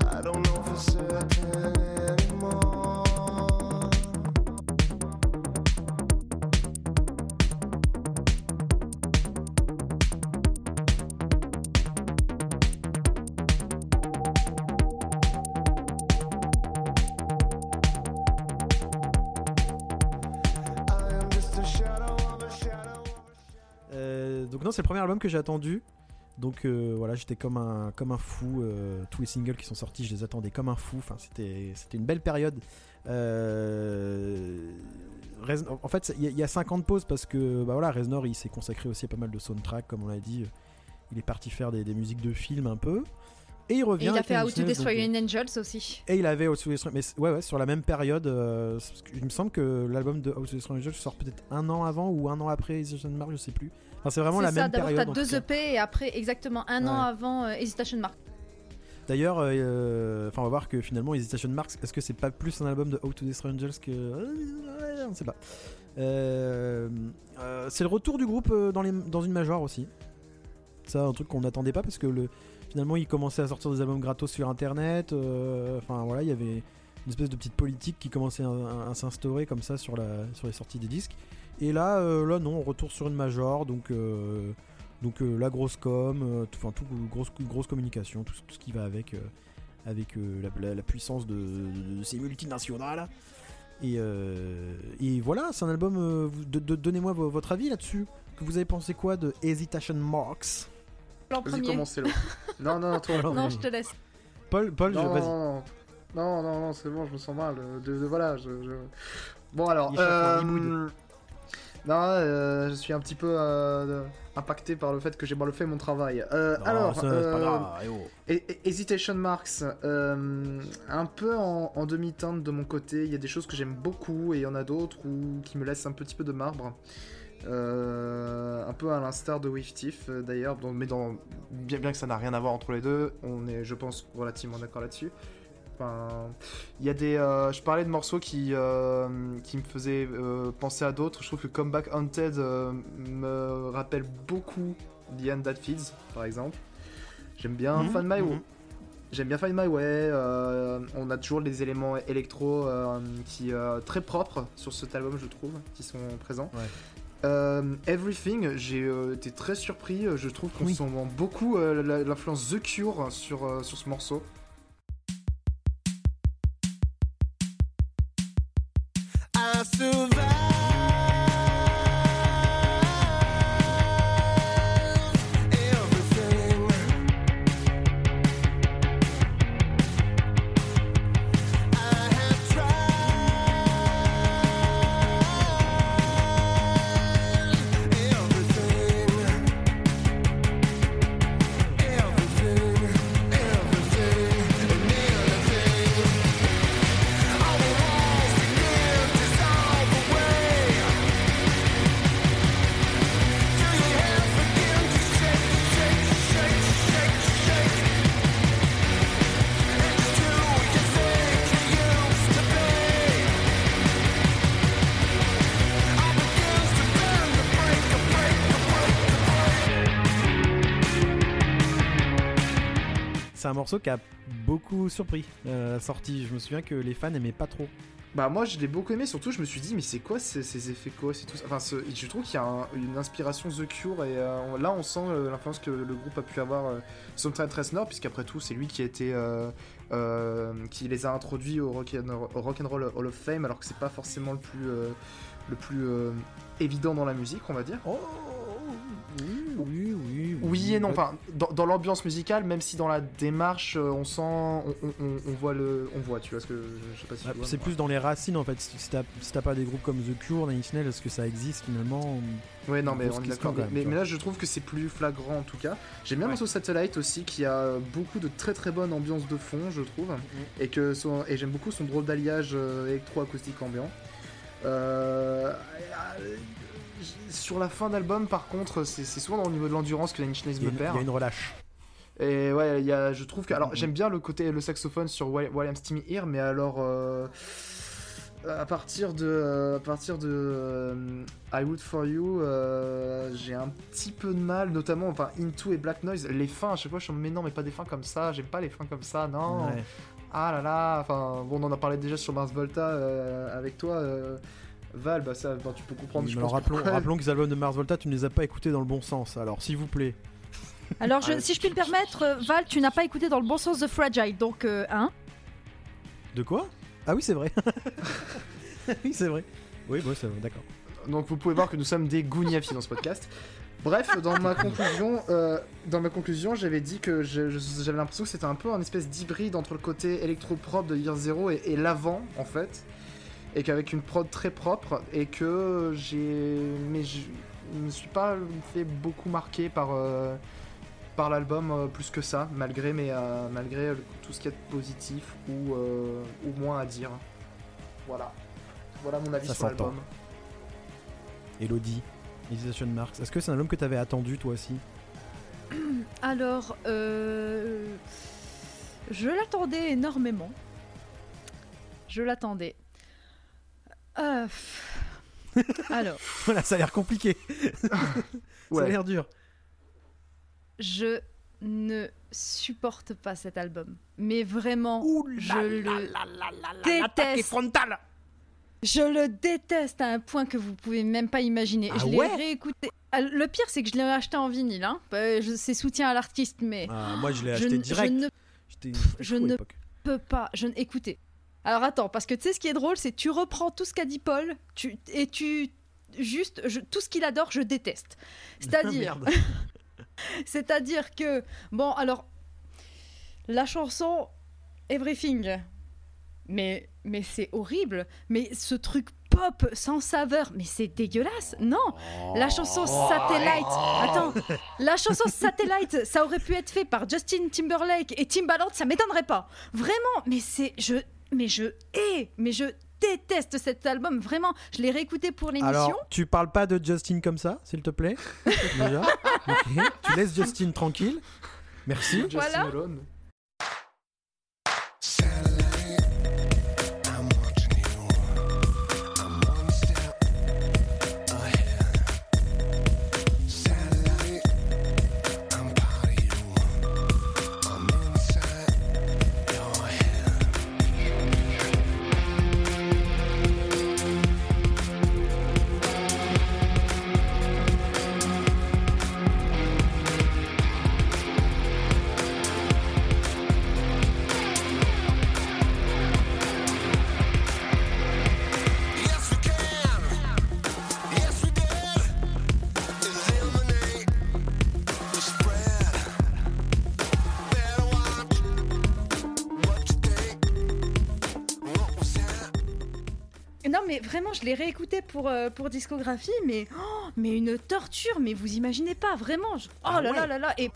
I don't know for certain non, c'est le premier album que j'ai attendu. Donc euh, voilà, j'étais comme un, comme un fou. euh, tous les singles qui sont sortis, je les attendais comme un fou. Enfin, c'était, c'était une belle période. Euh, en fait, il y, y a 50 pauses parce que bah voilà, Reznor il s'est consacré aussi à pas mal de soundtracks, comme on l'a dit. Il est parti faire des, des musiques de films un peu. Et il revient. Et il a fait How to Destroy an Angels aussi. et il avait How to Destroy, mais ouais, ouais, sur la même période. il me semble que l'album de How to Destroy Angel sort peut-être un an avant ou un an après Hesitation Mark, je sais plus. Enfin, c'est vraiment la ça, même d'abord période. t'as en tout deux. EP et après exactement un an avant euh, Hesitation Mark. D'ailleurs, euh, enfin, on va voir que finalement Hesitation Marks, est-ce que c'est pas plus un album de How to Destroy Angels que. euh, ouais, on sait pas. Euh, euh, c'est le retour du groupe euh, dans, les, dans une major aussi. Ça, un truc qu'on n'attendait pas parce que le, finalement, ils commençaient à sortir des albums gratos sur internet. euh, Enfin, voilà, il y avait. une espèce de petite politique qui commençait à, à- à s'instaurer comme ça sur, la, sur les sorties des disques. Et là, euh, là non, on retourne sur une major, donc, euh, donc euh, la grosse com, euh, tout, enfin tout grosse, grosse communication, tout, ce- tout ce qui va avec, euh, avec euh, la, la- la puissance de, de ces multinationales. Et, euh, et voilà, c'est un album. euh, vous- de- de- Donnez-moi vo- votre avis là-dessus. Que vous avez pensé quoi de Hesitation Marks? Vas-y, commencez-le. *laughs* non, non, non, toi. Alors, Non, vas-y. je te laisse. Paul, Paul, je- Non, vas-y. non, non, non, non, non, c'est bon, je me sens mal. De, de- voilà, je, je- Bon, alors. Euh. Non, euh, je suis un petit peu euh, impacté par le fait que j'ai mal fait mon travail. Euh, Non, alors, ça, pas euh, grave, eh oh. Hesitation Marks, euh, un peu en, en demi-teinte de mon côté. Il y a des choses que j'aime beaucoup et il y en a d'autres qui me laissent un petit peu de marbre. Un peu à l'instar de euh, d'ailleurs, mais dans, bien, bien que ça n'a rien à voir entre les deux, on est, je pense, relativement d'accord là-dessus. Il y a des, euh, je parlais de morceaux qui, euh, qui me faisaient euh, penser à d'autres. Je trouve que Comeback Haunted me rappelle beaucoup The End That Feeds, par exemple. J'aime bien Mhm, Find My mhm. Way. J'aime bien Find My Way. on a toujours les éléments électro qui très propres sur cet album, je trouve, qui sont présents. Ouais. Euh, Everything, j'ai euh, été très surpris. Je trouve qu'on Oui. sent beaucoup euh, l'influence The Cure sur, sur ce morceau. Un morceau qui a beaucoup surpris euh, sortie. Je me souviens que les fans aimaient pas trop. Bah moi je l'ai beaucoup aimé, surtout je me suis dit mais c'est quoi ces, ces effets quoi? C'est tout ça Enfin ce- je trouve qu'il y a un- une inspiration The Cure et euh, on- là on sent euh, l'influence que le groupe a pu avoir euh, Trent Reznor puisqu'après tout c'est lui qui a été qui les a introduits au rock, and, au rock and Roll Hall of Fame alors que c'est pas forcément le plus le plus évident dans la musique on va dire. Oh oui, oui, oui. Oui et non, enfin dans, dans l'ambiance musicale même si dans la démarche euh, on sent on, on- on- on voit le on voit tu vois ce que je, je sais pas si Ah, c'est plus dans les racines en fait. Si t'as si t'as pas des groupes comme The Cure, Nine Inch Nails, est-ce que ça existe finalement Ouais, non, mais on est d'accord. Mais, même, mais- là, je trouve que c'est plus flagrant en tout cas. J'aime bien Ouais. morceau Satellite aussi, qui a beaucoup de très très bonne ambiance de fond, je trouve. Et, que son- et j'aime beaucoup son drôle d'alliage euh, électro-acoustique ambiant. Euh, euh, sur la fin d'album, par contre, c'est souvent au niveau de l'endurance que la a me une, il y perd. a une relâche. Et ouais, il y a, je trouve que. Alors, j'aime bien le côté, le saxophone sur Wi- William Steamy Here, mais alors. euh, à partir de, à partir de euh, I Would For You, euh, j'ai un petit peu de mal, notamment enfin Into et Black Noise. Les fins, à chaque fois, je suis mais non, mais pas des fins comme ça. J'aime pas les fins comme ça, non. Ouais. Ah là là. Enfin, bon, on en a parlé déjà sur Mars Volta avec toi. Val, bah ça, bah, tu peux comprendre. Oui, je mais pense alors rappelons, pourquoi. rappelons que les albums de Mars Volta, tu ne les as pas écoutés dans le bon sens. Alors s'il vous plaît. Alors, je- Ah, si je puis me permettre, euh, Val, tu n'as pas écouté dans le bon sens de Fragile, donc, euh, hein De quoi? Ah oui, c'est vrai. *laughs* oui, c'est vrai. Oui, bon, c'est vrai, d'accord. Donc vous pouvez voir que nous sommes des gougnafi dans ce podcast. Bref, dans ma conclusion, euh, dans ma conclusion, j'avais dit que j'avais l'impression que c'était un peu un espèce d'hybride entre le côté électro-propre de Year Zero et, et l'avant, en fait, et qu'avec une prod très propre, et que j'ai, mais je ne me suis pas fait beaucoup marquer par euh, par l'album euh, plus que ça, malgré mes, euh, malgré tout ce qu'il y a de positif ou euh, ou moins à dire. Voilà, voilà mon avis Ça sur l'album. Elodie, Hesitation Marks. Est-ce que c'est un album que t'avais attendu toi aussi *clears throat* Alors, euh, je l'attendais énormément. Je l'attendais. Euh, Alors, *laughs* Voilà, ça a l'air compliqué. *laughs* Ça a l'air dur. je ne supporte pas cet album. Mais vraiment, Ouh je le déteste. frontale. je le déteste à un point que vous pouvez même pas imaginer. Ah je l'ai ouais réécouté. Ah, Le pire, c'est que je l'ai acheté en vinyle. Hein. Je- C'est soutien à l'artiste, mais Ah, moi je l'ai je, acheté ne- direct. je ne je ne- peux pas. Je. Écoutez. Alors attends, parce que tu sais ce qui est drôle, c'est que tu reprends tout ce qu'a dit Paul, tu... et tu juste je- tout ce qu'il adore, je déteste. *laughs* C'est-à-dire, Merde. *laughs* c'est-à-dire que bon, alors la chanson Everything, mais mais c'est horrible, mais ce truc pop sans saveur, mais c'est dégueulasse. Non, la chanson Satellite. Attends, la chanson Satellite, ça aurait pu être fait par Justin Timberlake et Timbaland, ça m'étonnerait pas. Vraiment, mais c'est je mais je hais, mais je déteste cet album vraiment. Je l'ai réécouté pour l'émission. Alors, tu parles pas de Justin comme ça, s'il te plaît Déjà *laughs* Ok. Tu laisses Justin tranquille. Merci. Justin Voilà. Malone. Je l'ai réécouté pour euh, pour discographie, mais oh, mais une torture, mais vous imaginez pas vraiment. je- Oh Ah là là là là et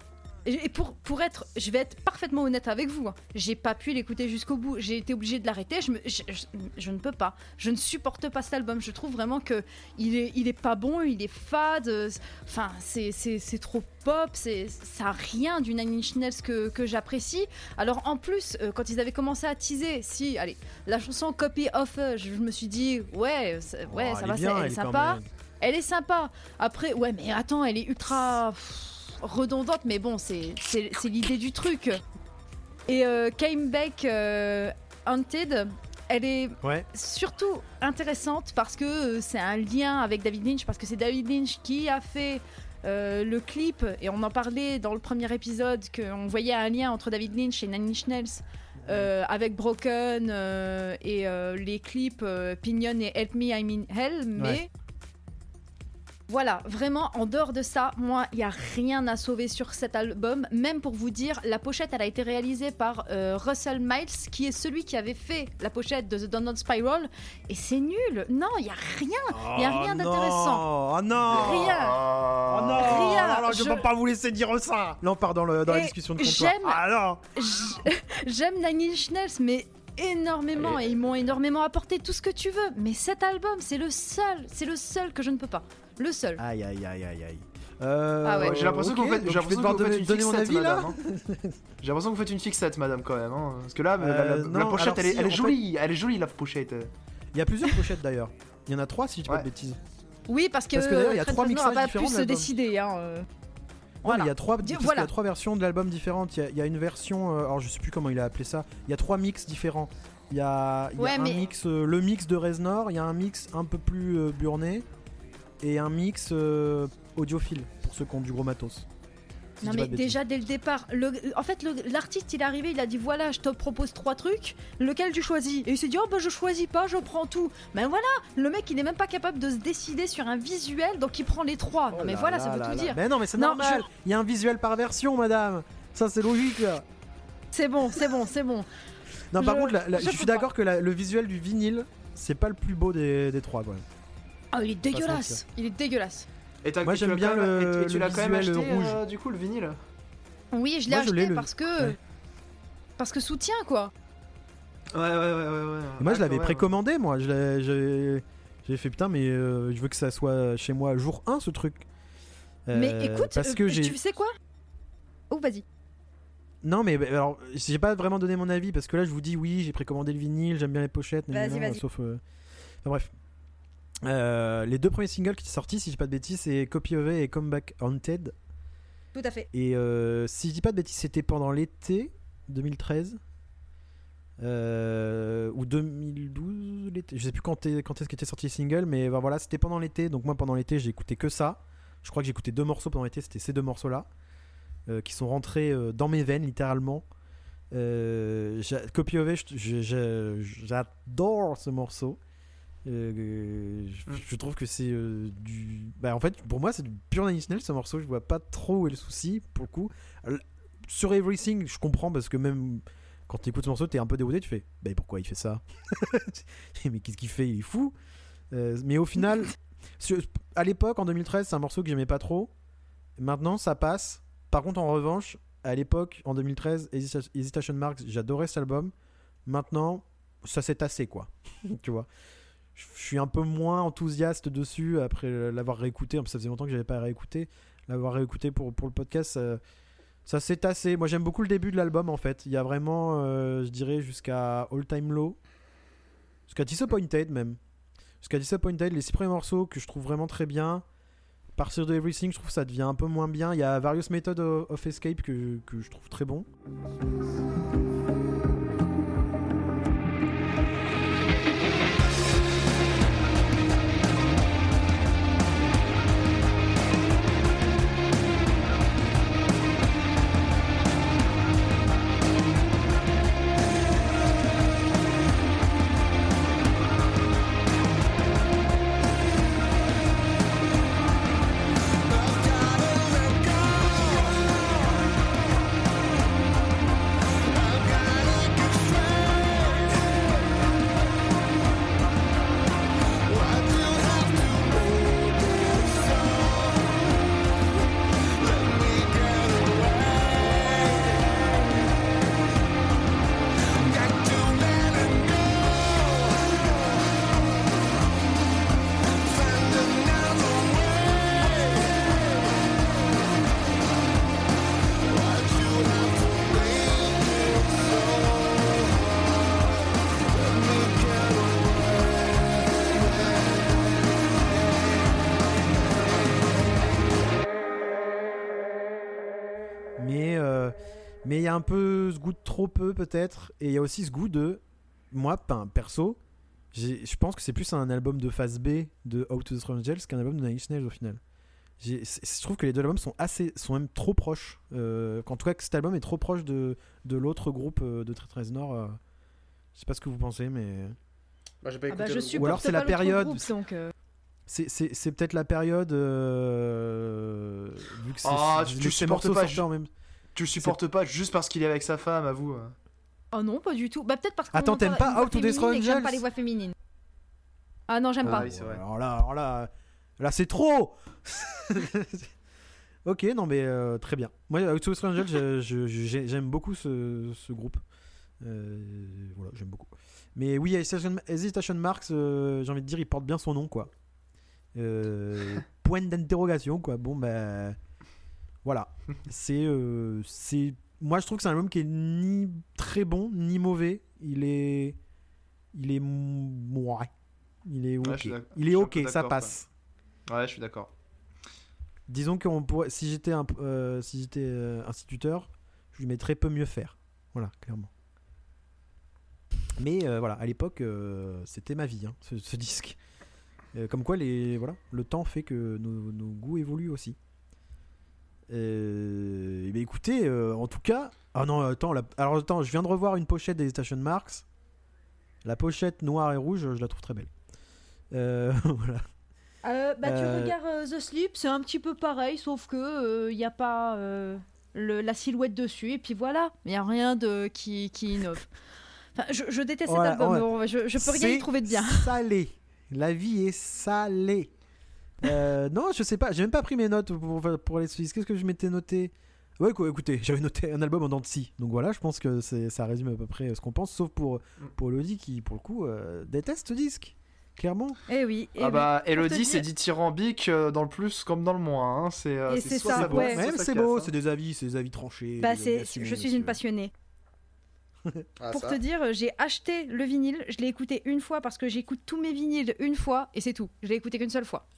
et pour, pour être, je vais être parfaitement honnête avec vous, hein. j'ai pas pu l'écouter jusqu'au bout, j'ai été obligée de l'arrêter, je, me- je, je- je ne peux pas, je ne supporte pas cet album, je trouve vraiment que il est, il est pas bon, il est fade, euh, enfin c'est, c'est, c'est trop pop, c'est, ça a rien du Nine Inch Nails que, que j'apprécie. Alors en plus, euh, quand ils avaient commencé à teaser, si, allez, la chanson Copy of, euh, je, me suis dit, ouais, ouais, Oh, ça va, c'est- sympa. Elle est sympa. Après, ouais, mais attends, elle est ultra pff, redondante, mais bon, c'est l'idée du truc. Et euh, Came Back euh, Haunted, elle est Ouais. surtout intéressante parce que euh, c'est un lien avec David Lynch, parce que c'est David Lynch qui a fait euh, le clip, et on en parlait dans le premier épisode, qu'on voyait un lien entre David Lynch et Nails. euh, avec Broken euh, et euh, les clips euh, Pinion et Help Me I'm in Hell, mais Ouais. Voilà, vraiment, en dehors de ça, moi, il n'y a rien à sauver sur cet album. Même pour vous dire, la pochette, elle a été réalisée par euh, Russell Miles, qui est celui qui avait fait la pochette de The Download Spiral. Et c'est nul. Non, il n'y a rien. Y a rien Oh d'intéressant. non, Oh non Rien. Oh non Rien. Alors, je ne peux pas vous laisser dire ça Là, on part dans, le, dans la discussion de comptoir. j'aime- Ah non J- *laughs* J'aime Nine Inch Nails, mais énormément. Et ils m'ont énormément apporté tout ce que tu veux. Mais cet album, c'est le seul. C'est le seul que je ne peux pas. Le seul. Aïe, aïe, aïe, aïe, aïe. Euh, Ah ouais. J'ai l'impression ok, que vous faites, j'ai l'impression que vous faites une donner fixette, avis madame. *laughs* hein. J'ai l'impression que vous faites une fixette, madame, quand même. hein. Parce que là, la- la, Euh, la non, pochette, alors elle est, si, elle est en fait- jolie. Elle est jolie, la pochette. Il y a plusieurs pochettes d'ailleurs. Il y en a trois si je dis pas Ouais. de bêtises. Oui, parce que, Parce que d'ailleurs, il y a trois mixages pas différents pu de se décider. Hein, euh. Ouais, Voilà. mais il y a trois, Dis- voilà. y a trois versions de l'album différentes. Il y, a, il y a une version, euh, alors je sais plus comment il a appelé ça. Il y a trois mix différents. Il y a, il y a Ouais, un mais- mix, euh, le mix de Reznor, il y a un mix un peu plus euh, burné et un mix euh, audiophile pour ceux qui ont du gros matos. Si Non mais déjà dès le départ, le- en fait l'artiste il est arrivé, il a dit voilà je te propose trois trucs, lequel tu choisis? Et il s'est dit oh bah je choisis pas, je prends tout. Ben voilà, le mec il est même pas capable de se décider sur un visuel donc il prend les trois. Oh non mais là voilà là ça veut là tout dire. Mais non, mais c'est normal. Il y a un visuel par version, madame. Ça, c'est logique. là. C'est bon, c'est bon, c'est bon. Non, par Je- contre, la- la- je suis d'accord que la- le visuel du vinyle, c'est pas le plus beau des, des trois, quand même. Ah il est se dégueulasse, il est dégueulasse. Et t'as- Moi, j'aime l'as bien quand même- le- et- et tu le l'as quand même acheté, rouge. euh, du coup, le vinyle. Oui je l'ai Moi, je l'ai, acheté le- parce que ouais. parce que soutien quoi. Ouais, ouais, ouais, ouais. moi, je Ah, l'avais précommandé, moi. Je l'ai- J'ai j'ai fait putain, mais euh, je veux que ça soit chez moi jour 1 ce truc. mais Euh, écoute, parce euh, que j'ai. tu sais quoi? Oh vas-y. Non, mais bah, alors, j'ai pas vraiment donné mon avis parce que là, je vous dis oui, j'ai précommandé le vinyle, j'aime bien les pochettes, Vas-y, nanana, vas-y. sauf. euh, Enfin, bref. Euh, les deux premiers singles qui sont sortis, si j'ai pas de bêtises, c'est Copy of It et Come Back Haunted. Tout à fait. Et euh, si je dis pas de bêtises, c'était pendant l'été 2013 euh, ou 2012, l'été. Je sais plus quand, est- quand est-ce qu'était sorti le single, mais bah, voilà, c'était pendant l'été. Donc moi, pendant l'été, j'ai écouté que ça. Je crois que j'ai écouté deux morceaux pendant l'été. C'était ces deux morceaux-là qui sont rentrés dans mes veines, littéralement. Copy je- je- je- j'adore ce morceau. Euh, je, Mm. je trouve que c'est euh, du. Bah, en fait, pour moi, c'est du pur Nails, ce morceau. Je vois pas trop où est le souci, pour le coup. Sur Everything, je comprends parce que même quand tu écoutes ce morceau, t'es un peu dérouté. Tu fais, bah pourquoi il fait ça? *laughs* Mais qu'est-ce qu'il fait? Il est fou. Euh, mais au final, *laughs* sur- à l'époque, en 2013, c'est un morceau que j'aimais pas trop. Maintenant, ça passe. Par contre, en revanche, à l'époque, en 2013, Hesita- Hesitation Marks, j'adorais cet album. Maintenant, ça s'est tassé, quoi. *laughs* tu vois? Je suis un peu moins enthousiaste dessus après l'avoir réécouté. Ça faisait longtemps que j'avais pas réécouté. L'avoir réécouté pour, pour le podcast, ça, ça s'est tassé. Moi, j'aime beaucoup le début de l'album, en fait. Il y a vraiment, euh, je dirais, jusqu'à All Time Low. Jusqu'à Disappointed, même. Jusqu'à Disappointed, les six premiers morceaux que je trouve vraiment très bien. À partir de Everything, je trouve que ça devient un peu moins bien. Il y a Various Methods of of Escape que, que je trouve très bon. Y a un peu ce goût de trop peu peut-être et il y a aussi ce goût de moi ben, perso j'ai- je pense que c'est plus un album de phase B de Out to the Angels qu'un album de Nine Inch Nails au final je trouve que les deux albums sont assez sont même trop proches euh, qu'en tout cas que cet album est trop proche de, de l'autre groupe euh, de Très Très Nord euh, je sais pas ce que vous pensez mais Bah, pas Ah bah, je groupe. alors c'est la période. euh, c'est c'est- c'est peut-être la période euh, vu que c'est tu- supportes pas, je- en même Tu le supportes pas juste parce qu'il est avec sa femme, avoue. Oh non, pas du tout. Bah peut-être parce que Attends, t'aimes pas Out to Destroy J'aime pas Angels les voix féminines. Ah non, j'aime Ah pas. oui, vrai. Alors là, alors là, là c'est trop. *laughs* ok, non mais euh, très bien. Moi, Out to Destroy Angels, j'aime beaucoup ce, ce groupe. Euh, voilà, j'aime beaucoup. Mais oui, Hesitation, Marks, euh, j'ai envie de dire, il porte bien son nom, quoi. Euh, *laughs* point d'interrogation, quoi. Bon, ben voilà. *laughs* C'est, euh, c'est, moi, je trouve que c'est un album qui est ni très bon ni mauvais. Il est, il est, moi, il est ok. Ouais, il est ok, ça passe. Ouais, je suis d'accord. Disons qu'on pourrait, si j'étais un, euh, si j'étais euh, instituteur, je lui mettrais peu mieux faire. Voilà, clairement. Mais euh, voilà, à l'époque, c'était ma vie, hein, ce, ce *laughs* disque. Comme quoi, les, voilà, le temps fait que nos, nos goûts évoluent aussi. Euh, eh bien, écoutez, euh, en tout cas, ah non, attends, la- alors attends, je viens de revoir une pochette des Station Marks. La pochette noire et rouge, je la trouve très belle. Euh, *laughs* voilà. Bah tu regardes The Sleep, c'est un petit peu pareil, sauf que il n'y a pas le- la silhouette dessus, et puis voilà, il n'y a rien de qui, qui innove. Enfin, je, je déteste cet album, ouais. je, je peux rien y trouver de bien. Salé. La vie est salée. Euh, non, je sais pas. J'ai même pas pris mes notes pour, pour aller sur Qu'est-ce que je m'étais noté? Ouais, quoi, écoutez, *laughs* j'avais noté un album en dents de scie. Donc voilà, je pense que c'est- ça résume à peu près ce qu'on pense, sauf pour, pour Elodie qui, pour le coup, euh, déteste ce disque. Clairement. Eh oui, eh ah bah, Elodie, c'est dithyrambique euh, dans le plus comme dans le moins. hein. C'est euh, Et c'est ça, ça, ouais. Même c'est beau, hein. c'est des avis, c'est des avis tranchés. Bah, c'est, je suis monsieur. une passionnée. *laughs* Ah, Pour ça. te dire, j'ai acheté le vinyle, je l'ai écouté une fois parce que j'écoute tous mes vinyles une fois et c'est tout. Je l'ai écouté qu'une seule fois.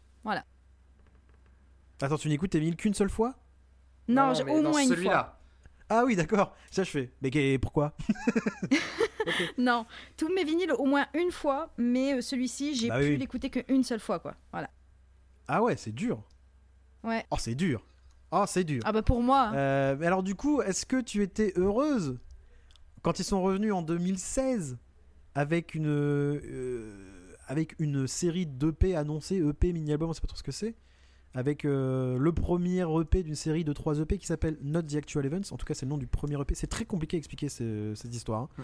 Attends, tu n'écoutes tes vinyles qu'une seule fois? Non, au moins une fois. celui-là. Ah oui, d'accord. Ça, je fais. Mais pourquoi? *laughs* Non, tous mes vinyles au moins une fois, mais euh, celui-ci, j'ai Bah pu oui. l'écouter qu'une seule fois, quoi. Voilà. Ah ouais, c'est dur. Ouais. Oh, c'est dur. Oh, c'est dur. Ah bah pour moi, Euh, mais alors, du coup, est-ce que tu étais heureuse? Quand ils sont revenus en 2016 avec une, euh, avec une série d'EP annoncée, EP, mini-album, on sait pas trop ce que c'est, avec euh, le premier EP d'une série de 3 EP qui s'appelle Not the Actual Events. En tout cas, c'est le nom du premier EP. C'est très compliqué à expliquer ce- cette histoire. hein.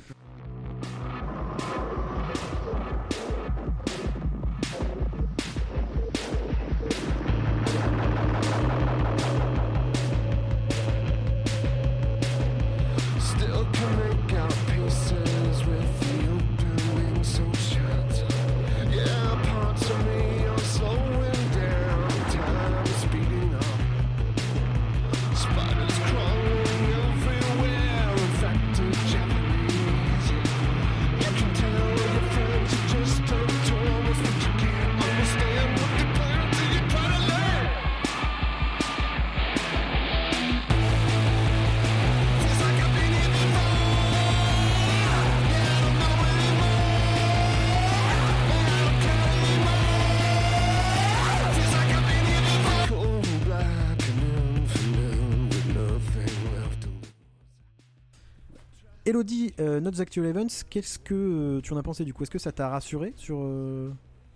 Elodie, euh, Not the Actual Events, qu'est-ce que euh, tu en as pensé du coup? Est-ce que ça t'a rassuré sur, euh,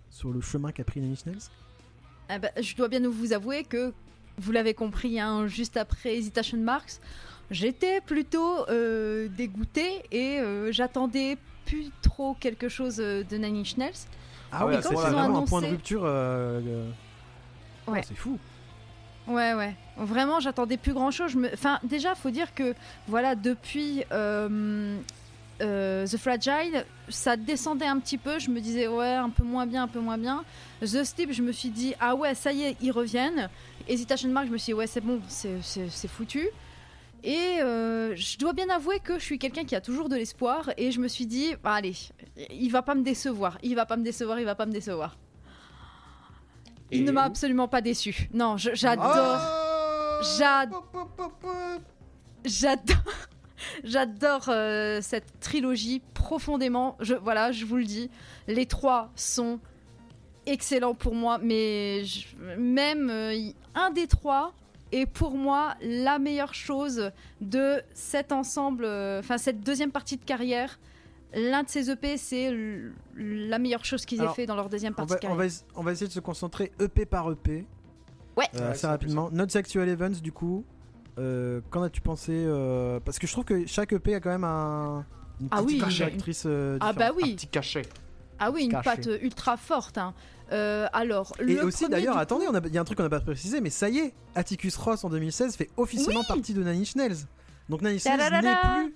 sur le chemin qu'a pris Nanny Schnells ah bah, je dois bien vous avouer que, vous l'avez compris, hein, juste après Hesitation Marks, j'étais plutôt euh, dégoûtée et euh, j'attendais plus trop quelque chose de Nanny Schnells. Ah ouais, oui, quand c'est ils ont vraiment un point de annoncé- rupture. euh, euh, oh, Ouais. c'est fou. Ouais, ouais. Vraiment, j'attendais plus grand chose. Me... Enfin, déjà, faut dire que, voilà, depuis euh, euh, The Fragile, ça descendait un petit peu. Je me disais, ouais, un peu moins bien, un peu moins bien. The Sleep, je me suis dit, ah ouais, ça y est, ils reviennent. Hesitation Mark, je me suis dit, ouais, c'est bon, c'est foutu. Et euh, je dois bien avouer que je suis quelqu'un qui a toujours de l'espoir. Et je me suis dit, bah, allez, il va pas me décevoir. Il va pas me décevoir, il va pas me décevoir. Il Et ne m'a absolument pas déçu. Non, j'adore. Ah J'ad- J'adore, *laughs* j'adore euh, cette trilogie profondément. Je, voilà, je vous le dis, les trois sont excellents pour moi, mais je- même euh, un des trois est pour moi la meilleure chose de cet ensemble, euh, enfin cette deuxième partie de carrière. L'un de ces EP, c'est la meilleure chose qu'ils aient Alors, fait dans leur deuxième on partie va, on, va, es- on va essayer de se concentrer EP par EP. Ouais. Euh, Ouais, assez c'est rapidement. Not the Actual Events, du coup. Euh, Qu'en as-tu pensé euh, Parce que je trouve que chaque EP a quand même un, une Ah petite oui, euh, Ah bah différente. Un oui, petit cachet. ah oui, une caché. patte ultra forte. hein. Euh, alors, Et le aussi d'ailleurs, attendez, il y a un truc qu'on n'a pas précisé, mais ça y est, Atticus Ross en 2016 fait officiellement Oui partie de Nanny Schnells. Donc Nanny Schnells n'est plus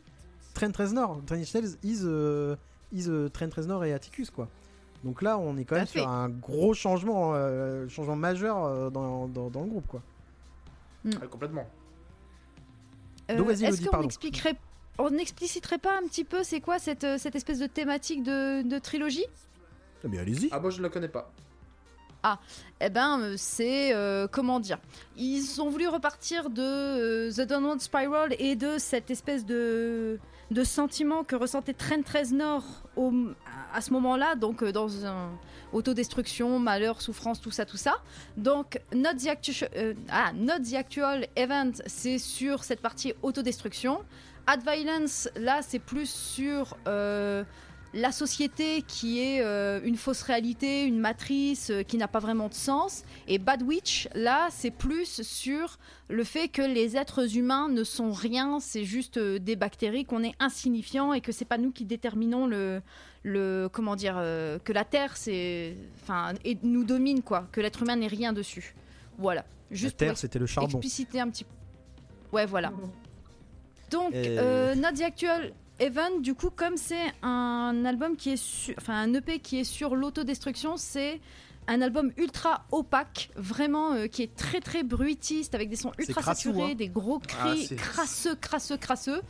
Trent Reznor. Nanny Schnells is, euh, is euh, Trent Reznor et Atticus quoi. Donc là, on est quand même sur un gros changement, euh, changement majeur euh, dans, dans, dans le groupe quoi. Ouais, complètement. Euh, Donc, vas-y, Est-ce qu'on pardon. expliquerait, on expliciterait pas un petit peu c'est quoi cette, euh, cette espèce de thématique de, de trilogie? Ah, Mais allez-y. Ah, moi je ne le connais pas. Eh ben, euh, c'est euh, comment dire? Ils ont voulu repartir de euh, The Downward Spiral et de cette espèce de de sentiment que ressentait Trent Reznor au, à ce moment-là, donc euh, dans un autodestruction, malheur, souffrance, tout ça, tout ça. Donc, Not the, euh, ah, Not the Actual Event, c'est sur cette partie autodestruction. Ad Violence, là, c'est plus sur euh, la société qui est euh, une fausse réalité, une matrice euh, qui n'a pas vraiment de sens. Et Bad Witch, là, c'est plus sur le fait que les êtres humains ne sont rien, c'est juste euh, des bactéries, qu'on est insignifiant et que c'est pas nous qui déterminons le, le comment dire, euh, que la Terre, c'est, enfin, et nous domine quoi, que l'être humain n'est rien dessus. Voilà, La juste Terre, pour c'était le charbon. expliciter un petit. Ouais, voilà. Donc, Et- euh, Not Event, du coup, comme c'est un album qui est sur, enfin un EP qui est sur l'autodestruction, c'est un album ultra opaque, vraiment euh, qui est très très bruitiste avec des sons ultra crassou, saturés, hein. des gros Ah, cris crasseux, crasseux, crasseux.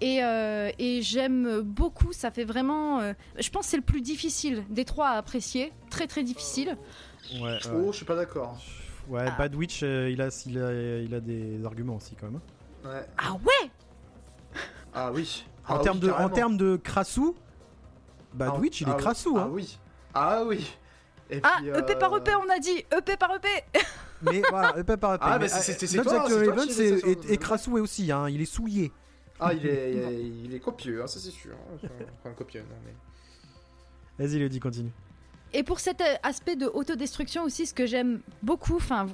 Et, euh, et j'aime beaucoup, ça fait vraiment. euh, je pense que c'est le plus difficile des trois à apprécier, très très difficile. Ouais. Oh, je suis pas d'accord. Ouais, Ah. Bad Witch, euh, il, a, il, a, il a des arguments aussi quand même. hein. Ouais. Ah ouais? Ah oui. En Ah termes oui, de, en termes de crassou, Bad Ah, il ah est oui. crassou. Ah Hein. oui. Ah oui. Et Ah, puis, EP par euh, EP, on a dit EP par E EP *laughs* Mais voilà, EP par EP. Ah, mais, bah, c'est- toi, Actual c'est est, sur- est crassou aussi, hein, il est souillé. Ah, il est, il *laughs* est, il est copieux, hein, ça c'est sûr. hein. Enfin, copieux, non mais. Vas-y, le dit, continue. Et pour cet euh, aspect de autodestruction aussi, ce que j'aime beaucoup, enfin,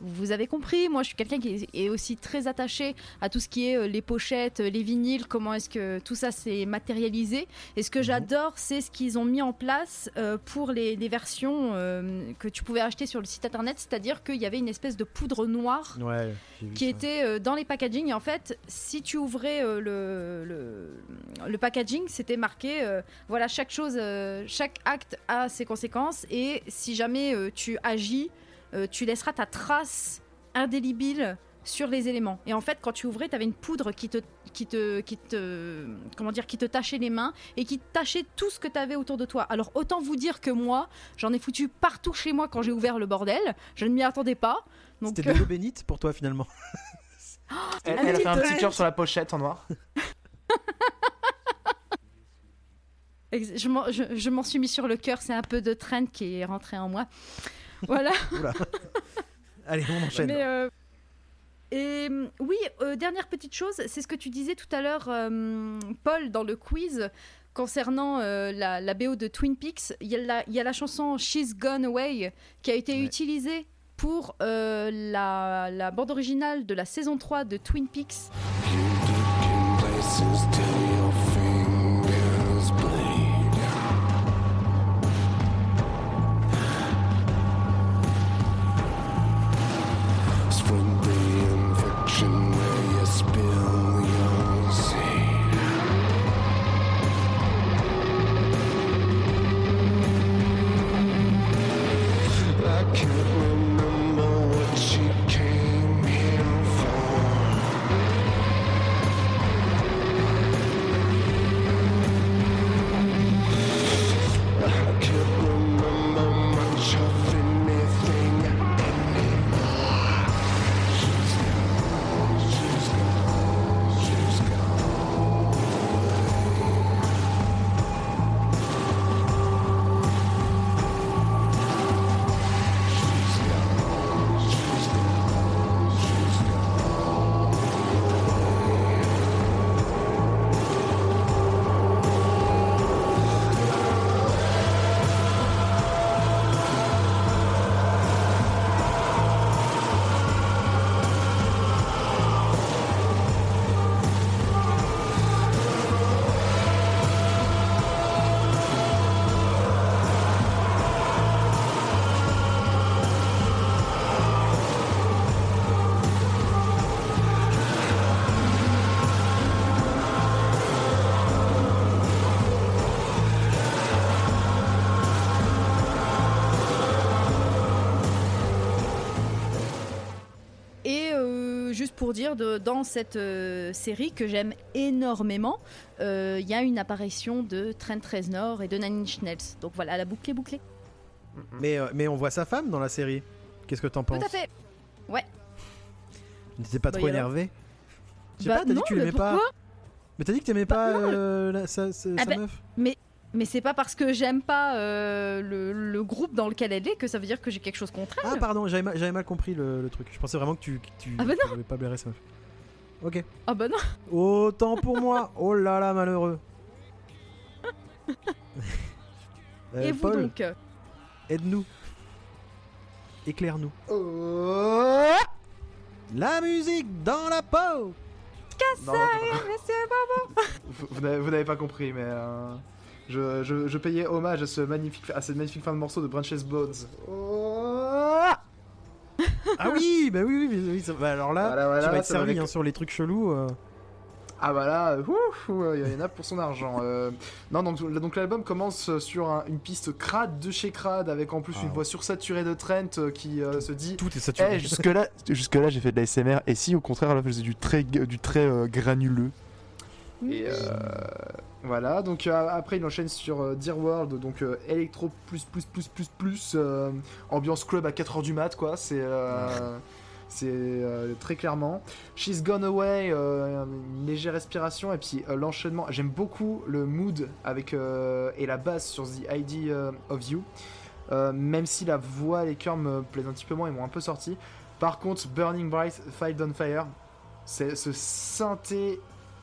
vous- avez compris, moi je suis quelqu'un qui est- aussi très attaché à tout ce qui est euh, les pochettes, les vinyles, comment est-ce que tout ça s'est matérialisé. Et ce que Mhm. j'adore, c'est ce qu'ils ont mis en place euh, pour les, les versions euh, que tu pouvais acheter sur le site internet, c'est-à-dire qu'il y avait une espèce de poudre noire Ouais, qui ça. était dans les packaging. Et en fait, si tu ouvrais le, le, le packaging, c'était marqué voilà, chaque chose, chaque acte a ses conséquences. Et si jamais tu agis, euh, tu laisseras ta trace indélébile sur les éléments. Et en fait, quand tu ouvrais, tu avais une poudre qui te, qui te, qui te, comment dire, qui te tachait les mains et qui tachait tout ce que tu avais autour de toi. Alors autant vous dire que moi, j'en ai foutu partout chez moi quand j'ai ouvert le bordel. Je ne m'y attendais pas. C'était euh, de l'eau bénite pour toi finalement. *laughs* Elle, a fait un petit cœur sur la pochette en noir. *laughs* Je m'en, je, je m'en suis mis sur le cœur, c'est un peu de trend qui est rentré en moi. Voilà. *laughs* Oula. Allez, on enchaîne. Mais euh, et euh, oui, euh, dernière petite chose, c'est ce que tu disais tout à l'heure, euh, Paul, dans le quiz concernant euh, la, la BO de Twin Peaks. Il y, a la- il y a la chanson She's Gone Away qui a été Ouais. utilisée pour euh, la, la bande originale de la saison 3 de Twin Peaks. Juste pour dire, de- dans cette euh, série que j'aime énormément, euh, il y a une apparition de Trent Reznor et de Nine Inch Nails. Donc voilà, la boucle est bouclée. Mais, euh, mais on voit sa femme dans la série. Qu'est-ce que t'en penses Tout à fait. Tu n'étais pas Bah, trop énervé Je sais Bah pas, t'as dit que tu mais l'aimais pas. Mais t'as dit que t'aimais Bah, pas sa, sa- Ah sa bah, meuf Mais c'est pas parce que j'aime pas euh, le, le groupe dans lequel elle est que ça veut dire que j'ai quelque chose contre elle. Ah pardon, j'avais mal, j'avais mal compris le, le truc. Je pensais vraiment que tu, que tu, Ah bah voulais pas blairer sa meuf. Ok. Ah bah non. Autant pour moi. *laughs* Oh là là, malheureux. *laughs* Euh, et vous Paul, donc? Euh, aide-nous. Éclaire-nous. Oh La musique dans la peau Non, non, non. Vous, vous n'avez- vous n'avez pas compris, mais euh, je, je, je payais hommage à, ce magnifique, à cette magnifique fin de morceau de Branches Bones. Oh Ah oui, bah oui, oui, oui, ça- bah alors là, Voilà, voilà, tu vas être servi hein, sur les trucs chelous. euh. Ah bah là, il y en a pour son argent. euh. Non, donc, donc l'album commence sur un- une piste crade de chez crade, avec en plus Ah une ouais. voix sursaturée de Trent euh, qui euh, se dit Tout est saturé. Eh, jusque là, jusque là j'ai fait de la SMR et si au contraire elle faisait du très du très euh, granuleux et, euh, Voilà, donc euh, après il enchaîne sur euh, Dear World, donc euh, électro plus plus plus plus plus euh, ambiance club à 4h du mat quoi, c'est c'est très clairement. She's Gone Away, une légère respiration et puis l'enchaînement. J'aime beaucoup le mood avec et la basse sur The ID of You, même si la voix et les chœurs me plaisent un petit peu moins, ils m'ont un peu sorti. Par contre, Burning Bright, Fight on Fire, c'est ce synthé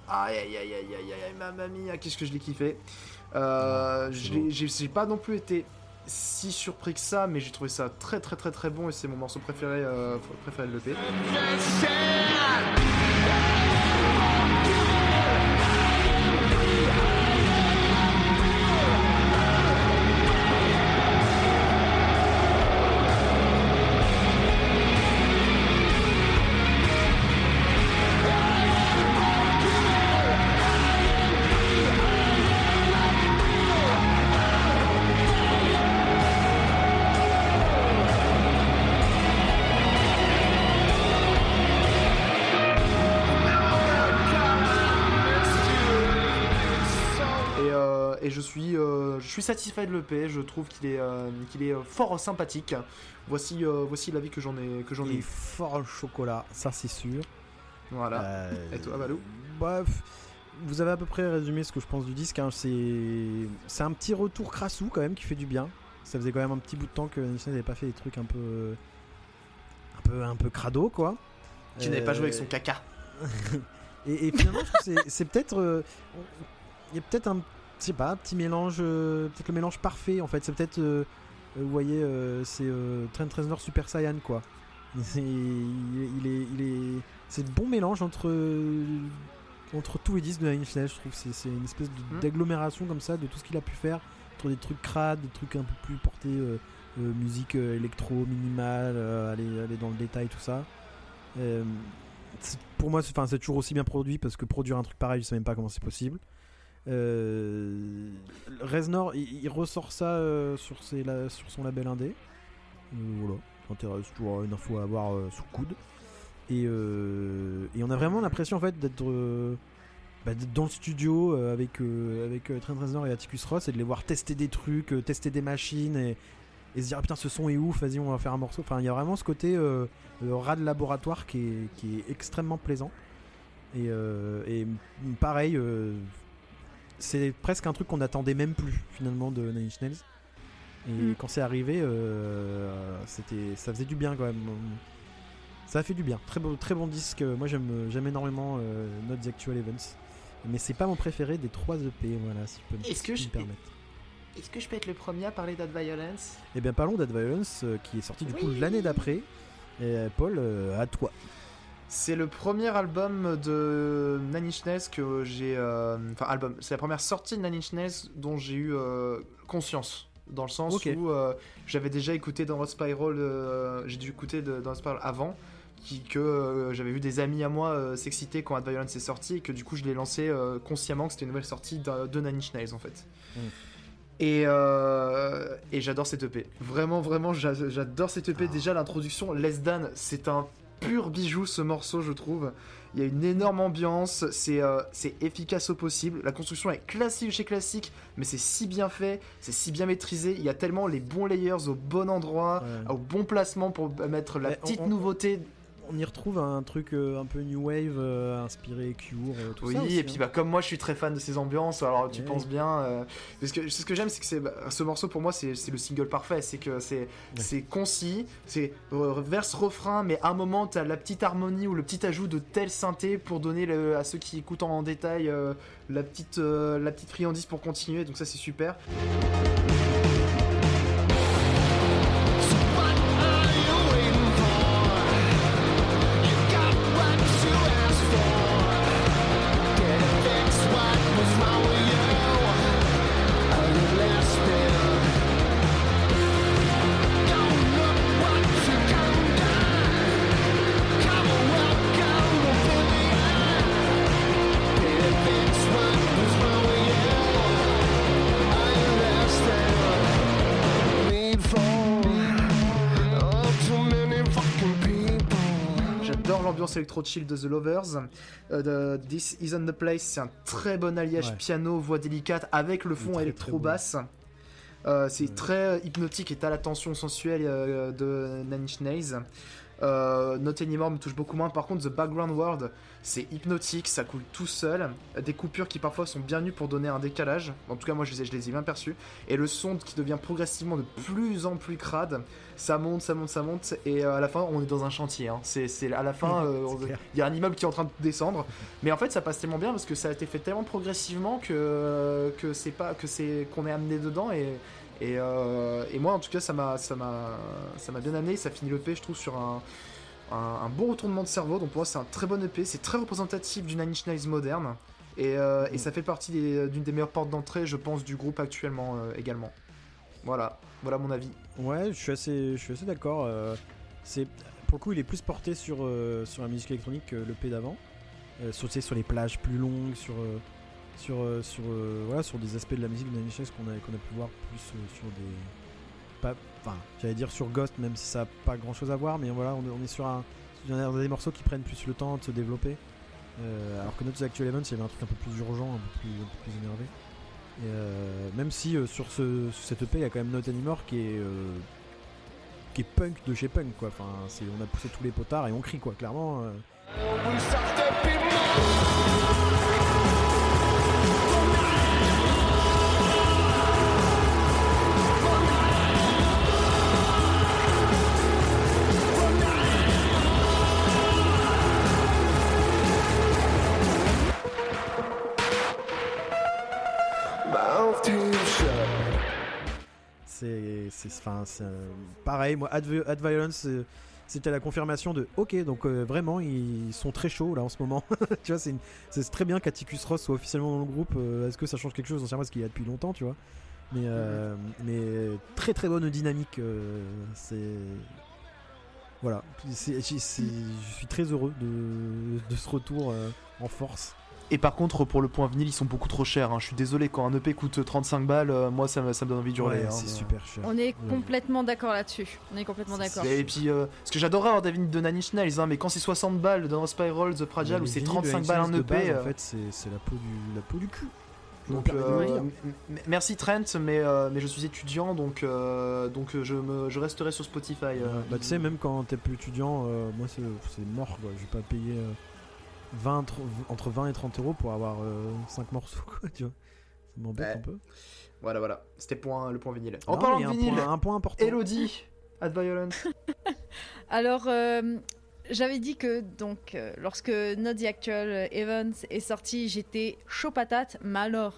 Aïe aïe aïe aïe aïe aïe, mamma mia, qu'est-ce que je l'ai kiffé. Euh, je l'ai- j'ai j'ai pas non plus été si surpris que ça, mais j'ai trouvé ça très très très très bon et c'est mon morceau préféré, euh, préféré de l'EP. Suis satisfait de l'EP, je trouve qu'il est euh, qu'il est euh, fort sympathique. Voici euh, voici l'avis que j'en ai que j'en ai. Il est fort au chocolat, ça c'est sûr. Voilà. Euh, Et toi, Valou? Bref, vous avez à peu près résumé ce que je pense du disque. hein. C'est un petit retour crassou quand même qui fait du bien. Ça faisait quand même un petit bout de temps que Nation n'avait pas fait des trucs un peu un peu un peu crado quoi. Qui n'avait pas joué avec son caca. *laughs* Et, et finalement, je trouve que c'est- peut-être. euh, Il y a peut-être un. Je sais pas, petit mélange. euh, peut-être le mélange parfait en fait. C'est peut-être. euh, euh, vous voyez, c'est Trent Reznor Super Saiyan quoi. *laughs* C'est- Il, est. Il est c'est le bon mélange entre. Entre tous les disques de Nine Inch Nails, je trouve. C'est une espèce Hmm. d'agglomération comme ça de tout ce qu'il a pu faire. Entre des trucs crades, des trucs un peu plus portés. euh, euh, musique euh, électro, minimale, aller, aller dans le détail, tout ça. Pour moi, c'est toujours aussi bien produit parce que produire un truc pareil, je sais même pas comment c'est possible. Euh, Reznor, il, ressort ça euh, sur, son label indé. Euh, voilà, ça intéresse toujours une info à avoir euh, sous coude. Et, on a vraiment l'impression en fait d'être bah, dans le studio avec, avec Trent Reznor et Atticus Ross et de les voir tester des trucs, tester des machines et, se dire ah, putain ce son est ouf, vas-y on va faire un morceau. Enfin il y a vraiment ce côté rat de laboratoire qui est, extrêmement plaisant. Et, pareil, c'est presque un truc qu'on n'attendait même plus finalement de Nine Inch Nails. Et Mm. quand c'est arrivé, euh, c'était, ça faisait du bien quand même. Ça a fait du bien. Très bon, très bon disque. Moi j'aime, j'aime énormément euh, Not the Actual Events. Mais c'est pas mon préféré des trois EP, voilà, si je peux me, Est-ce que si je- me permettre. Est-ce que je peux être le premier à parler d'Ad Violence? Eh bien parlons d'Ad Violence euh, qui est sorti du coup l'année d'après. Et euh, Paul, euh, à toi. C'est le premier album de Nine Inch Nails que j'ai. euh, Enfin, album. C'est la première sortie de Nine Inch Nails dont j'ai eu euh, conscience. Dans le sens où euh, j'avais déjà écouté dans Spiral. euh, j'ai dû écouter de, dans Spiral avant. Qui, que j'avais vu des amis à moi s'exciter quand Ad Violence est sorti. Et que du coup, je l'ai lancé consciemment que c'était une nouvelle sortie de, de Nine Inch Nails en fait. Mm. Et, euh, et j'adore cette EP. Vraiment, vraiment, j'a- j'adore cette EP. Ah. Déjà, l'introduction, Less Than, c'est un pur bijou ce morceau, je trouve. Il y a une énorme ambiance, c'est euh, c'est efficace au possible. La construction est classique chez classique, mais c'est si bien fait, c'est si bien maîtrisé. Il y a tellement les bons layers au bon endroit, Ouais. au bon placement pour mettre la Mais petite on- nouveauté. On y retrouve un truc euh, un peu new wave, euh, inspiré Cure, euh, tout Oui, ça. aussi, et puis hein. bah, comme moi je suis très fan de ces ambiances, alors tu penses bien. parce que ce que j'aime, c'est que c'est, bah, ce morceau pour moi c'est le single parfait. C'est que c'est c'est concis, c'est verse refrain, mais à un moment t'as la petite harmonie ou le petit ajout de tel synthé pour donner le- à ceux qui écoutent en détail euh, la, petite, la petite friandise pour continuer. Donc ça c'est super. Électro-chill de The Lovers. Euh, de This Isn't the Place, c'est un très bon alliage Ouais. piano, voix délicate, avec le fond électro-basse. Euh, c'est Ouais. très euh, hypnotique et t'as la tension sensuelle euh, de Inch Nails. Euh, Not Anymore me touche beaucoup moins. Par contre, The Background World, c'est hypnotique, ça coule tout seul. Des coupures qui parfois sont bien nues pour donner un décalage. En tout cas, moi je les ai, je les ai bien perçus. Et le son qui devient progressivement de plus en plus crade. Ça monte, ça monte, ça monte. Et euh, à la fin, on est dans un chantier. hein. C'est, c'est à la fin, *laughs* euh, il y a un immeuble qui est en train de descendre. Mais en fait, ça passe tellement bien parce que ça a été fait tellement progressivement que, que c'est pas que c'est qu'on est amené dedans et et, euh, et moi, en tout cas, ça m'a, bien amené. Ça finit l'EP, je trouve, sur un, bon retournement de cerveau. Donc pour moi, c'est un très bon EP. C'est très représentatif du Nine Inch moderne. Et, euh, et ça fait partie des- d'une des meilleures portes d'entrée, je pense, du groupe actuellement euh, également. Voilà, voilà mon avis. Ouais, je suis assez, je suis assez d'accord. euh, pour le coup, il est plus porté sur euh, sur la musique électronique que le P d'avant. Euh, sur, sur les plages plus longues, sur euh, sur euh, euh, sur des aspects de la musique de Nine qu'on a pu voir plus euh, sur des enfin, j'allais dire sur Ghost même si ça a pas grand-chose à voir mais voilà, on est, sur un des morceaux qui prennent plus le temps de se développer. Alors que notre Actual Events, il un truc un peu plus urgent, un peu plus, énervé. Même si sur, ce, cette EP, il y a quand même Not Anymore qui est, punk de chez punk, quoi. Enfin, on a poussé tous les potards et on crie, quoi, clairement. C'est, c'est, enfin, c'est, euh, pareil, moi, Ad, Vi- Ad Violence, euh, c'était la confirmation de OK, donc euh, vraiment, ils sont très chauds là en ce moment. *laughs* tu vois, c'est, très bien qu'Atticus Ross soit officiellement dans le groupe. euh, est-ce que ça change quelque chose? J'en sais rien parce qu'il y a depuis longtemps, tu vois. Mais, euh, mais très très bonne dynamique. c'est. Voilà, je suis très heureux de, de ce retour en force. Et par contre, pour le point vinyle, ils sont beaucoup trop chers. hein. Je suis désolé, quand un EP coûte 35 balles, euh, moi ça me, ça me donne envie d'hurler. Ouais, hein, c'est mais- super cher. On est Ouais. complètement d'accord là-dessus. On est complètement d'accord. Et puis, euh, ce que j'adorerais avoir David de Nine Inch Nails, hein, mais quand c'est 60 balles dans Spiral, The Fragile, ou c'est vinyles 35 de balles un EP. de base, euh, En fait, c'est la peau du la peau du cul. Donc, de euh, merci Trent, mais, euh, mais je suis étudiant, donc, euh, donc euh, je, me, je resterai sur Spotify. euh. Bah, tu sais, même quand t'es plus étudiant, euh, moi c'est mort quoi. Je vais pas payer euh, 20, tr- entre 20 et 30 euros pour avoir 5 morceaux quoi, tu vois. Ça m'embête Ouais. un peu. Voilà, voilà. C'était point, le point vinyle. En Non, parlant de un vinyle, point, un point important. Elodie, Ad Violence. *laughs* Alors, euh, j'avais dit que donc, euh, lorsque Not the Actual Evans est sorti, j'étais chaud patate. Mais alors,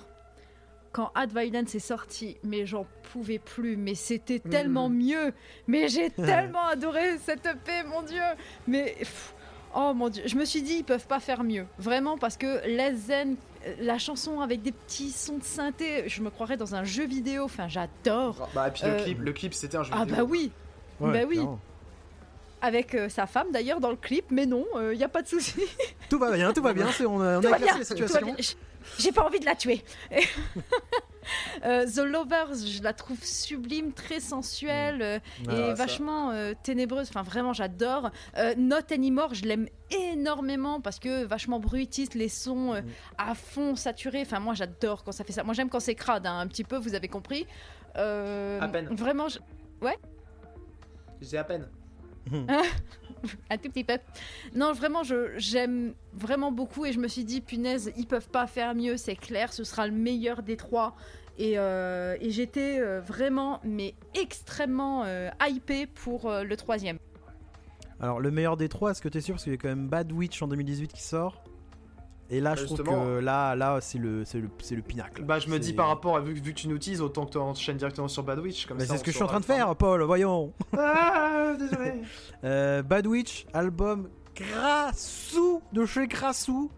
quand Ad Violence est sorti, mais j'en pouvais plus. Mais c'était Mhm. tellement mieux. Mais j'ai *laughs* tellement adoré cette EP, mon dieu. Mais pff, oh mon dieu, je me suis dit ils peuvent pas faire mieux. Vraiment parce que Les Zen, euh, la chanson avec des petits sons de synthé, je me croirais dans un jeu vidéo. Enfin, j'adore. Bah, et puis le Euh, clip, le clip c'était un jeu Ah vidéo. bah oui. Ouais, bah oui. clairement. avec euh, sa femme d'ailleurs dans le clip, mais non, il n'y a pas de souci. Tout va bien, tout va bien. On a, on a éclairci la situation. J'ai pas envie de la tuer. *laughs* *laughs* Euh, The Lovers, je la trouve sublime, très sensuelle euh, Ah, et vachement euh, ténébreuse. Enfin, vraiment, j'adore. Euh, Not Anymore, je l'aime énormément parce que vachement bruitiste, les sons Mm. à fond saturés. Enfin, moi, j'adore quand ça fait ça. Moi, j'aime quand c'est crade, hein, un petit peu, vous avez compris. À peine. Vraiment, je- J'ai à peine. *laughs* un tout petit peu. Non, vraiment, j'aime vraiment beaucoup et je me suis dit, punaise, ils peuvent pas faire mieux, c'est clair, ce sera le meilleur des trois. Et, euh, et j'étais euh, vraiment, mais extrêmement euh, hypée pour euh, le troisième. Alors, le meilleur des trois, est-ce que t'es sûr? Parce qu'il y a quand même Bad Witch en 2018 qui sort. Et là, je trouve que là, là c'est le, c'est le, c'est le pinacle. Bah, je me dis par rapport à vu, que- vu que tu nous teases, autant que tu enchaînes directement sur Bad Witch. Comme Bah, c'est ce que je suis en train de faire, Paul, voyons. *laughs* Ah, désolé. *laughs* Euh, Bad Witch, album crassou de chez Crassou.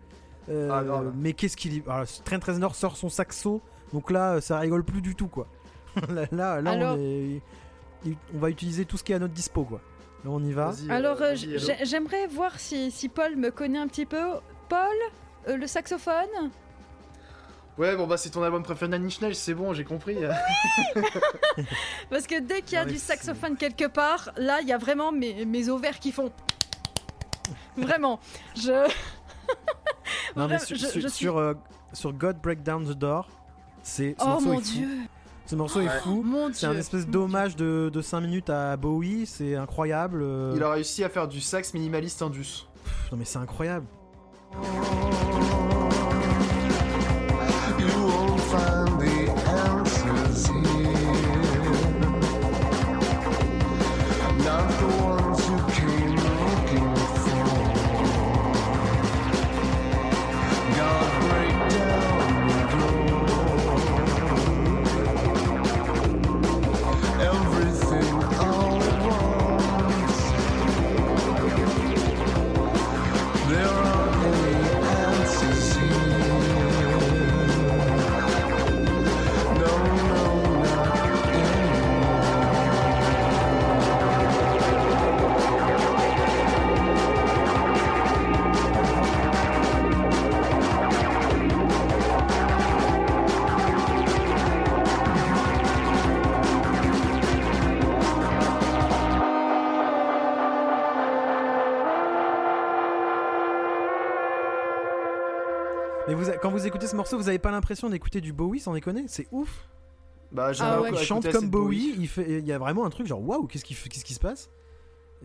Euh, Ah, mais qu'est-ce qu'il y... Alors, Trent Reznor sort son saxo, donc là, ça rigole plus du tout, quoi. *laughs* là, là, là, Alors- on, est- on va utiliser tout ce qui est à notre dispo, quoi. Là, on y va. Vas-y, Alors, euh, euh, vas-y, Hello. j'ai- j'aimerais voir si, si Paul me connaît un petit peu. Paul, euh, le saxophone Ouais, bon, bah, c'est ton album préféré Nails, c'est bon, j'ai compris. *laughs* Parce que dès qu'il y a Non, du c'est- saxophone quelque part, là, il y a vraiment mes, mes ovaires qui font. *laughs* Vraiment, je. Non, mais sur, je- sur, je suis- sur, euh, sur God Break Down the Door, c'est ce Oh morceau mon est fou. dieu, Ce morceau est Ouais. fou. mon C'est un espèce d'hommage de, de 5 minutes à Bowie, c'est incroyable. euh, Il a réussi à faire du sax minimaliste indus. Non mais c'est incroyable. You vous, a- quand vous écoutez ce morceau, vous avez pas l'impression d'écouter du Bowie sans déconner? C'est ouf. Bah, j'ai Ah ouais. Il chante comme Bowie, il fait, il y a vraiment un truc genre waouh, qu'est-ce qui, qu'est-ce qui se passe?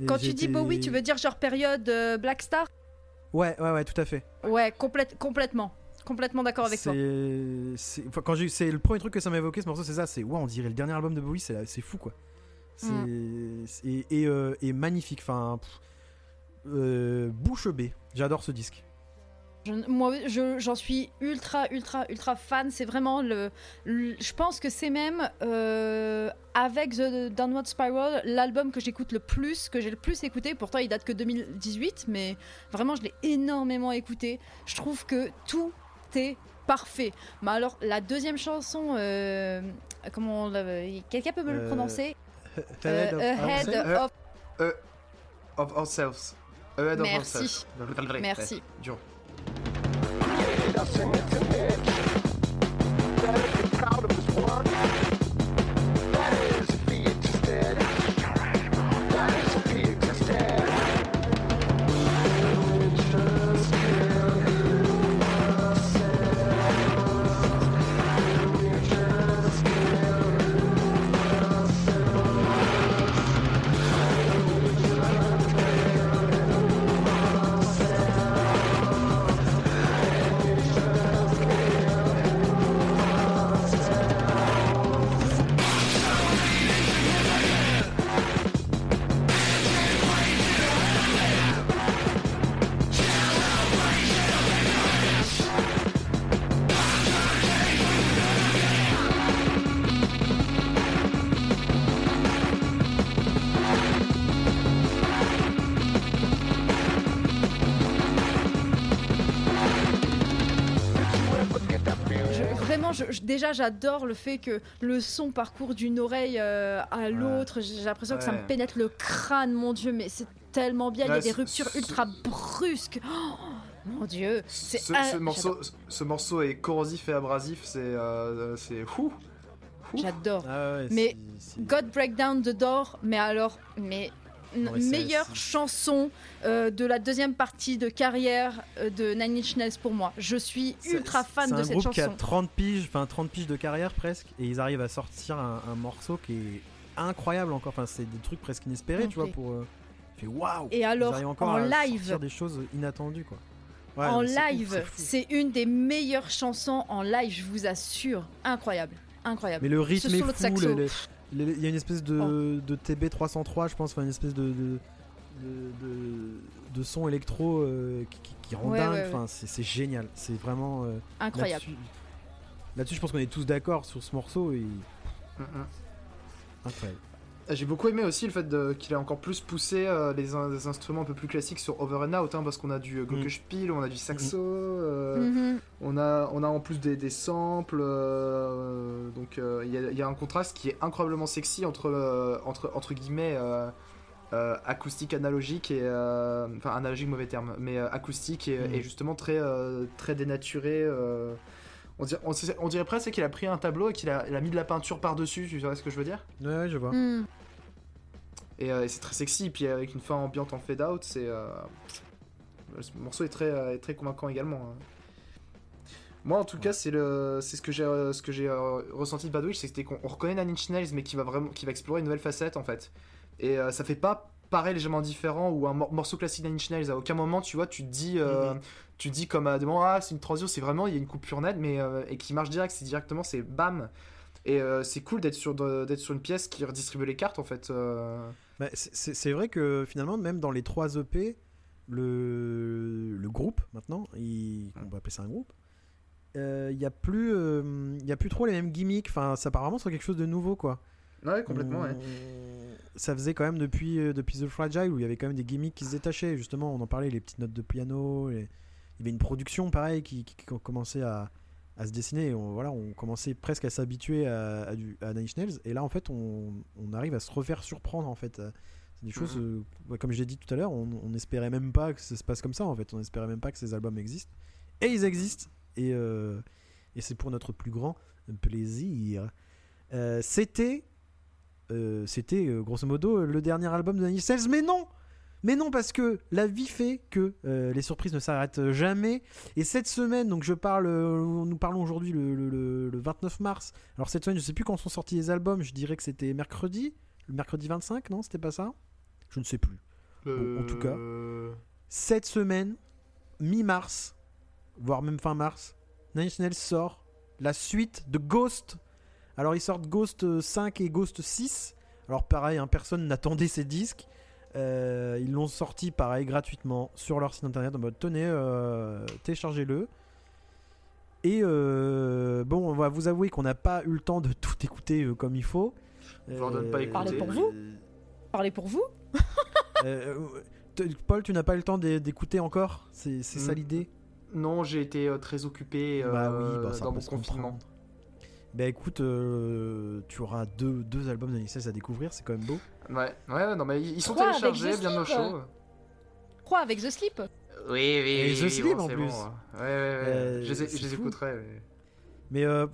Et Quand tu dis Bowie, tu veux dire genre période euh, Black Star? Ouais, ouais, ouais, tout à fait. Ouais, complète, complètement. Complètement d'accord avec toi. C'est- c'est- enfin, quand j'ai, c'est le premier truc que ça m'a évoqué ce morceau, c'est ça, c'est waouh, on dirait le dernier album de Bowie, c'est, c'est fou quoi. C'est, Mm. c'est- et, et, euh, et magnifique, enfin, pff, euh, bouche bée. J'adore ce disque. Je- moi, je- j'en suis ultra, ultra, ultra fan. C'est vraiment le, le- Je pense que c'est même euh, avec The Downward Spiral l'album que j'écoute le plus, que j'ai le plus écouté. Pourtant, il date que 2018, mais vraiment, je l'ai énormément écouté. Je trouve que tout est parfait. Mais alors, la deuxième chanson, euh, comment Quelqu'un peut me le prononcer? *laughs* Head of Ourselves. of. Of ourselves. Ahead of Merci. ourselves. Merci. Ouais, dur. Je- déjà, j'adore le fait que le son parcourt d'une oreille euh, à l'autre. J'ai l'impression que ça me pénètre le crâne, mon Dieu, mais c'est tellement bien. Il y a des ruptures ce- ultra brusques. Oh, mon Dieu, c'est Ce, ah, ce morceau, ce morceau est corrosif et abrasif, c'est euh, c'est fou. J'adore. Ah ouais, Mais God Break Down the Door, mais alors, mais c'est- meilleure c'est- chanson euh, de la deuxième partie de carrière euh, de Nine Inch Nails pour moi. Je suis c'est- ultra fan c'est de un cette groupe qui a chanson. 30 piges, enfin 30 piges de carrière presque, et ils arrivent à sortir un, un morceau qui est incroyable encore. Enfin, c'est des trucs presque inespérés, tu vois, pour. euh, waouh. Et alors, encore en à live, sortir des choses inattendues, quoi. Ouais, en c'est live, c'est c'est une des meilleures chansons en live, je vous assure. Incroyable, incroyable. Mais le rythme Ce est fou. le- le- Il y a une espèce de, Oh. de TB 303, je pense, enfin une espèce de de, de, de- de son électro euh, qui, qui- qui rend Ouais, dingue. ouais, ouais. Enfin, c'est génial. C'est vraiment euh, Incroyable. Là-dessus, là-dessus, je pense qu'on est tous d'accord sur ce morceau et Mm, mm. incroyable. J'ai beaucoup aimé aussi le fait de- qu'il a encore plus poussé euh, les, in- les instruments un peu plus classiques sur Over and Out, hein, parce qu'on a du euh, glockenspiel, on a du saxo, euh, Mhm. on, a, on a en plus des, des samples, euh, donc euh, il y, a- il y a un contraste qui est incroyablement sexy entre, euh, entre, entre guillemets euh, euh, acoustique analogique et euh, enfin analogique mauvais terme, mais euh, acoustique et, Mhm. et justement très euh, très dénaturé. On, dirait, on, on dirait presque qu'il a pris un tableau et qu'il a, mis de la peinture par dessus. Tu vois ce que je veux dire? Ouais, ouais, je vois. Mm. Et, euh, et c'est très sexy. Puis avec une fin ambiante en fade out, c'est euh, ce morceau est très, euh, est très convaincant également. hein. Moi, en tout cas, c'est le, c'est ce que j'ai, euh, ce que j'ai euh, ressenti de Bad Witch, c'était qu'on on reconnaît Nine Inch Nails, mais qui va vraiment, qui va explorer une nouvelle facette en fait. Et euh, ça fait pas pareil légèrement différent ou un mor- morceau classique de Nails. À aucun moment, tu vois, tu te dis, euh, Mhm. Tu dis comme à des moments, ah, c'est une transition, c'est vraiment, il y a une coupure nette, mais euh, et qui marche direct, c'est directement, c'est bam. Et euh, c'est cool d'être sur, d'être sur une pièce qui redistribue les cartes en fait. euh. Bah, c'est- vrai que finalement, même dans les trois EP, le, le groupe, maintenant, il, on va appeler ça un groupe, euh, il n'y a, plus, euh, il y a plus trop les mêmes gimmicks. Enfin, ça part vraiment sur quelque chose de nouveau, quoi. Ouais, complètement, ouais. On- Ça faisait quand même depuis, depuis The Fragile où il y avait quand même des gimmicks qui se détachaient. Justement, on en parlait, les petites notes de piano. les- Il y avait une production pareil qui, qui- qui commençait à, à se dessiner. Et on, voilà, on commençait presque à s'habituer à, à, du- à Nine Inch Nails. Et là, en fait, on, on arrive à se refaire surprendre. En fait, c'est des choses, euh, ouais, comme je l'ai dit tout à l'heure, on n'espérait même pas que ça se passe comme ça. En fait, on n'espérait même pas que ces albums existent. Et ils existent. Et, euh, et c'est pour notre plus grand plaisir. Euh, c'était euh, c'était euh, grosso modo le dernier album de Inch Nails, mais non mais non, parce que la vie fait que euh, les surprises ne s'arrêtent jamais. Et cette semaine, donc je parle, euh, nous parlons aujourd'hui le, le- le- le 29 mars. Alors cette semaine, je sais plus quand sont sortis les albums. Je dirais que c'était mercredi, le mercredi 25, non C'était pas ça? Je ne sais plus. Bon, en tout cas. Euh, Cette semaine, mi-mars, voire même fin mars, Nine Inch Nails sort la suite de Ghost. Alors ils sortent Ghost euh, 5 et Ghost 6. Alors pareil, hein, personne n'attendait ces disques. Euh, ils l'ont sorti pareil gratuitement sur leur site internet en mode tenez, euh, téléchargez-le. Et euh, bon, on va vous avouer qu'on n'a pas eu le temps de tout écouter euh, comme il faut. Je leur donne pas écouter. Parlez pour vous. Parlez pour vous. Paul, tu n'as pas eu le temps d'é- d'écouter encore? C'est ça Mm. l'idée? Non, j'ai été très occupé euh, Bah oui, bah, ça dans mon confinement. comprendre. Bah écoute, euh, tu auras deux, deux albums d'Anicès à découvrir, c'est quand même beau. Ouais, ouais, non, mais ils sont Quoi, avec téléchargés, bien au chaud. Crois avec The Sleep. Oui, oui, Et oui, The oui, Sleep, bon, en c'est plus. bon, ouais. Ouais, ouais. Euh, je les, je écouterai. ouais. Mais euh,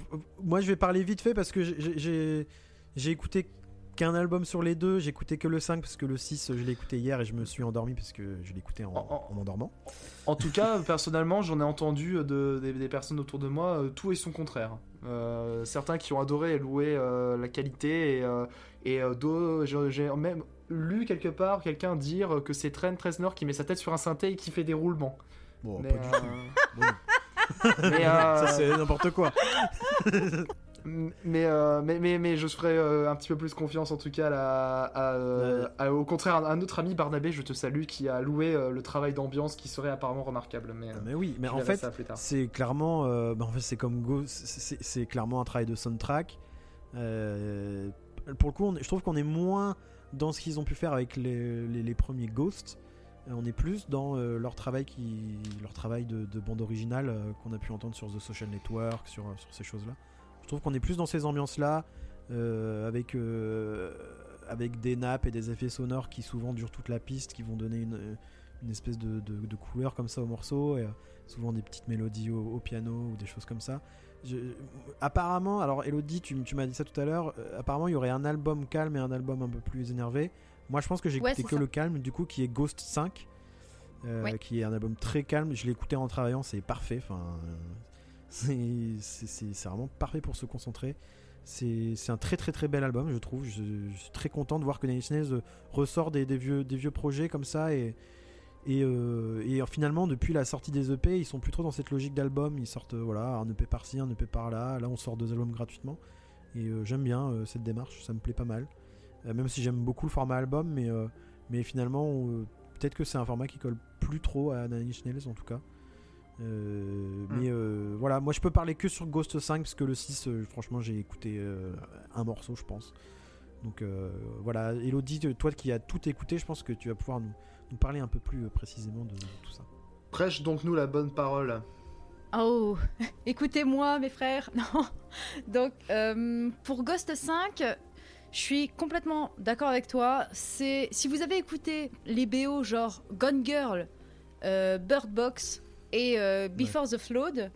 moi je vais parler vite fait parce que j'ai écouté qu'un album sur les deux, j'ai écouté que le 5 parce que le 6 je l'ai écouté hier et je me suis endormi parce que je l'ai écouté en, En- en- en m'endormant. En tout cas, *laughs* personnellement, j'en ai entendu de, des, des personnes autour de moi euh, tout et son contraire. Euh, certains qui ont adoré et loué euh, la qualité et, euh, et euh, d'autres- j'ai même lu quelque part quelqu'un dire que c'est Trent Reznor qui met sa tête sur un synthé et qui fait des roulements. Bon, mais, pas du tout. *laughs* euh, Bon, euh, Ça c'est n'importe quoi. *laughs* mais, euh, mais, mais, mais je ferai euh, un petit peu plus confiance en tout cas à euh, à- au contraire à un autre ami Barnabé, je te salue, qui a loué euh, le travail d'ambiance qui serait apparemment remarquable. Mais, Mais oui, mais en fait, c'est clairement, bah, en fait, c'est comme Go, c'est- clairement un travail de soundtrack. Pour le coup, on je trouve qu'on est moins dans ce qu'ils ont pu faire avec les, les- les premiers Ghosts. On est plus dans euh, leur travail qui, leur travail de, de bande originale euh, qu'on a pu entendre sur The Social Network, sur, sur ces choses-là. Trouve qu'on est plus dans ces ambiances-là, euh, avec euh, avec des nappes et des effets sonores qui souvent durent toute la piste, qui vont donner une, une espèce de, de- de couleur comme ça au morceau. Et, euh, souvent des petites mélodies au, au piano ou des choses comme ça. Je- apparemment, alors Elodie, tu, tu m'as dit ça tout à l'heure, euh, apparemment il y aurait un album calme et un album un peu plus énervé. Moi je pense que j'ai Ouais, écouté que ça. le calme, du coup, qui est Ghost 5, euh, Ouais. qui est un album très calme. Je l'ai écouté en travaillant, c'est parfait. Enfin, euh, c'est vraiment parfait pour se concentrer. C'est un très très très bel album, je trouve. Je, suis très content de voir que Nine Nails, euh, ressort des, vieux, projets comme ça et, euh, euh, finalement, depuis la sortie des EP, ils sont plus trop dans cette logique d'album. Ils sortent voilà, un EP par-ci, un EP par-là. Là, on sort deux albums gratuitement. Et j'aime bien cette démarche, ça me plaît pas mal. Même si j'aime beaucoup le format album, mais, finalement, peut-être que c'est un format qui colle plus trop à Nine Inch en tout cas. Euh, Mais euh, voilà, moi je peux parler que sur Ghost 5 parce que le 6, euh, franchement, j'ai écouté euh, un morceau, je pense. Donc euh, voilà, Elodie, toi qui as tout écouté, je pense que tu vas pouvoir nous, nous parler un peu plus précisément de, de tout ça. Prêche donc nous la bonne parole. Oh, *laughs* écoutez-moi, mes frères. *laughs* Non. Donc, euh, pour Ghost 5, je suis complètement d'accord avec toi. C'est si vous avez écouté les BO genre Gone Girl, euh, Bird Box et euh, Before the Flood,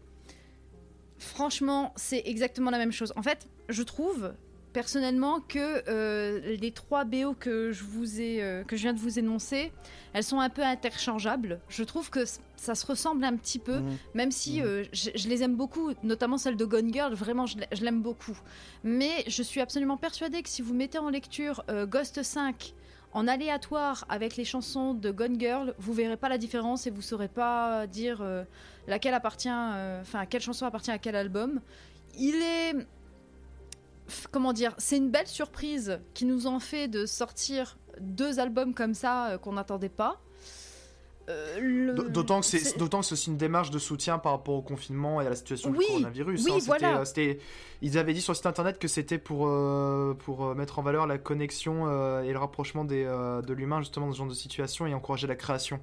franchement, c'est exactement la même chose. En fait, je trouve personnellement que euh, les trois BO que je vous ai, euh, que je viens de vous énoncer, elles sont un peu interchangeables. Je trouve que ça se ressemble un petit peu, Mhm. même si Mhm. euh, je, je les aime beaucoup, notamment celle de Gone Girl. Vraiment, je je l'aime beaucoup. Mais je suis absolument persuadée que si vous mettez en lecture Ghost 5 en aléatoire avec les chansons de Gone Girl, vous verrez pas la différence et vous saurez pas dire euh, laquelle appartient, euh, enfin quelle chanson appartient à quel album. Il est comment dire, c'est une belle surprise qui nous en fait de sortir deux albums comme ça euh, qu'on n'attendait pas. Euh, le- D'autant que c'est d'autant que c'est aussi une démarche de soutien par rapport au confinement et à la situation Oui, du coronavirus. oui, hein. Voilà. euh, c'était- ils avaient dit sur le site internet que c'était pour, euh, pour mettre en valeur la connexion euh, et le rapprochement des, euh, de l'humain justement dans ce genre de situation et encourager la création.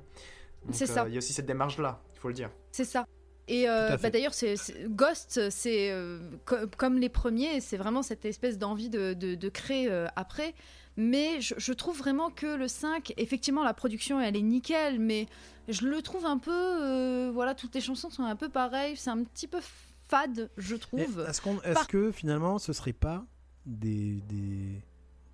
C'est euh, ça. Il y a aussi cette démarche là, il faut le dire. C'est ça. Et euh, bah, d'ailleurs, Ghost, c'est euh, co- comme les premiers, c'est vraiment cette espèce d'envie de, de- de créer euh, après. Mais je, je trouve vraiment que le 5, effectivement, la production, elle est nickel, mais je le trouve un peu. euh, voilà, toutes les chansons sont un peu pareilles, c'est un petit peu fade, je trouve. Est-ce qu'on- est-ce Par- que finalement ce serait pas des, des,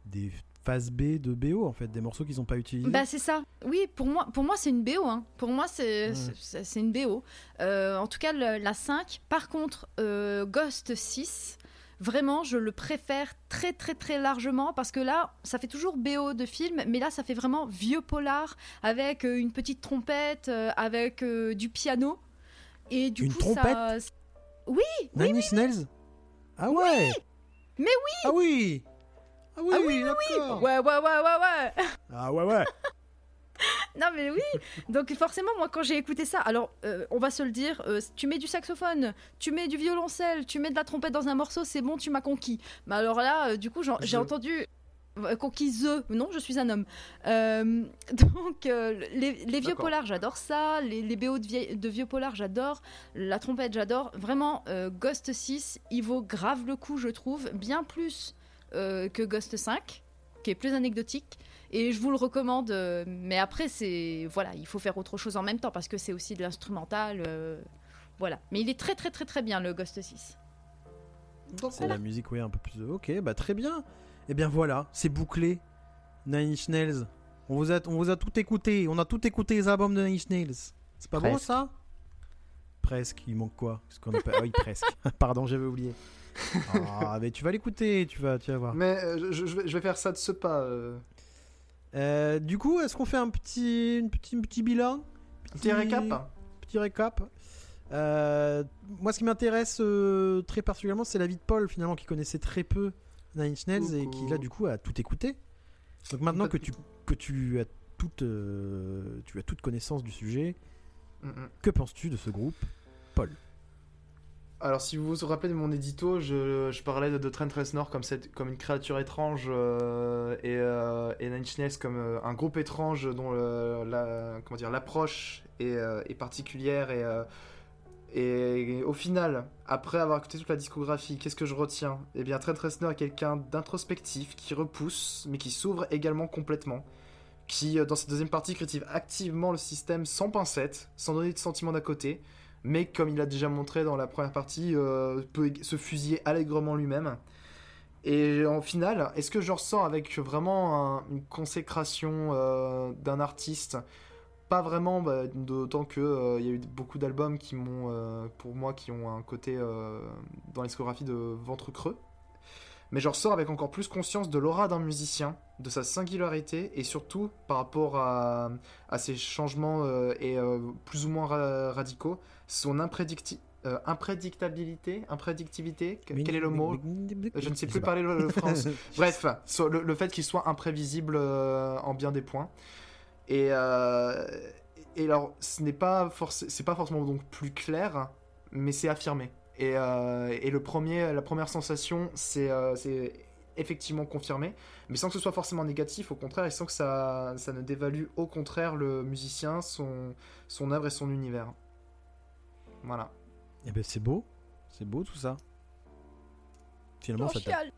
des phases B de BO en fait, des morceaux qu'ils n'ont pas utilisés? Bah c'est ça. Oui, pour moi, pour moi c'est une BO. Hein. Pour moi c'est Ouais. une BO. Euh, en tout cas le- la 5. Par contre euh, Ghost 6, vraiment je le préfère très très très largement parce que là ça fait toujours BO de film, mais là ça fait vraiment vieux polar avec euh, une petite trompette, euh, avec euh, du piano. Et du Une coup ça. Nine Inch Nails Ah ouais. Mais oui. Ah oui. Ah oui, Ah oui, d'accord. Ouais ouais ouais ouais ouais. Ah ouais, ouais *laughs* *laughs* Non mais oui Donc forcément moi quand j'ai écouté ça, alors euh, on va se le dire, euh, tu mets du saxophone, tu mets du violoncelle, tu mets de la trompette dans un morceau, c'est bon tu m'as conquis. Mais alors là euh, du coup j'ai entendu conquise, non je suis un homme. Euh, *laughs* donc euh, les, les vieux polars j'adore ça, les, les BO de, vieux polars j'adore, la trompette j'adore. Vraiment euh, Ghost 6 il vaut grave le coup je trouve, bien plus que Ghost 5 qui est plus anecdotique. Et je vous le recommande, euh, mais après, c'est. Voilà, il faut faire autre chose en même temps parce que c'est aussi de l'instrumental. euh, voilà. Mais il est très, très, très, très bien le Ghost 6. C'est la musique, oui, un peu plus. Ok, bah très bien. Et bien voilà, c'est bouclé. Nine Inch Nails. On vous, a, on vous a tout écouté. On a tout écouté les albums de Nine Inch Nails. C'est pas Presque. ça? Presque. Il manque quoi? Ce qu'on appelle... Ah oui, presque. *laughs* Pardon, j'avais oublié. Ah, mais tu vas l'écouter, tu vas, tu vas voir. Mais euh, je, je vais, je vais faire ça de ce pas. euh. Euh, du coup, est-ce qu'on fait un petit, une petit, un petit bilan Petit récap Petit récap. Euh, moi, ce qui m'intéresse euh, très particulièrement, c'est la vie de Paul, finalement, qui connaissait très peu Nine Inch Nails et qui, là, du coup, a tout écouté. Donc maintenant que tu, que tu as toute, tu as toute connaissance du sujet, Mm, mm. que penses-tu de ce groupe Alors, si vous vous rappelez de mon édito, je, parlais de, Trent Reznor comme, une créature étrange euh, et, euh, et Nine Nails comme euh, un groupe étrange dont l'approche est, euh, particulière. Et, au final, après avoir écouté toute la discographie, qu'est-ce que je retiens? Eh bien, Trent Reznor est quelqu'un d'introspectif, qui repousse, mais qui s'ouvre également complètement. Qui, dans cette deuxième partie, critique activement le système sans pincette, sans donner de sentiment d'à côté mais comme il a déjà montré dans la première partie, euh, peut se fusiller allègrement lui-même. Et en final, est-ce que je ressens avec vraiment un- une consécration euh, d'un artiste? Pas vraiment, bah, d'autant que euh, y a eu beaucoup d'albums qui m'ont, euh, pour moi, qui ont un côté dans la discographie de ventre creux. Mais je ressors avec encore plus conscience de l'aura d'un musicien, de sa singularité et surtout par rapport à, à ses changements euh, et euh, plus ou moins ra- radicaux, son imprédicti- euh, imprédictabilité, imprédictivité, que- quel est le mot? Je ne sais plus parler le, français. *laughs* Bref, le, le fait qu'il soit imprévisible en bien des points. Et, et alors, ce n'est pas, forc- pas forcément donc plus clair, mais c'est affirmé. Et, euh, et le premier, la première sensation, c'est euh, c'est effectivement confirmé, mais sans que ce soit forcément négatif, au contraire, et sans que ça, ça ne dévalue au contraire le musicien, son, son œuvre et son univers. Voilà. Eh ben c'est beau, c'est beau tout ça. Finalement, ça t'a. chiale.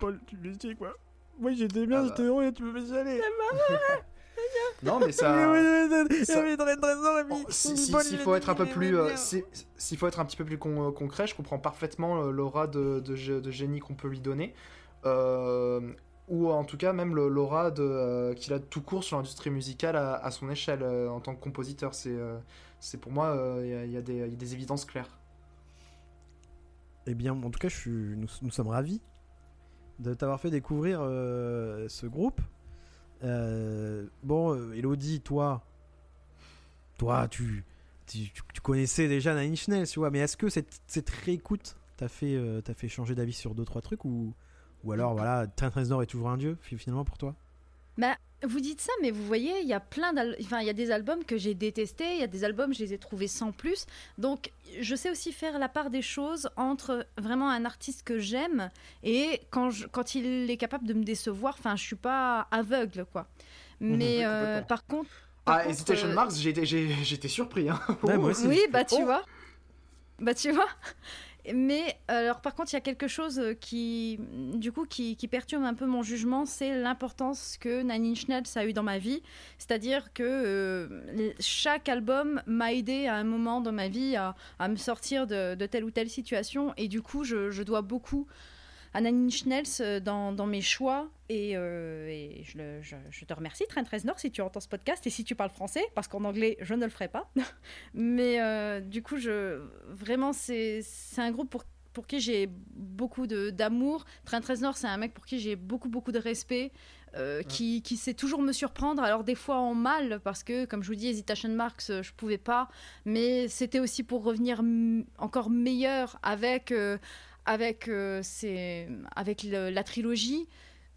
Paul, tu me dis quoi Oui, j'étais bien, Ah bah. j'étais heureux, tu me fais chialer. Non, mais ça. *laughs* Oh, si- si- S'il faut être un peu plus, euh, si- s'il faut être un petit peu plus con- concret, je comprends parfaitement euh, l'aura de, de, gé- de génie qu'on peut lui donner, Euh, ou en tout cas même l'aura euh, qu'il a tout court sur l'industrie musicale à, à son échelle euh, en tant que compositeur. C'est, euh, c'est pour moi, euh, il y a- y, des- il y a des évidences claires. Eh bien, en tout cas, je suis, nous, nous sommes ravis de t'avoir fait découvrir euh, ce groupe. Euh, bon, euh, Elodie, toi, toi, tu, tu, connaissais déjà Nine Inch Nails, tu vois, mais est-ce que cette, cette réécoute t'a fait, euh, fait changer d'avis sur deux trois trucs ou, ou alors voilà, Trent Reznor est toujours un dieu fi- finalement pour toi? Bah, vous dites ça, mais vous voyez, il y a plein d'al- enfin, il y a des albums que j'ai détestés, il y a des albums, je les ai trouvés sans plus. Donc, je sais aussi faire la part des choses entre vraiment un artiste que j'aime et quand, je- quand il est capable de me décevoir. Enfin, je suis pas aveugle, quoi. Mhm. Mais euh, par contre. par Ah, contre, Hesitation euh, Marks, j'étais surpris. Hein. Ouais, moi aussi. Oui, bah tu Oh. vois. Bah tu vois. Mais par contre, il y a quelque chose qui, du coup, qui, perturbe un peu mon jugement, c'est l'importance que Nine Inch a eu dans ma vie. C'est-à-dire que euh, chaque album m'a aidé à un moment dans ma vie à, me sortir de, telle ou telle situation. Et du coup, je dois beaucoup à Nine Inch Nails euh, dans, dans mes choix. Et, euh, et je, le- je- je te remercie, Trent Reznor, si tu entends ce podcast et si tu parles français, parce qu'en anglais, je ne le ferai pas. *laughs* Mais euh, du coup, je, vraiment, c'est c'est un groupe pour, pour qui j'ai beaucoup de- d'amour. Trent Reznor, c'est un mec pour qui j'ai beaucoup, beaucoup de respect. euh, qui, qui sait toujours me surprendre, alors des fois en mal, parce que, comme je vous dis, Hesitation Marks, je pouvais pas, mais c'était aussi pour revenir encore meilleur avec, euh, avec, euh, avec la trilogie.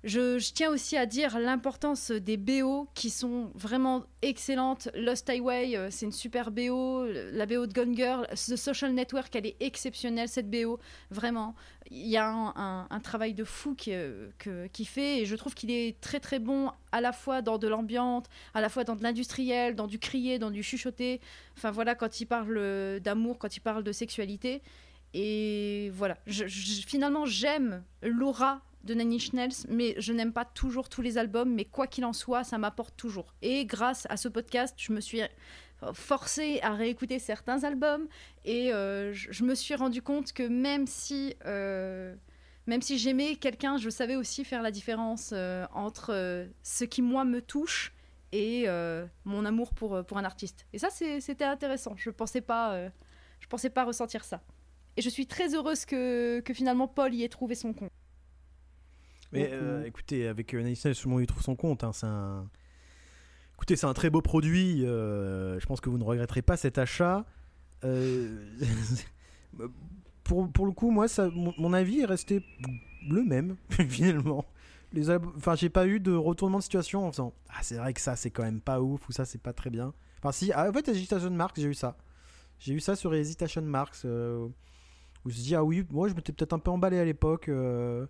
Je, je tiens aussi à dire l'importance des BO qui sont vraiment excellentes. Lost Highway, euh, c'est une super BO. La BO de Gone Girl, The Social Network, elle est exceptionnelle cette BO, vraiment. Il y a un, un- travail de fou qui, euh, que- qui fait et je trouve qu'il est très très bon à la fois dans de l'ambiante, à la fois dans de l'industriel, dans du crier, dans du chuchoter. Enfin voilà, quand il parle euh, d'amour, quand il parle de sexualité. Et voilà, finalement j'aime l'aura de Nine Inch Nails, mais je n'aime pas toujours tous les albums, mais quoi qu'il en soit, ça m'apporte toujours. Et grâce à ce podcast, je me suis forcée à réécouter certains albums et euh, je, me suis rendu compte que même si, euh, si j'aimais quelqu'un, je savais aussi faire la différence euh, entre ce qui moi me touche et mon amour pour, pour un artiste. Et ça, c'était intéressant. Je pensais pas, pensais pas ressentir ça. Et je suis très heureuse que, que finalement Paul y ait trouvé son compte. Mais euh, écoutez, avec euh, tout le monde y trouve son compte. hein, c'est un... Écoutez, c'est un très beau produit. euh, je pense que vous ne regretterez pas cet achat. Euh, *laughs* pour, pour le coup, moi, ça, mon, mon avis est resté le même, *laughs* finalement. Les enfin, j'ai pas eu de retournement de situation en faisant Ah, c'est vrai que ça, c'est quand même pas ouf ou ça, c'est pas très bien. Enfin, si, ah, en fait, Hesitation Marks, j'ai eu ça. J'ai eu ça sur Hesitation Marks. Euh, où me dis Ah oui, moi, je m'étais peut-être un peu emballé à l'époque. euh,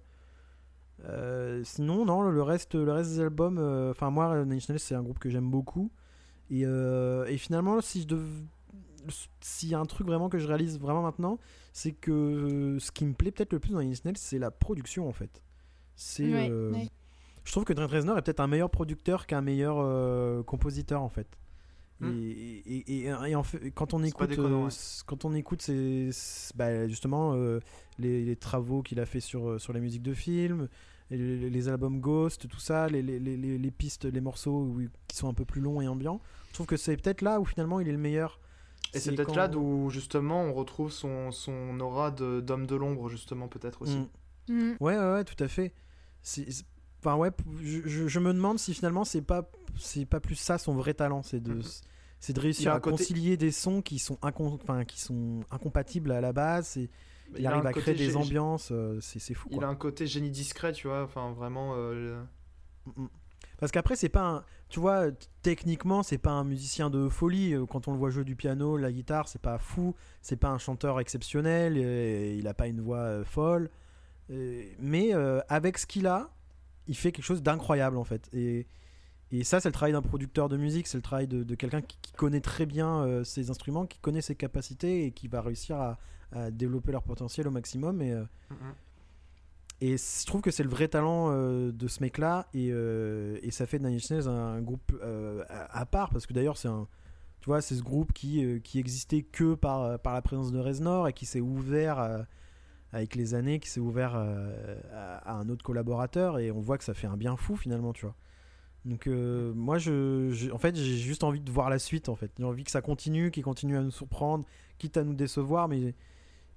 euh, sinon, non, le reste, le reste des albums, euh, enfin, moi, Nine c'est un groupe que j'aime beaucoup. Et, euh, et finalement, si je dev... s'il y a un truc vraiment que je réalise vraiment maintenant, c'est que euh, ce qui me plaît peut-être le plus dans Nine c'est la production en fait. C'est, euh, je trouve que Trent Reznor est peut-être un meilleur producteur qu'un meilleur euh, compositeur en fait. Et, et, et- et en fait, quand on écoute, déconnant, ouais. c- quand on écoute, c'est bah, justement euh, les, les travaux qu'il a fait sur euh, sur la musique de film, les, les albums Ghost, tout ça, les, les, les, les- les pistes, les morceaux où- qui sont un peu plus longs et ambiants. Je trouve que c'est peut-être là où finalement il est le meilleur. Et c'est peut-être quand- là d'où justement on retrouve son, son aura d'homme de, l'ombre, justement, peut-être aussi. Mm. Mm. Ouais, ouais, ouais, tout à fait. C'est- Enfin, ouais, je, me demande si finalement c'est pas, c'est pas plus ça son vrai talent, c'est de, Mhm. c'est de réussir à côté- concilier des sons qui sont, incon- enfin, qui sont incompatibles à la base. Et il, arrive à créer des ambiances, euh, c'est fou. Il a un côté génie discret, tu vois, enfin vraiment. euh, Mm, mm. Parce qu'après, c'est pas un. Tu vois, techniquement, c'est pas un musicien de folie. Euh, Quand on le voit jouer du piano, la guitare, c'est pas fou. C'est pas un chanteur exceptionnel. et il a pas une voix euh, folle. Mais avec ce qu'il a, il fait quelque chose d'incroyable en fait. Et, et ça, c'est le travail d'un producteur de musique. C'est le travail de, de quelqu'un qui, qui connaît très bien euh, ses instruments, qui connaît ses capacités et qui va réussir à, à développer leur potentiel au maximum. Et, euh, mm, et je trouve que c'est le vrai talent euh, de ce mec-là, et, euh, et ça fait de Nine Inch un, un groupe à, à part, parce que d'ailleurs, c'est un. Tu vois, c'est ce groupe qui, qui existait que par, par la présence de Reznor et qui s'est ouvert euh, avec les années, qui s'est ouvert euh, à, à un autre collaborateur, et on voit que ça fait un bien fou finalement, tu vois. Donc euh, moi, je, je- en fait, j'ai juste envie de voir la suite. En fait, j'ai envie que ça continue, qu'il continue à nous surprendre, quitte à nous décevoir, mais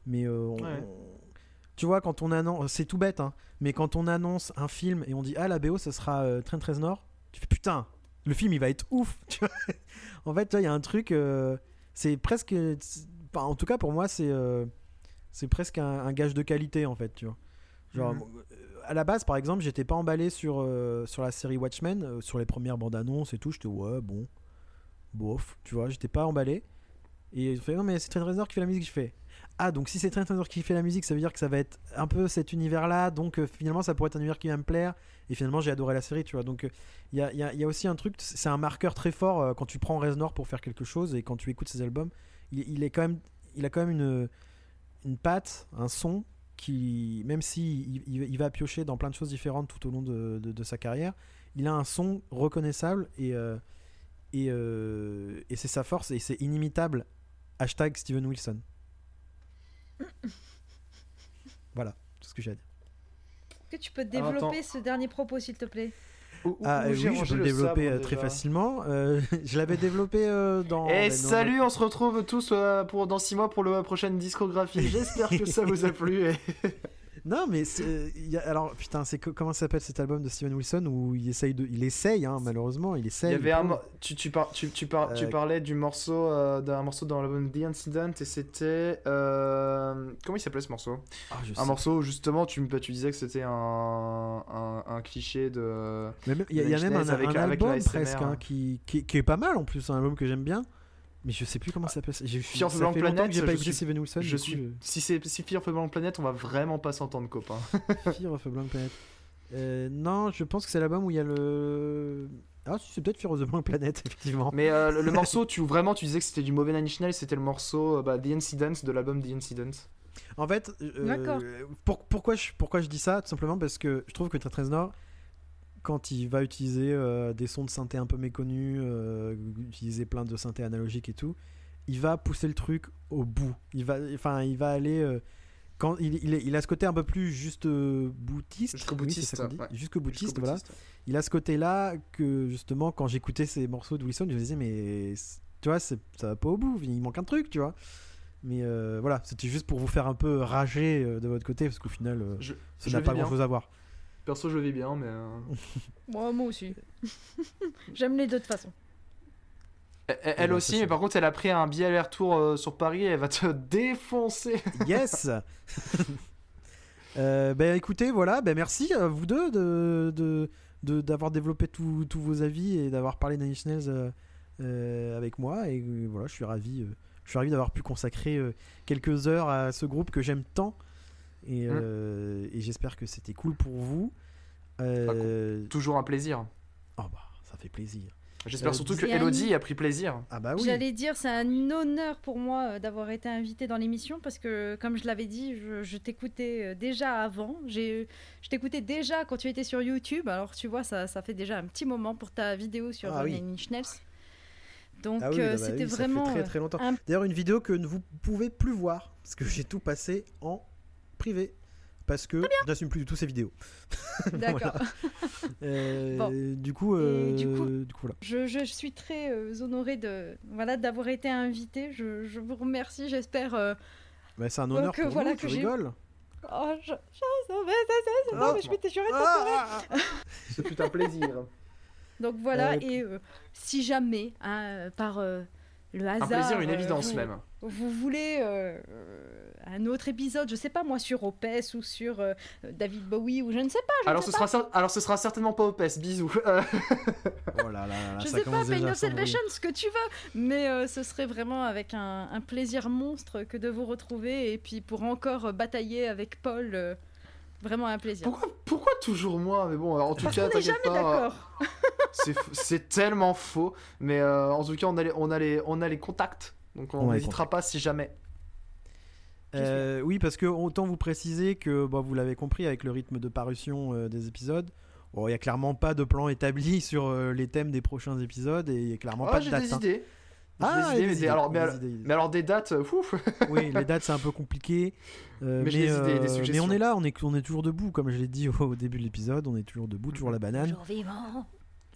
mais euh, on- Ouais. on- tu vois, quand on annonce, c'est tout bête, hein, mais quand on annonce un film et on dit ah la BO, ça sera Train 13 Nord, tu fais putain, le film il va être ouf. *laughs* Tu vois en fait, tu vois, il y a un truc, c'est presque, en tout cas pour moi, c'est c'est presque un, un gage de qualité en fait, tu vois. Genre, Mhm. euh, à la base, par exemple, j'étais pas emballé sur, euh, sur la série Watchmen, euh, sur les premières bandes annonces et tout. J'étais ouais, bon, bof, tu vois, j'étais pas emballé. Et je fais non, mais c'est Trent Reznor qui fait la musique. Je fais ah, donc si c'est Trent Reznor qui fait la musique, ça veut dire que ça va être un peu cet univers-là. Donc euh, finalement, ça pourrait être un univers qui va me plaire. Et finalement, j'ai adoré la série, tu vois. Donc il y, a, y a- il y a aussi un truc, c'est un marqueur très fort quand tu prends Reznor pour faire quelque chose et quand tu écoutes ses albums. Il, il est quand même, il a quand même une, une patte, un son qui, même si il, va piocher dans plein de choses différentes tout au long de, de- de sa carrière, il a un son reconnaissable et, euh, et, euh, et c'est sa force et c'est inimitable. Hashtag Steven Wilson. *laughs* voilà, tout ce que j'ai à dire. Est-ce que tu peux développer attends. ce dernier propos, s'il te plaît? Où- Ah où oui, je peux le développer sabre, euh, très déjà facilement. Euh, *laughs* je l'avais développé euh, dans. Et ben, dans- salut, on se retrouve tous euh, pour dans 6 mois pour la prochaine discographie. J'espère que ça vous a plu. et- *laughs* Non, mais il y a- alors putain, c'est co- comment s'appelle cet album de Steven Wilson où il essaye de, il essaye, hein, malheureusement, il Il essaye. y avait un tu, tu, par- tu, tu, par- tu Euh, parlais du morceau euh, d'un morceau dans l'album The Incident et c'était euh, comment il s'appelait ce morceau? Ah, je Un sais. morceau où justement tu, me- tu disais que c'était un, un, un cliché de Il y a, il y a même un, avec- un album presque hein, qui, qui, qui est pas mal en plus, un album que j'aime bien. Mais je sais plus comment ça s'appelle. J'ai Fear of the Blank Planet, j'ai pas écouté Steven Wilson. je coup, suis si c'est si Fear of the Blank Planet on va vraiment pas s'entendre copain. Fear of a Blank Planet. Euh, non, je pense que c'est l'album où il y a le. Ah, si, c'est peut-être Fear of the Blank Planet, effectivement. Mais euh, le, le *laughs* morceau tu vraiment tu disais que c'était du mauvais Nine Inch Nails, c'était le morceau euh, bah, The Incident de l'album The Incident. En fait, euh, pour- pourquoi, je, pourquoi je dis ça Tout simplement parce que je trouve que Trent Reznor, quand il va utiliser euh, des sons de synthé un peu méconnus, euh, utiliser plein de synthé analogiques et tout, il va pousser le truc au bout. Il va, enfin, il va aller. euh, quand il, il, est- il a ce côté un peu plus juste boutiste. Jusqu'au Oui, boutiste, dit. ouais. Jusqu'au boutiste, Jusqu'au voilà. boutiste. Il a ce côté-là que justement, quand j'écoutais ces morceaux de Wilson, je me disais, mais tu vois, ça va pas au bout, il manque un truc, tu vois. Mais voilà, c'était juste pour vous faire un peu rager de votre côté, parce qu'au final, Je, ça n'a pas grand-chose à voir. Perso je le vis bien mais euh, *laughs* Moi, moi aussi. *laughs* J'aime les deux de toute façon. Elle, bah, aussi, mais par contre, elle a pris un billet aller-retour euh, sur Paris et elle va te *laughs* défoncer. Yes Euh, Ben écoutez, voilà, ben merci à vous deux de, de, de- d'avoir développé tous tous vos avis et d'avoir parlé de Nine Nails, euh, euh, avec moi. Et euh, voilà, je suis ravi, euh, je suis ravi d'avoir pu consacrer euh, quelques heures à ce groupe que j'aime tant. Et, Mm. euh, et j'espère que c'était cool pour vous. Euh, Toujours un plaisir. oh bah, ça fait plaisir. J'espère Euh, surtout que un- Elodie a pris plaisir. Ah bah oui. J'allais dire, c'est un honneur pour moi d'avoir été invité dans l'émission parce que, comme je l'avais dit, je, je t'écoutais déjà avant. J'ai, je t'écoutais déjà quand tu étais sur YouTube. Alors, tu vois, ça, ça fait déjà un petit moment pour ta vidéo sur Ah oui. Donc, Ah oui, euh, bah c'était oui, ça vraiment. fait très très longtemps. un- D'ailleurs, une vidéo que vous pouvez plus voir parce que j'ai tout passé en privé parce que je n'assume plus du tout ces vidéos. *laughs* D'accord. Euh, Bon. Du coup, euh, du coup- du coup, voilà. Je, je suis très euh, honorée de, voilà, d'avoir été invitée. Je, je vous remercie. J'espère. euh, Bah, c'est un honneur que pour voilà nous, que tu j'ai- rigoles. Oh, je, je, Ah, non, mais je bon. m'étais juré de. Ah, ah, *laughs* Ce fut un plaisir. Donc voilà, Euh, et euh, si jamais, hein, par euh, le hasard. Un plaisir, une euh, évidence vous, même. Vous voulez un autre épisode, je sais pas moi, sur Opes ou sur euh, David Bowie ou je ne sais pas. Je Alors ne ce, sais sera, alors ce sera certainement pas Opes, bisous. *laughs* Oh là là là, Je ça sais pas, Pain of. Salvation, ce que tu veux, mais euh, ce serait vraiment avec un, un plaisir monstre que de vous retrouver et puis pour encore euh, batailler avec Paul, euh, vraiment un plaisir. pourquoi, pourquoi toujours moi? Mais bon, en tout Parce cas, qu'on n'est jamais pas. d'accord. *laughs* C'est tellement faux. Mais euh, en tout cas, on a les, on a les, on a les contacts. Donc On on n'hésitera pas si jamais. Euh, oui, parce que autant vous préciser que bah, vous l'avez compris avec le rythme de parution euh, des épisodes. Bon, il y a clairement pas de plan établi *laughs* sur euh, les thèmes des prochains épisodes et il y a clairement Oh, pas de j'ai date. des hein. idées. Ah, des idées, des mais, alors, mais, des alors- des idées. mais alors des dates, ouf. *laughs* Oui, les dates c'est un peu compliqué. Mais idées, des mais on est là, on est, on est toujours debout, comme je l'ai dit au, au début de l'épisode, on est toujours debout, toujours la banane. Toujours vivant.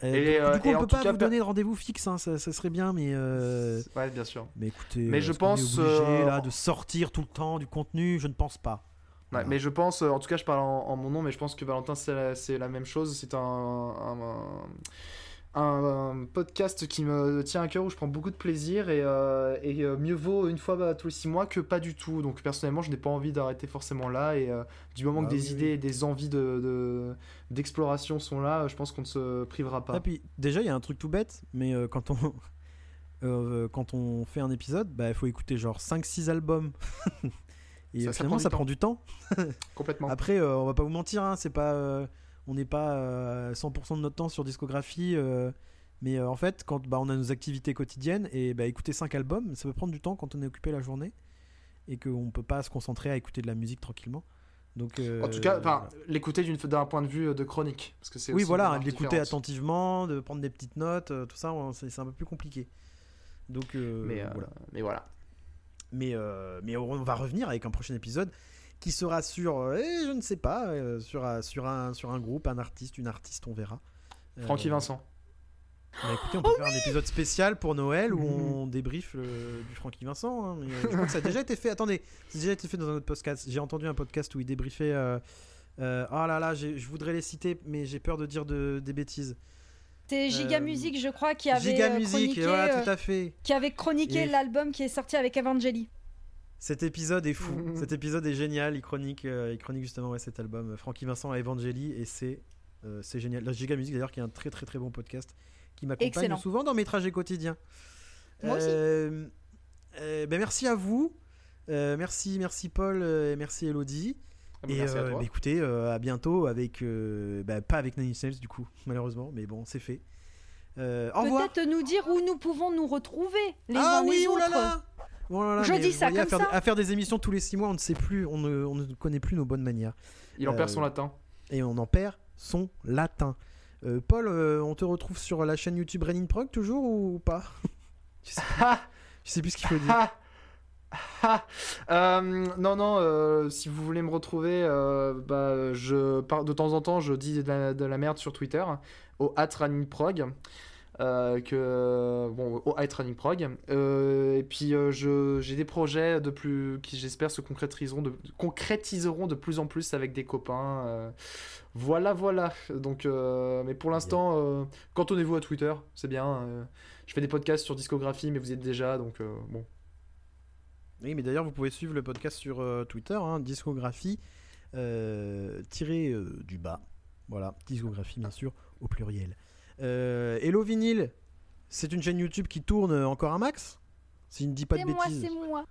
Euh, Et, du, euh, du coup, et on peut pas cas, vous donner de rendez-vous fixe, hein, ça, ça serait bien, mais euh, Ouais, bien sûr. mais écoutez, Mais je pense, obligé, là de sortir tout le temps du contenu, je ne pense pas. Ouais, Voilà. mais je pense, en tout cas, je parle en, en mon nom, mais je pense que Valentin, c'est la, même chose. C'est un, un, un- un podcast qui me tient à cœur, où je prends beaucoup de plaisir, et, euh, et, euh, mieux vaut une fois bah, tous les six mois que pas du tout. Donc, personnellement, je n'ai pas envie d'arrêter forcément là, et euh, du moment Ah que des oui, idées et des envies de, de- d'exploration sont là, je pense qu'on ne se privera pas. Ah, puis, déjà, il y a un truc tout bête, mais quand on *laughs* quand on fait un épisode, bah, il faut écouter genre 5-6 albums. *laughs* Et Ça- ça finalement, prend du ça temps. prend du temps. Complètement. Après, on va pas vous mentir, hein, c'est pas, on n'est pas euh, 100% de notre temps sur discographie. euh, mais euh, en fait, quand bah, on a nos activités quotidiennes, et bah, écouter 5 albums, ça peut prendre du temps quand on est occupé la journée. Et qu'on peut pas se concentrer à écouter de la musique tranquillement. Donc, En tout cas, euh, l'écouter d'un point de vue de chronique. Parce que c'est oui, voilà, de l'écouter attentivement, de prendre des petites notes, euh, tout ça, c'est un peu plus compliqué. Donc euh, Mais, euh, voilà. mais voilà. Mais, euh, mais on va revenir avec un prochain épisode qui sera sur, euh, eh, je ne sais pas, euh, sur, un- sur, un, sur un groupe, un artiste, une artiste, on verra. Euh, Francky Vincent. bah, écoutez, on peut faire un épisode spécial pour Noël où on débriefe le- du Francky Vincent. hein, mais, euh, je crois que ça a déjà été fait. Attendez, ça a déjà été fait dans un autre podcast. J'ai entendu un podcast où il débriefait. euh, euh, oh là là, je voudrais les citer, mais j'ai peur de dire de, des bêtises. C'est Giga Euh, Music, je crois, qui avait Giga euh, Music, chroniqué, et voilà, euh, tout à fait. qui avait chroniqué Et- l'album qui est sorti avec Evangeli. Cet épisode est fou. *laughs* Cet épisode est génial. Il chronique, euh, il chronique justement ouais, cet album. Francky Vincent à Evangeli et c'est euh, c'est génial. La Giga Music d'ailleurs qui est un très très très bon podcast qui m'accompagne souvent dans mes trajets quotidiens. Moi aussi. Euh, ben merci à vous. Euh, merci merci Paul et merci Elodie. Ah, bah, Et merci à toi. bah, écoutez, euh, à bientôt avec euh, bah, pas avec Nine Inch Nails du coup malheureusement, mais bon c'est fait. Euh, au revoir. Peut-être nous dire où nous pouvons nous retrouver les ah uns oui, les autres. Oh là là, Je mais dis ça voyez, à comme faire, ça. à faire des émissions tous les six mois, on ne sait plus, on ne, on ne connaît plus nos bonnes manières. Il en euh, perd son latin. Et on en perd son latin. Euh, Paul, euh, on te retrouve sur la chaîne YouTube Renin Prog toujours ou pas? *laughs* Je, sais, je sais plus ce qu'il faut dire. Ah Ah Euh, non, non, euh, si vous voulez me retrouver, euh, bah, je, par- de temps en temps, je dis de la, de la merde sur Twitter, au @runningprog. Euh, que bon au High Running Prog. Euh, et puis euh, je j'ai des projets de plus qui j'espère se concrétiseront de concrétiseront de plus en plus avec des copains voilà voilà. Donc mais pour l'instant cantonnez-vous à Twitter c'est bien je fais des podcasts sur discographie mais vous y êtes déjà donc bon. Oui, mais d'ailleurs, vous pouvez suivre le podcast sur Twitter, hein, discographie tiré du bas. Voilà, discographie bien sûr au pluriel. Euh, Hello Vinyl, c'est une chaîne YouTube qui tourne encore un max Si je ne dis pas de C'est moi, bêtises. c'est moi.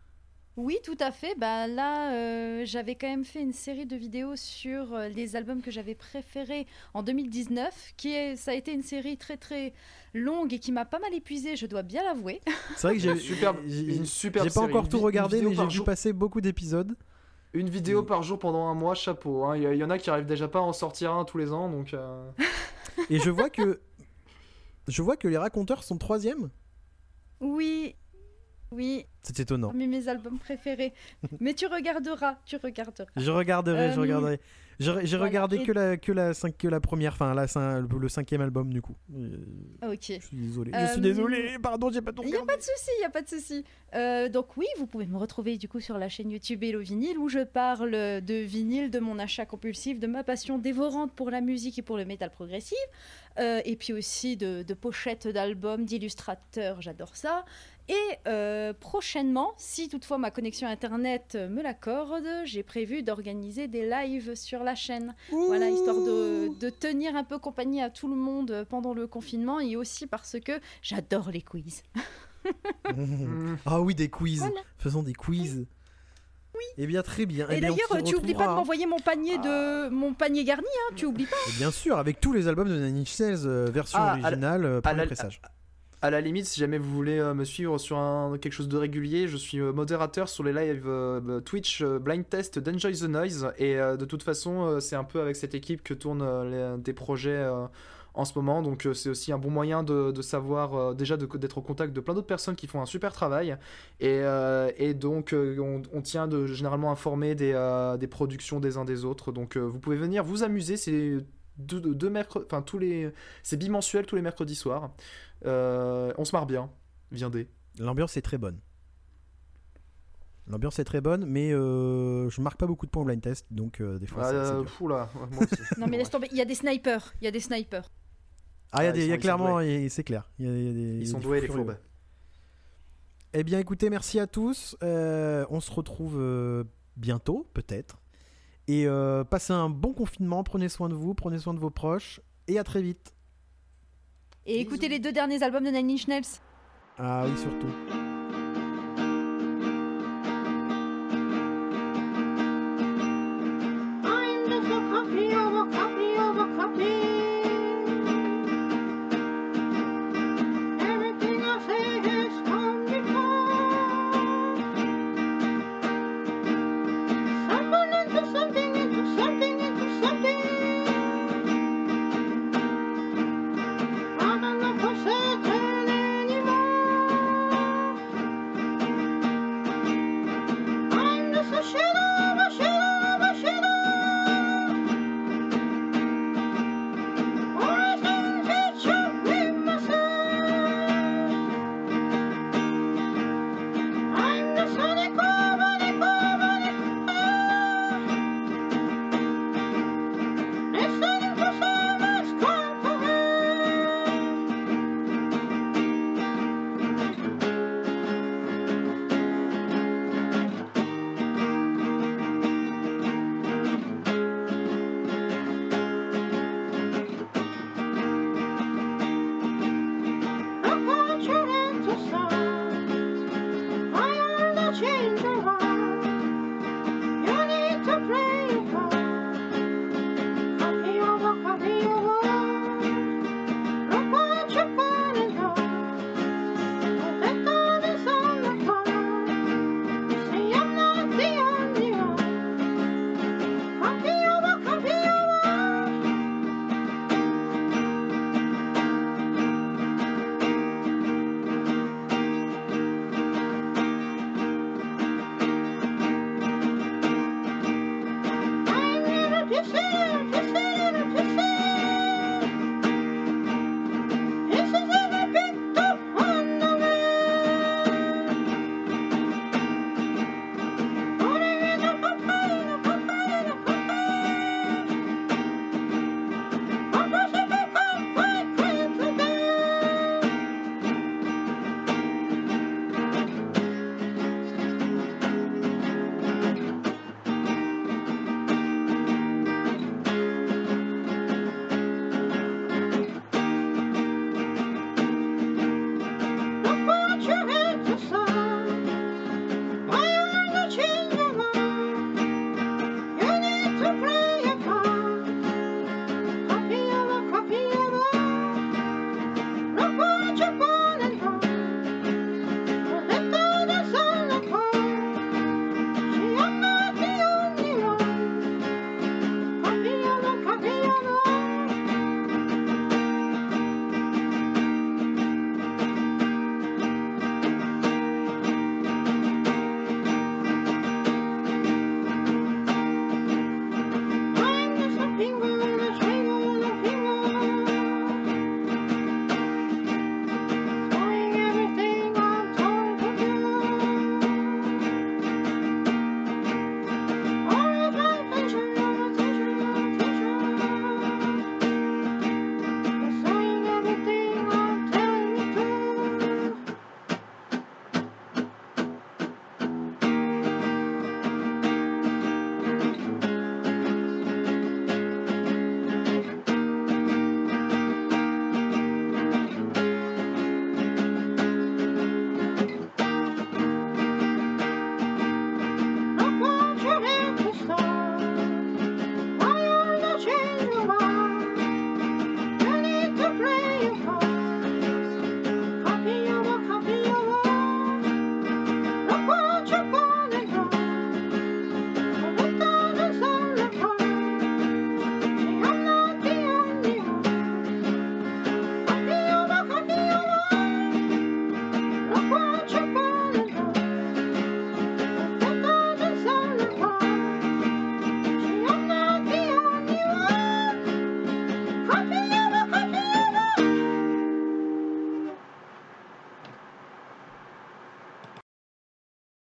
Oui, tout à fait. Bah là, euh, j'avais quand même fait une série de vidéos sur euh, les albums que j'avais préférés en 2019, qui est, ça a été une série très très longue et qui m'a pas mal épuisée, je dois bien l'avouer. C'est vrai que j'ai *laughs* Superbe, j'ai- une superbe j'ai pas série. encore tout regardé, mais j'ai vu passer beaucoup d'épisodes. Une vidéo par jour pendant un mois, chapeau. hein. Il y, a- il y en a qui arrivent déjà pas à en sortir un tous les ans, donc. euh, Et je vois que *laughs* je vois que les raconteurs sont troisième. Oui, oui, C'est étonnant. parmi mes albums préférés. *laughs* Mais tu regarderas, tu regarderas. Je regarderai, je Euh, regarderai. J'ai voilà. regardé Et- que la que la que la première, enfin la le, le cinquième album du coup. Euh, Ok. Je suis désolé. Je Euh, suis désolé. Pardon, j'ai pas tout Il n'y a pas de souci, il n'y a pas de souci. Euh, donc oui, vous pouvez me retrouver du coup sur la chaîne YouTube Hello Vinyl où je parle de vinyle, de mon achat compulsif, de ma passion dévorante pour la musique et pour le métal progressif, euh, et puis aussi de, de pochettes d'albums, d'illustrateurs, j'adore ça. Et euh, prochainement, si toutefois ma connexion internet me l'accorde, j'ai prévu d'organiser des lives sur la chaîne. Voilà, histoire de, de tenir un peu compagnie à tout le monde pendant le confinement et aussi parce que j'adore les quiz. *laughs* mm. Ah oui, des quiz. Voilà. Faisons des quiz. Oui. Eh bien, très bien. Eh Et d'ailleurs, tu oublies pas de retrouvera, m'envoyer mon panier de mon panier garni, hein, tu oublies pas. Et bien sûr, avec tous les albums de Nails, euh, version Ah, à la- originale, euh, premier la- pressage. À la limite, si jamais vous voulez euh, me suivre sur quelque chose de régulier, je suis euh, modérateur sur les lives euh, Twitch euh, Blind Test d'Enjoy the Noise. Et de toute façon, c'est un peu avec cette équipe que tournent des projets en ce moment. Donc c'est aussi un bon moyen de, savoir, déjà d'être au contact de plein d'autres personnes qui font un super travail. Et, donc on, tient de généralement informer des, productions des uns des autres. Donc vous pouvez venir vous amuser. C'est deux, tous les, c'est bimensuel tous les mercredis soirs. Euh, on se marre bien. Viendez. L'ambiance est très bonne. L'ambiance est très bonne, mais euh, je marque pas beaucoup de points au blind test, donc euh, des fois Euh, oula, moi aussi. Non mais laisse tomber, il y a des snipers, il y a des snipers. Ah, il y a, Ah, des- y a clairement, c'est clair. Il y a- il y a des- il y Ils a sont des doués les fourbes. Eh bien, écoutez, merci à tous. Euh, on se retrouve euh, bientôt, peut-être. Et euh, passez un bon confinement. Prenez soin de vous, prenez soin de vos proches. Et à très vite. Et écoutez les deux derniers albums de Nine Inch Nails. Ah oui, surtout.